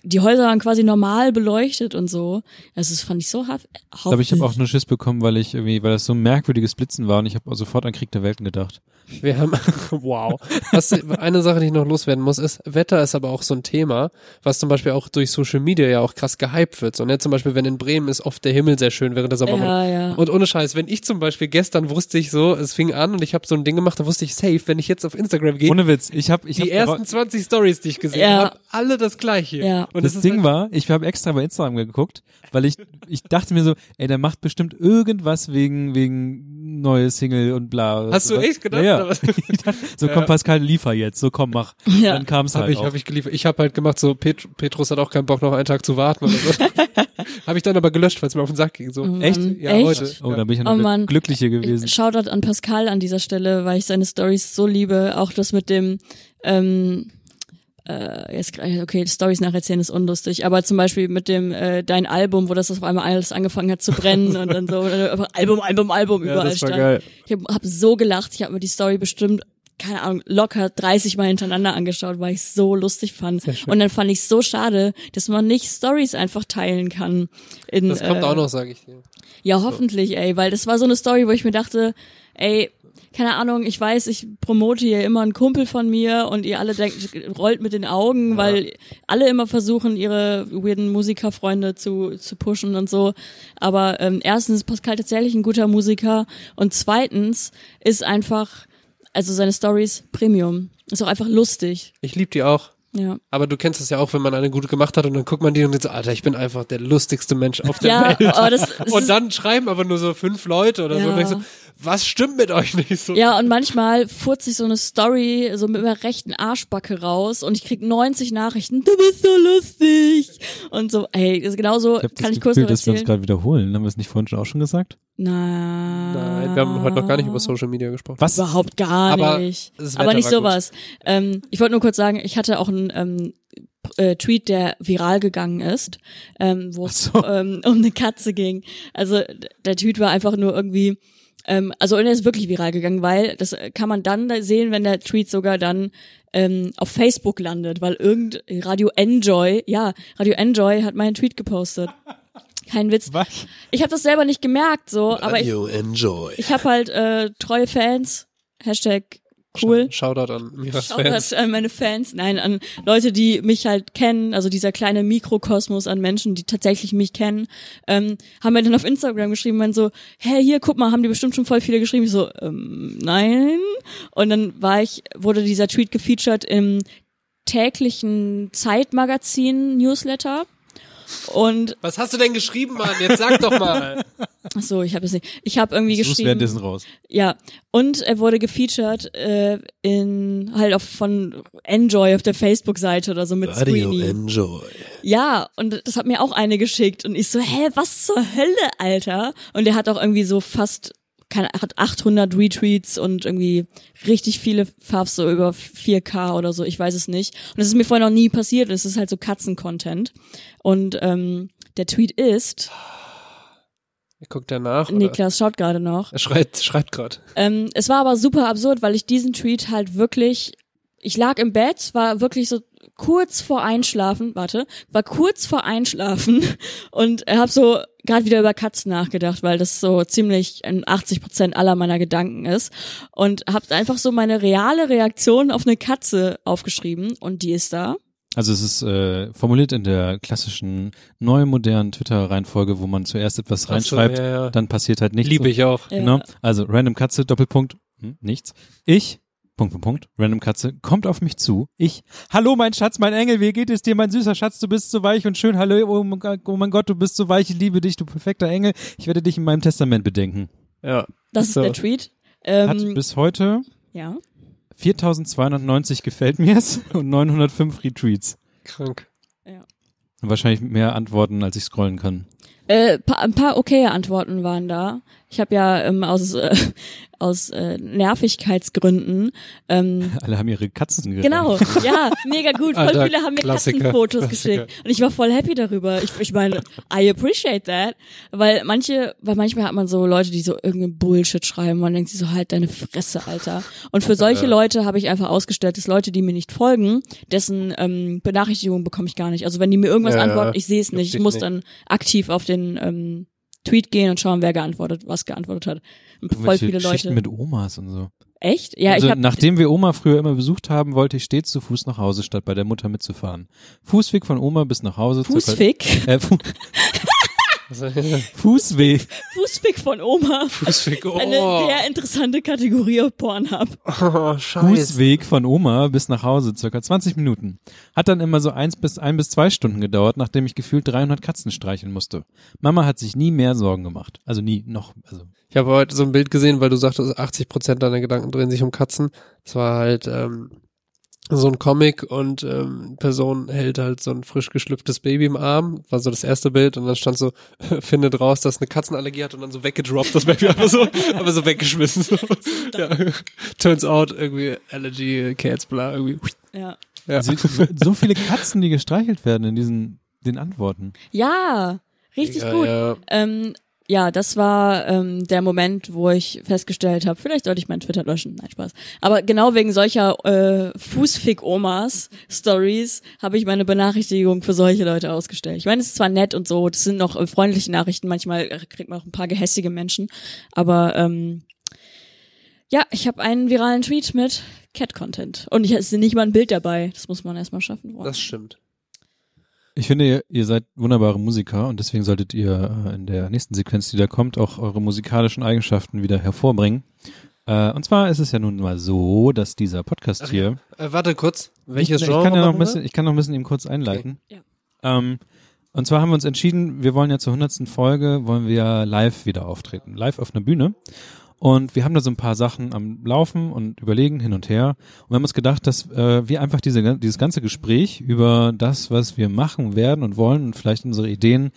die Häuser waren quasi normal beleuchtet und so. Also das fand ich so hart. Ich glaube, ich habe auch nur Schiss bekommen, weil ich irgendwie, weil das so ein merkwürdiges Blitzen war und ich habe sofort an Krieg der Welten gedacht. Wir haben, wow. Was, eine Sache, die ich noch loswerden muss, ist, Wetter ist aber auch so ein Thema, was zum Beispiel auch durch Social Media ja auch krass gehypt wird. So, ne? Zum Beispiel, wenn in Bremen ist oft der Himmel sehr schön während der Sommermonate. ja, ja. Und ohne Scheiß, wenn ich zum Beispiel gestern wusste ich so, es fing an und ich habe so ein Ding gemacht, da wusste ich safe, wenn ich jetzt auf Instagram gehe, Ohne Witz, ich habe ich die hab, ersten 20 Stories, die ich gesehen Ja. habe, alle das gleiche. Ja. Und das ist Ding halt, war, ich habe extra bei Instagram geguckt, weil ich ich dachte mir so, ey, der macht bestimmt irgendwas wegen wegen neue Single und bla. Hast du Was- echt gedacht, Ja, oder ja. was? Ich dachte, so komm Pascal, liefer jetzt, so komm mach. Ja. Dann kam es Habe halt ich, auch. hab ich geliefert. Ich habe halt gemacht, so Pet Petrus hat auch keinen Bock, noch einen Tag zu warten oder so. habe ich dann aber gelöscht, weil es mir auf den Sack ging. So. Mann. Echt? Ja, Echt? heute. Oh, ja. da bin ich ja Oh noch Mann. Glückliche gewesen. Shoutout an Pascal an dieser Stelle, weil ich seine Stories so liebe. Auch das mit dem, ähm, äh, jetzt okay, Stories nacherzählen ist unlustig, aber zum Beispiel mit dem äh, dein Album, wo das auf einmal alles angefangen hat zu brennen und dann so Album, Album, Album Ja, überall stand. geil. Ich habe hab so gelacht. Ich habe mir die Story bestimmt keine Ahnung, locker 30 Mal hintereinander angeschaut, weil ich so lustig fand. Und dann fand ich so schade, dass man nicht Stories einfach teilen kann. In, Das kommt äh, auch noch, sage ich dir. ja, hoffentlich, ey, weil das war so eine Story, wo ich mir dachte, ey, keine Ahnung, ich weiß, ich promote hier immer einen Kumpel von mir und ihr alle denkt, rollt mit den Augen, weil alle immer versuchen, ihre weirden Musikerfreunde zu, zu pushen und so. Aber ähm, erstens ist Pascal tatsächlich ein guter Musiker und zweitens ist einfach, also seine Stories Premium. Ist auch einfach lustig. Ich lieb die auch. Ja. Aber du kennst es ja auch, wenn man eine gute gemacht hat und dann guckt man die und denkt so, Alter, ich bin einfach der lustigste Mensch auf der Ja, Welt. aber das, das und dann schreiben aber nur so fünf Leute oder so Ja. und denkst so, was stimmt mit euch nicht so? Ja, und manchmal furzt sich so eine Story so mit meiner rechten Arschbacke raus und ich krieg 90 Nachrichten, du bist so lustig. Und so, ey, das ist genauso, Ich kann das ich kurz Gefühl, dass wir uns gerade wiederholen. Haben wir es nicht vorhin schon auch schon gesagt? Nein. Nein, wir haben heute noch gar nicht über Social Media gesprochen. Was? Überhaupt gar Aber nicht. Aber nicht sowas. Ähm, ich wollte nur kurz sagen, ich hatte auch einen ähm, äh, Tweet, der viral gegangen ist, ähm, wo es so. ähm, um eine Katze ging. Also der Tweet war einfach nur irgendwie, ähm, also und er ist wirklich viral gegangen, weil das kann man dann da sehen, wenn der Tweet sogar dann ähm, auf Facebook landet, weil irgend Radio Enjoy, ja, Radio Enjoy hat meinen Tweet gepostet. Kein Witz. Was? Ich habe das selber nicht gemerkt, so, aber ich, enjoy. ich habe halt äh, treue Fans. Hashtag cool. Shoutout an Miras Fans. Shoutout an meine Fans, nein, an Leute, die mich halt kennen, also dieser kleine Mikrokosmos an Menschen, die tatsächlich mich kennen, ähm, haben mir dann auf Instagram geschrieben, meinen so, hey, hier, guck mal, haben die bestimmt schon voll viele geschrieben. Ich so, ähm, nein. Und dann war ich, wurde dieser Tweet gefeatured im täglichen Zeitmagazin Newsletter. Und Was hast du denn geschrieben, Mann? Jetzt sag doch mal. ach so, ich habe es nicht. Ich habe irgendwie Ich such's geschrieben. währenddessen raus. Ja, und er wurde gefeatured äh, in halt auf von Enjoy auf der Facebook-Seite oder so mit Screeny. Enjoy. Ja, und das hat mir auch eine geschickt und ich so, hä, was zur Hölle, Alter? Und er hat auch irgendwie so fast keine, hat 800 Retweets und irgendwie richtig viele Favs so über 4K oder so, ich weiß es nicht. Und das ist mir vorher noch nie passiert. Es ist halt so Katzen-Content. Und ähm, der Tweet ist, Guckt er nach? oder? Niklas schaut gerade noch. Er schreit, schreibt gerade. Ähm, es war aber super absurd, weil ich diesen Tweet halt wirklich, ich lag im Bett, war wirklich so kurz vor Einschlafen, warte, war kurz vor Einschlafen und habe so gerade wieder über Katzen nachgedacht, weil das so ziemlich in 80 Prozent aller meiner Gedanken ist und habe einfach so meine reale Reaktion auf eine Katze aufgeschrieben und die ist da. Also es ist äh, formuliert in der klassischen neu modernen Twitter-Reihenfolge, wo man zuerst etwas Ach so, reinschreibt, ja, ja. dann passiert halt nichts. Liebe ich auch. Ja. Genau. Also random Katze, Doppelpunkt, hm, nichts. Ich, Punkt, Punkt, Punkt, random Katze, kommt auf mich zu. Ich, hallo mein Schatz, mein Engel, wie geht es dir, mein süßer Schatz, du bist so weich und schön. Hallo, oh mein Gott, oh mein Gott, du bist so weich, ich liebe dich, du perfekter Engel. Ich werde dich in meinem Testament bedenken. Ja. Das So. ist der Tweet. Hat Ähm, bis heute ja. 4290 gefällt mir's und 905 Retweets. Krank. Und wahrscheinlich mehr Antworten, als ich scrollen kann. Äh, pa ein paar okaye Antworten waren da. Ich habe ja ähm, aus äh, aus äh, Nervigkeitsgründen ähm, Alle haben ihre Katzen gerannt. genau ja mega gut voll Alter, viele haben mir Klassiker, Katzenfotos Klassiker. geschickt und ich war voll happy darüber ich ich meine I appreciate that weil manche weil manchmal hat man so Leute die so irgendeinen Bullshit schreiben man denkt sich so halt deine Fresse Alter und für solche Leute habe ich einfach ausgestellt dass Leute die mir nicht folgen dessen ähm, Benachrichtigungen bekomme ich gar nicht also wenn die mir irgendwas Ja, antworten ich sehe es nicht ich muss nicht. dann aktiv auf den ähm, Tweet gehen und schauen, wer geantwortet, was geantwortet hat. Und voll viele Leute. mit Omas und so. Echt? Ja, also ich habe nachdem wir Oma früher immer besucht haben, wollte ich stets zu Fuß nach Hause, statt bei der Mutter mitzufahren. Fußweg von Oma bis nach Hause. Fußfick, Äh, Fu Also, Fußweg. Fußfick von Oma. Fußweg. Oh, Eine sehr interessante Kategorie auf Pornhub. oh scheiße. Fußweg von Oma bis nach Hause, circa 20 Minuten. Hat dann immer so eins bis ein bis zwei Stunden gedauert, nachdem ich gefühlt 300 Katzen streicheln musste. Mama hat sich nie mehr Sorgen gemacht. Also nie, noch, also. Ich habe heute so ein Bild gesehen, weil du sagtest, 80 Prozent deiner Gedanken drehen sich um Katzen. Das war halt ähm, so ein Comic und ähm, Person hält halt so ein frisch geschlüpftes Baby im Arm. War so das erste Bild und dann stand so, findet raus, dass eine Katzenallergie hat und dann so weggedroppt, das Baby einfach so, aber so weggeschmissen. So. Ja. Turns out irgendwie Allergy, Cats, bla, irgendwie. Ja. Ja. So, so viele Katzen, die gestreichelt werden in diesen, den Antworten. Ja, richtig ja, gut. Ja. Ähm, ja, das war ähm, der Moment, wo ich festgestellt habe, vielleicht sollte ich meinen Twitter löschen. Nein, Spaß. Aber genau wegen solcher äh, Fußfick-Omas-Stories habe ich meine Benachrichtigung für solche Leute ausgestellt. Ich meine, es ist zwar nett und so, das sind noch äh, freundliche Nachrichten, manchmal äh, kriegt man auch ein paar gehässige Menschen, aber ähm, ja, ich habe einen viralen Tweet mit Cat-Content. Und ich, es ist nicht mal ein Bild dabei. Das muss man erstmal schaffen. Das stimmt. Ich finde, ihr, ihr seid wunderbare Musiker und deswegen solltet ihr äh, in der nächsten Sequenz, die da kommt, auch eure musikalischen Eigenschaften wieder hervorbringen. Äh, und zwar ist es ja nun mal so, dass dieser Podcast Ach hier. Äh, warte kurz. Welches ich, Genre ich kann ja noch ein bisschen, ich kann noch ein bisschen eben kurz einleiten. Ja. Ähm, und zwar haben wir uns entschieden, wir wollen ja zur hundertsten Folge, wollen wir live wieder auftreten. Live auf einer Bühne. Und wir haben da so ein paar Sachen am Laufen und überlegen hin und her. Und wir haben uns gedacht, dass äh, wir einfach diese, dieses ganze Gespräch über das, was wir machen werden und wollen und vielleicht unsere Ideen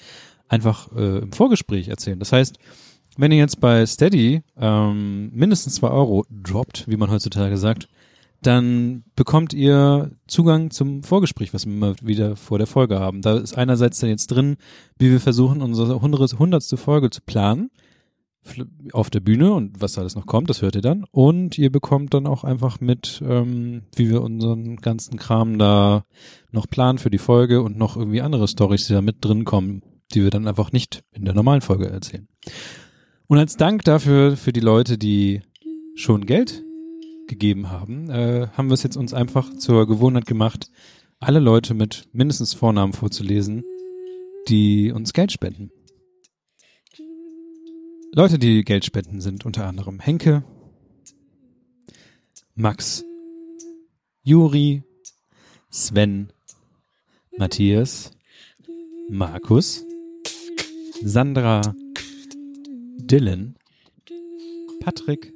einfach äh, im Vorgespräch erzählen. Das heißt, wenn ihr jetzt bei Steady ähm, mindestens zwei Euro droppt, wie man heutzutage sagt, dann bekommt ihr Zugang zum Vorgespräch, was wir immer wieder vor der Folge haben. Da ist einerseits dann jetzt drin, wie wir versuchen, unsere hundertste Folge zu planen auf der Bühne und was alles noch kommt, das hört ihr dann. Und ihr bekommt dann auch einfach mit, ähm, wie wir unseren ganzen Kram da noch planen für die Folge und noch irgendwie andere Stories, die da mit drin kommen, die wir dann einfach nicht in der normalen Folge erzählen. Und als Dank dafür, für die Leute, die schon Geld gegeben haben, äh, haben wir es jetzt uns einfach zur Gewohnheit gemacht, alle Leute mit mindestens Vornamen vorzulesen, die uns Geld spenden. Leute, die Geld spenden, sind unter anderem Henke, Max, Juri, Sven, Matthias, Markus, Sandra, Dylan, Patrick,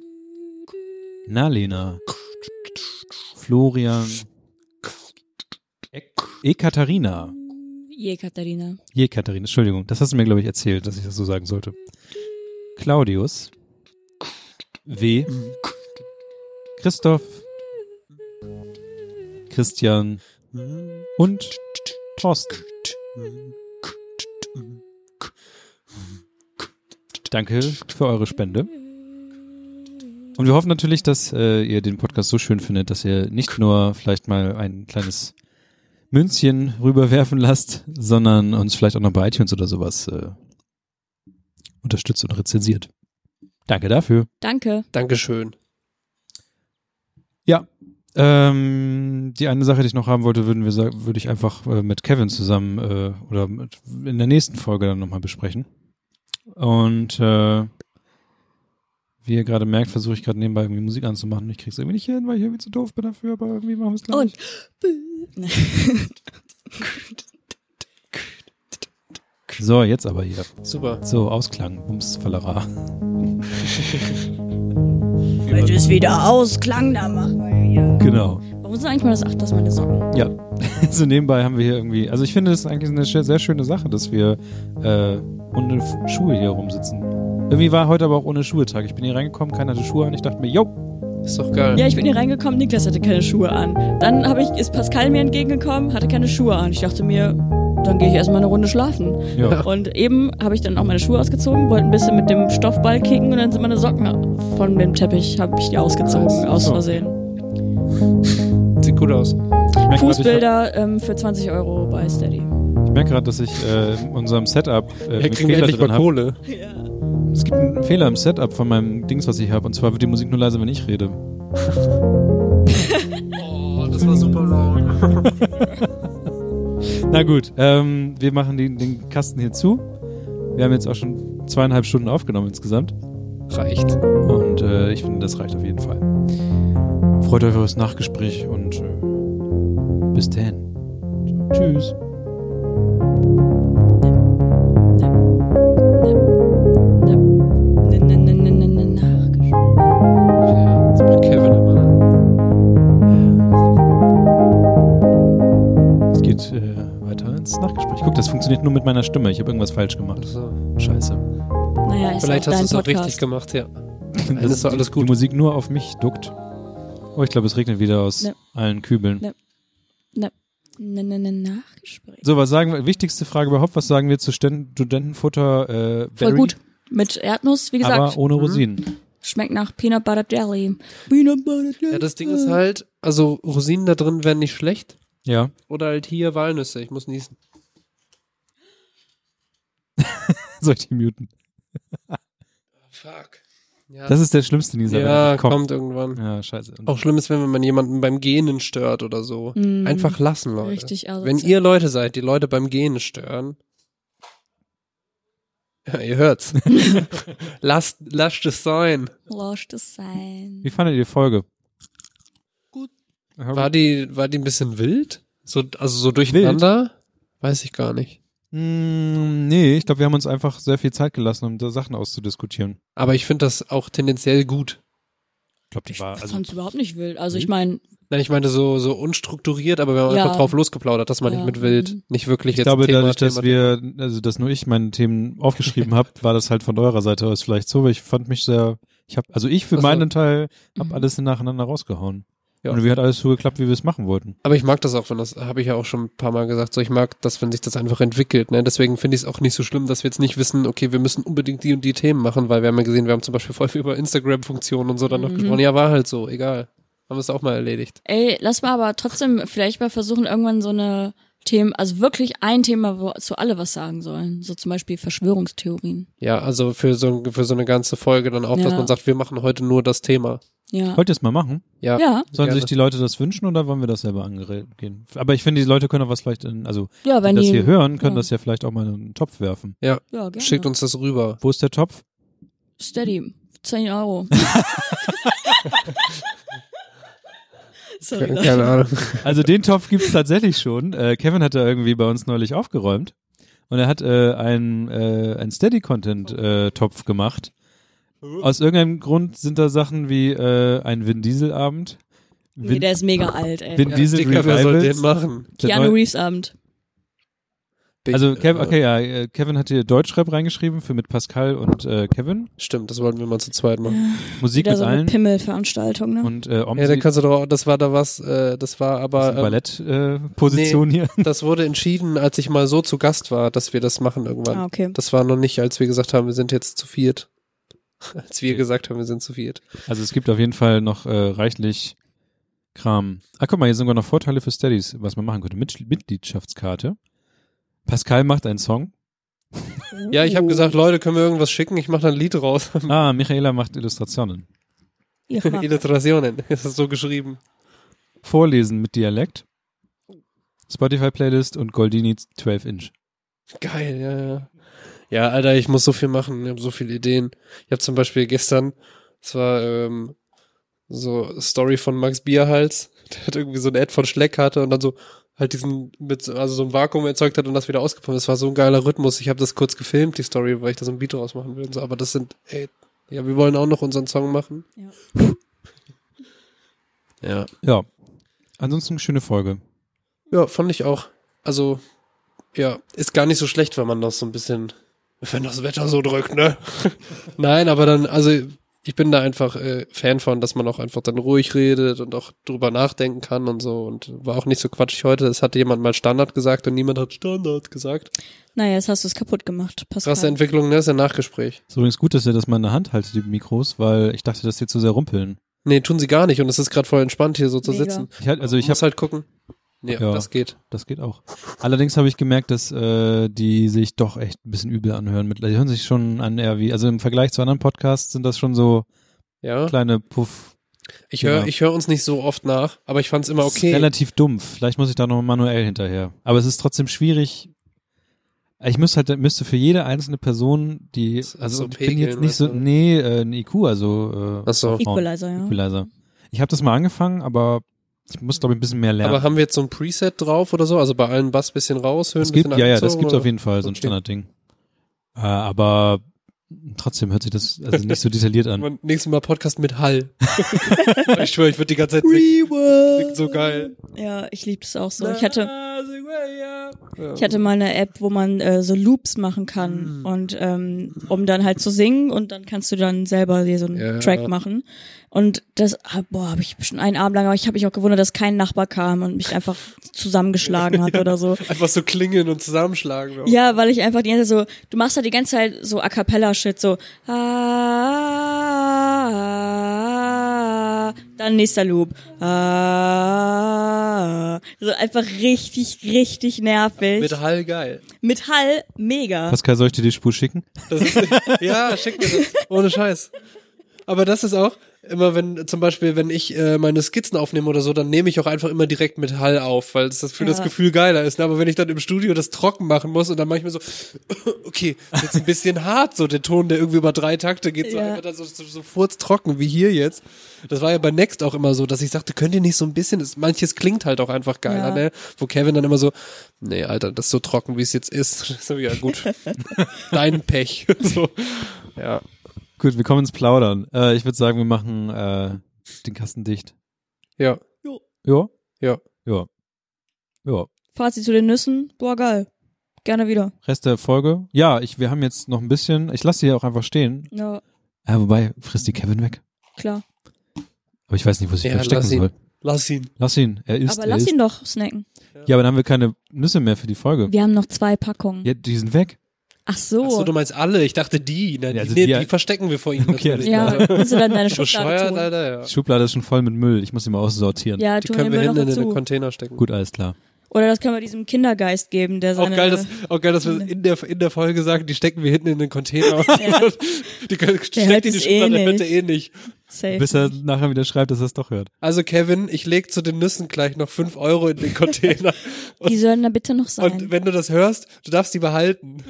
Nalena, Florian, Ekaterina, Je, Katharina. Je Katharina, Entschuldigung, das hast du mir, glaube ich, erzählt, dass ich das so sagen sollte. Claudius, W, Christoph, Christian und Thorsten. Danke für eure Spende. Und wir hoffen natürlich, dass äh, ihr den Podcast so schön findet, dass ihr nicht nur vielleicht mal ein kleines Münzchen rüberwerfen lasst, sondern uns vielleicht auch noch bei iTunes oder sowas äh, unterstützt und rezensiert. Danke dafür. Danke. Dankeschön. Ja. Ähm, die eine Sache, die ich noch haben wollte, würden wir sagen, würde ich einfach äh, mit Kevin zusammen äh, oder mit, in der nächsten Folge dann nochmal besprechen. Und äh, wie ihr gerade merkt, versuche ich gerade nebenbei irgendwie Musik anzumachen. Ich krieg's irgendwie nicht hin, weil ich irgendwie zu doof bin dafür, aber irgendwie machen wir es gleich. Und So, jetzt aber hier. Super. So, Ausklang, Bumsfallera. Du es wieder ausklang da machen. Genau. Warum sind eigentlich mal das Ach, das meine Socken? Ja, so nebenbei haben wir hier irgendwie, also ich finde das ist eigentlich eine sehr, schöne Sache, dass wir äh, ohne Schuhe hier rumsitzen. Irgendwie war heute aber auch ohne Schuhe Tag. Ich bin hier reingekommen, keiner hatte Schuhe an. Ich dachte mir, yo, Ist doch geil. Ja, ich bin hier reingekommen, Niklas hatte keine Schuhe an. Dann habe ich, ist Pascal mir entgegengekommen, hatte keine Schuhe an. Ich dachte mir, dann gehe ich erstmal eine Runde schlafen. ja. Und eben habe ich dann auch meine Schuhe ausgezogen, wollte ein bisschen mit dem Stoffball kicken und dann sind meine Socken von dem Teppich, habe ich die ausgezogen, Nice. aus So. Versehen. Sieht gut aus. Ich merke gerade, Fußbilder ähm, für 20 Euro bei Steady. ich merk grad, dass ich äh, in unserem Setup äh, Wir mit kriegen Fehler endlich drin mal habe. Kohle. Es gibt einen Fehler im Setup von meinem Dings, was ich habe. Und zwar wird die Musik nur leiser, wenn ich rede. Oh, das war super laut. Na gut, ähm, wir machen den, den Kasten hier zu. Wir haben jetzt auch schon zweieinhalb Stunden aufgenommen insgesamt. Reicht. Und äh, ich finde, das reicht auf jeden Fall. Freut euch auf das Nachgespräch und äh, bis dann. Tschüss. Kevin immer. Es geht äh, ins Nachgespräch. Guck, das funktioniert nur mit meiner Stimme. Ich habe irgendwas falsch gemacht. So. Scheiße. Naja, ist Vielleicht auch hast du es auch richtig gemacht, ja. Dann ist doch alles gut. Die Musik nur auf mich duckt. Oh, ich glaube, es regnet wieder aus Ne. allen Kübeln. Ne. Ne, ne, ne, Nachgespräch. So, was sagen wir? Wichtigste Frage überhaupt, was sagen wir zu Sten Studentenfutter? Äh, Voll gut. Mit Erdnuss, wie gesagt. aber ohne Rosinen. Schmeckt nach Peanut Butter Jelly. Peanut Butter Jelly. Ja, das Ding ist halt, also Rosinen da drin wären nicht schlecht. Ja. Oder halt hier Walnüsse. Ich muss niesen. Soll ich die muten? Fuck. Ja, Das ist der schlimmste Nieser. ja kommt. kommt irgendwann. Ja, scheiße. Auch schlimm ist, wenn man jemanden beim Gähnen stört oder so. Mm, Einfach lassen, Leute. Richtig asozial. Wenn ihr Leute seid, die Leute beim Gähnen stören, ja, ihr hört's. lasst, lasst es sein. Lasst es sein. Wie fandet ihr die Folge? War die, war die ein bisschen wild? So, also so durcheinander? Weiß ich gar nicht. Mm, nee, ich glaube, wir haben uns einfach sehr viel Zeit gelassen, um da Sachen auszudiskutieren. Aber ich finde das auch tendenziell gut. Ich glaube, die Ich war, also, fand's überhaupt nicht wild. Also ich Wild? meine, Nein, ich meine so, so unstrukturiert, aber wir haben Ja. einfach drauf losgeplaudert. Das meine ich Ja. mit wild. Mhm. Nicht wirklich ich jetzt glaube, Thema, dadurch, dass Thema, wir, also, dass nur ich meine Themen aufgeschrieben habe, war das halt von eurer Seite aus vielleicht so, weil ich fand mich sehr, ich habe, also ich für Ach so. meinen Teil habe Mhm. alles nacheinander rausgehauen. Ja. Und wie hat alles so geklappt, wie wir es machen wollten. Aber ich mag das auch, wenn das, habe ich ja auch schon ein paar Mal gesagt, so ich mag das, wenn sich das einfach entwickelt. Ne? Deswegen finde ich es auch nicht so schlimm, dass wir jetzt nicht wissen, okay, wir müssen unbedingt die und die Themen machen, weil wir haben ja gesehen, wir haben zum Beispiel voll viel über Instagram-Funktionen und so dann noch Mhm. gesprochen. Ja, war halt so, egal. Haben wir es auch mal erledigt. ey, lass mal aber trotzdem vielleicht mal versuchen, irgendwann so eine Themen, also wirklich ein Thema, wo zu alle was sagen sollen. So zum Beispiel Verschwörungstheorien. Ja, also für so, für so eine ganze Folge dann auch, dass Ja. man sagt, wir machen heute nur das Thema. Ja. Wollt ihr es mal machen? Ja. Ja, Sollen Gerne. sich die Leute das wünschen oder wollen wir das selber angehen? Aber ich finde, die Leute können auch was vielleicht in, also ja, die wenn das die, hier hören, können ja. das ja vielleicht auch mal in einen Topf werfen. ja, gerne. Schickt uns das rüber. Wo ist der Topf? Steady. 10 Euro. Sorry. Keine Ahnung. Also den Topf gibt's tatsächlich schon. Äh, Kevin hat da irgendwie bei uns neulich aufgeräumt und er hat äh, einen äh, ein Steady-Content-Topf gemacht. Aus irgendeinem Grund sind da Sachen wie äh, ein Vin Diesel-Abend. Nee, Vin, der ist mega alt, ey. Vin Diesel Dicker, wer soll den machen? Keanu neu- Reeves Abend. Also Kev, Äh, okay, ja, äh, Kevin hat hier Deutschrap reingeschrieben für mit Pascal und äh, Kevin. Stimmt, das wollten wir mal zu zweit machen. Musik Wieder mit so allen Pimmelveranstaltung, ne? und äh, Omsi, Ja, dann kannst du doch, das war da was, äh, das war aber, ähm, Ballett-Position äh, Position hier. das wurde entschieden, als ich mal so zu Gast war, dass wir das machen irgendwann. ah, okay. Das war noch nicht, als wir gesagt haben, wir sind jetzt zu viert. Als wir gesagt haben, wir sind zu viert. Also es gibt auf jeden Fall noch äh, reichlich Kram. Ah, guck mal, hier sind sogar noch Vorteile für Steadies, was man machen könnte. Mit Mitgliedschaftskarte. Pascal macht einen Song. Ja, ich habe gesagt, Leute, können wir irgendwas schicken? Ich mache da ein Lied raus. Ah, Michaela macht Illustrationen. Illustrationen. Das ist so geschrieben. Vorlesen mit Dialekt. Spotify-Playlist und Goldini 12 Inch. Geil, ja, ja. Ja, Alter, ich muss so viel machen. Ich habe so viele Ideen. Ich habe zum Beispiel gestern, es war ähm, so Story von Max Bierhals. Der hat irgendwie so eine Ad von Schleck hatte und dann so halt diesen mit also so ein Vakuum erzeugt hat und das wieder ausgepumpt. Das war so ein geiler Rhythmus. Ich habe das kurz gefilmt, die Story, weil ich da so ein Beat draus machen will und so. Aber das sind, ey, ja, wir wollen auch noch unseren Song machen. Ja. Ja. Ja. Ansonsten schöne Folge. Ja, fand ich auch. Also, ja, ist gar nicht so schlecht, wenn man das so ein bisschen, wenn das Wetter so drückt, ne? Nein, aber dann, also ich bin da einfach äh, Fan von, dass man auch einfach dann ruhig redet und auch drüber nachdenken kann und so und war auch nicht so quatschig heute. Es hatte jemand mal Standard gesagt und niemand hat Standard gesagt. Naja, jetzt hast du es kaputt gemacht. Pascal. Krasse Entwicklung, ne? Ist ja Nachgespräch. Ist übrigens gut, dass ihr das mal in der Hand haltet, die Mikros, weil ich dachte, dass die zu sehr rumpeln. Nee, tun sie gar nicht und es ist gerade voll entspannt hier so zu Mega. sitzen. Ich halt, also ich muss habe halt gucken. Nee, Ja. das geht. Das geht auch. Allerdings habe ich gemerkt, dass äh, die sich doch echt ein bisschen übel anhören. Mit, die hören sich schon an eher wie, also im Vergleich zu anderen Podcasts sind das schon so Ja. kleine Puff. Ich höre Ja. ich hör uns nicht so oft nach, aber ich fand's immer Das ist okay. Relativ dumpf. Vielleicht muss ich da noch manuell hinterher. Aber es ist trotzdem schwierig. Ich müsste halt, müsste für jede einzelne Person, die, So also ich bin jetzt nicht so, nee, äh, ein IQ, also äh, Ach so. Equalizer, ja. Equalizer. Ich habe das mal angefangen, aber ich muss glaube ich ein bisschen mehr lernen. Aber haben wir jetzt so ein Preset drauf oder so? Also bei allen Bass bisschen raus, Höhen es gibt, bisschen ja, ja, das gibt's oder? auf jeden Fall, so ein Okay. Standardding. Äh, aber trotzdem hört sich das also nicht so detailliert an. Und nächstes Mal Podcast mit Hall. ich schwöre, ich würde die ganze Zeit singen. Klingt so geil. Ja, ich liebe das auch so. Ich hatte. Ich hatte mal eine App, wo man äh, so Loops machen kann Mm. und ähm, um dann halt zu singen und dann kannst du dann selber dir so einen Ja. Track machen. Und das, ah, boah, habe ich schon einen Abend lang, aber ich habe mich auch gewundert, dass kein Nachbar kam und mich einfach zusammengeschlagen hat oder so. Einfach so klingeln und zusammenschlagen. Ja. Ja, weil ich einfach die ganze Zeit so, du machst halt die ganze Zeit so A cappella Shit, so ah, dann nächster Loop. Ah, so einfach richtig, richtig nervig. Mit Hall geil. Mit Hall mega. Pascal, soll ich dir die Spur schicken? Das ist, ja, schick mir das. Ohne Scheiß. Aber das ist auch immer, wenn zum Beispiel, wenn ich äh, meine Skizzen aufnehme oder so, dann nehme ich auch einfach immer direkt mit Hall auf, weil das, das für das Ja. Gefühl geiler ist. ne? Aber wenn ich dann im Studio das trocken machen muss und dann mache ich mir so, okay, jetzt ein bisschen hart, so der Ton, der irgendwie über drei Takte geht, so Ja. einfach dann so, so, so furztrocken wie hier jetzt. Das war ja bei Next auch immer so, dass ich sagte, könnt ihr nicht so ein bisschen, das, manches klingt halt auch einfach geiler, Ja. ne? Wo Kevin dann immer so, nee, Alter, das ist so trocken, wie es jetzt ist. so, ja, gut. Dein Pech. so, ja. Gut, wir kommen ins Plaudern. Äh, ich würde sagen, wir machen äh, den Kasten dicht. Ja. Ja? Ja. Ja. Ja. Fazit zu den Nüssen, boah geil. Gerne wieder. Rest der Folge. Ja, ich, wir haben jetzt noch ein bisschen, ich lasse sie hier auch einfach stehen. Ja, Ja, wobei, frisst die Kevin weg. klar. Aber ich weiß nicht, wo sich Ja, verstecken soll. Lass ihn. Lass ihn, er isst, Aber er lass isst. ihn doch snacken. Ja, aber dann haben wir keine Nüsse mehr für die Folge. Wir haben noch zwei Packungen. Ja, die sind weg. Ach so. Ach so, du meinst alle. Ich dachte die. Nein, Ja, die, also nee, die- die verstecken wir vor ihm. Okay, natürlich. ja, Also, willst du dann deine Schublade Bescheuert, tun? Alter, ja. Die Schublade ist schon voll mit Müll. Ich muss sie mal aussortieren. Ja, Die können wir hinten in den. Container stecken. Gut, alles klar. Oder das können wir diesem Kindergeist geben, der Auch seine... geil, dass, auch geil, dass wir in der, in der Folge sagen, die stecken wir hinten in den Container. die können, steckt die in die eh Schublade, der hört nicht. er eh nicht. Safe. Bis er nachher wieder schreibt, dass er es doch hört. Also Kevin, ich leg zu den Nüssen gleich noch fünf Euro in den Container. Die sollen da bitte noch sein. Und wenn du das hörst, du darfst die behalten.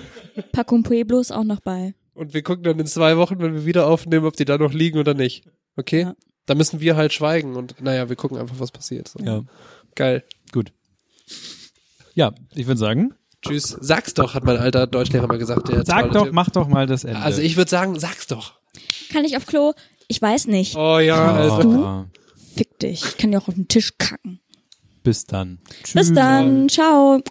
Packung Pueblo ist auch noch bei. Und wir gucken dann in zwei Wochen, wenn wir wieder aufnehmen, ob die da noch liegen oder nicht. Okay? Ja. Da müssen wir halt schweigen und naja, wir gucken einfach, was passiert. So. Ja, Geil. Ja, ich würde sagen, Tschüss. Sag's doch, hat mein alter Deutschlehrer mal gesagt. Der sag doch, Typ. mach doch mal das Ende. Also ich würde sagen, sag's doch. Kann ich auf Klo? Ich weiß nicht. Oh ja, also. Ah, Fick dich. Ich kann dir auch auf den Tisch kacken. Bis dann. Bis dann. Ciao.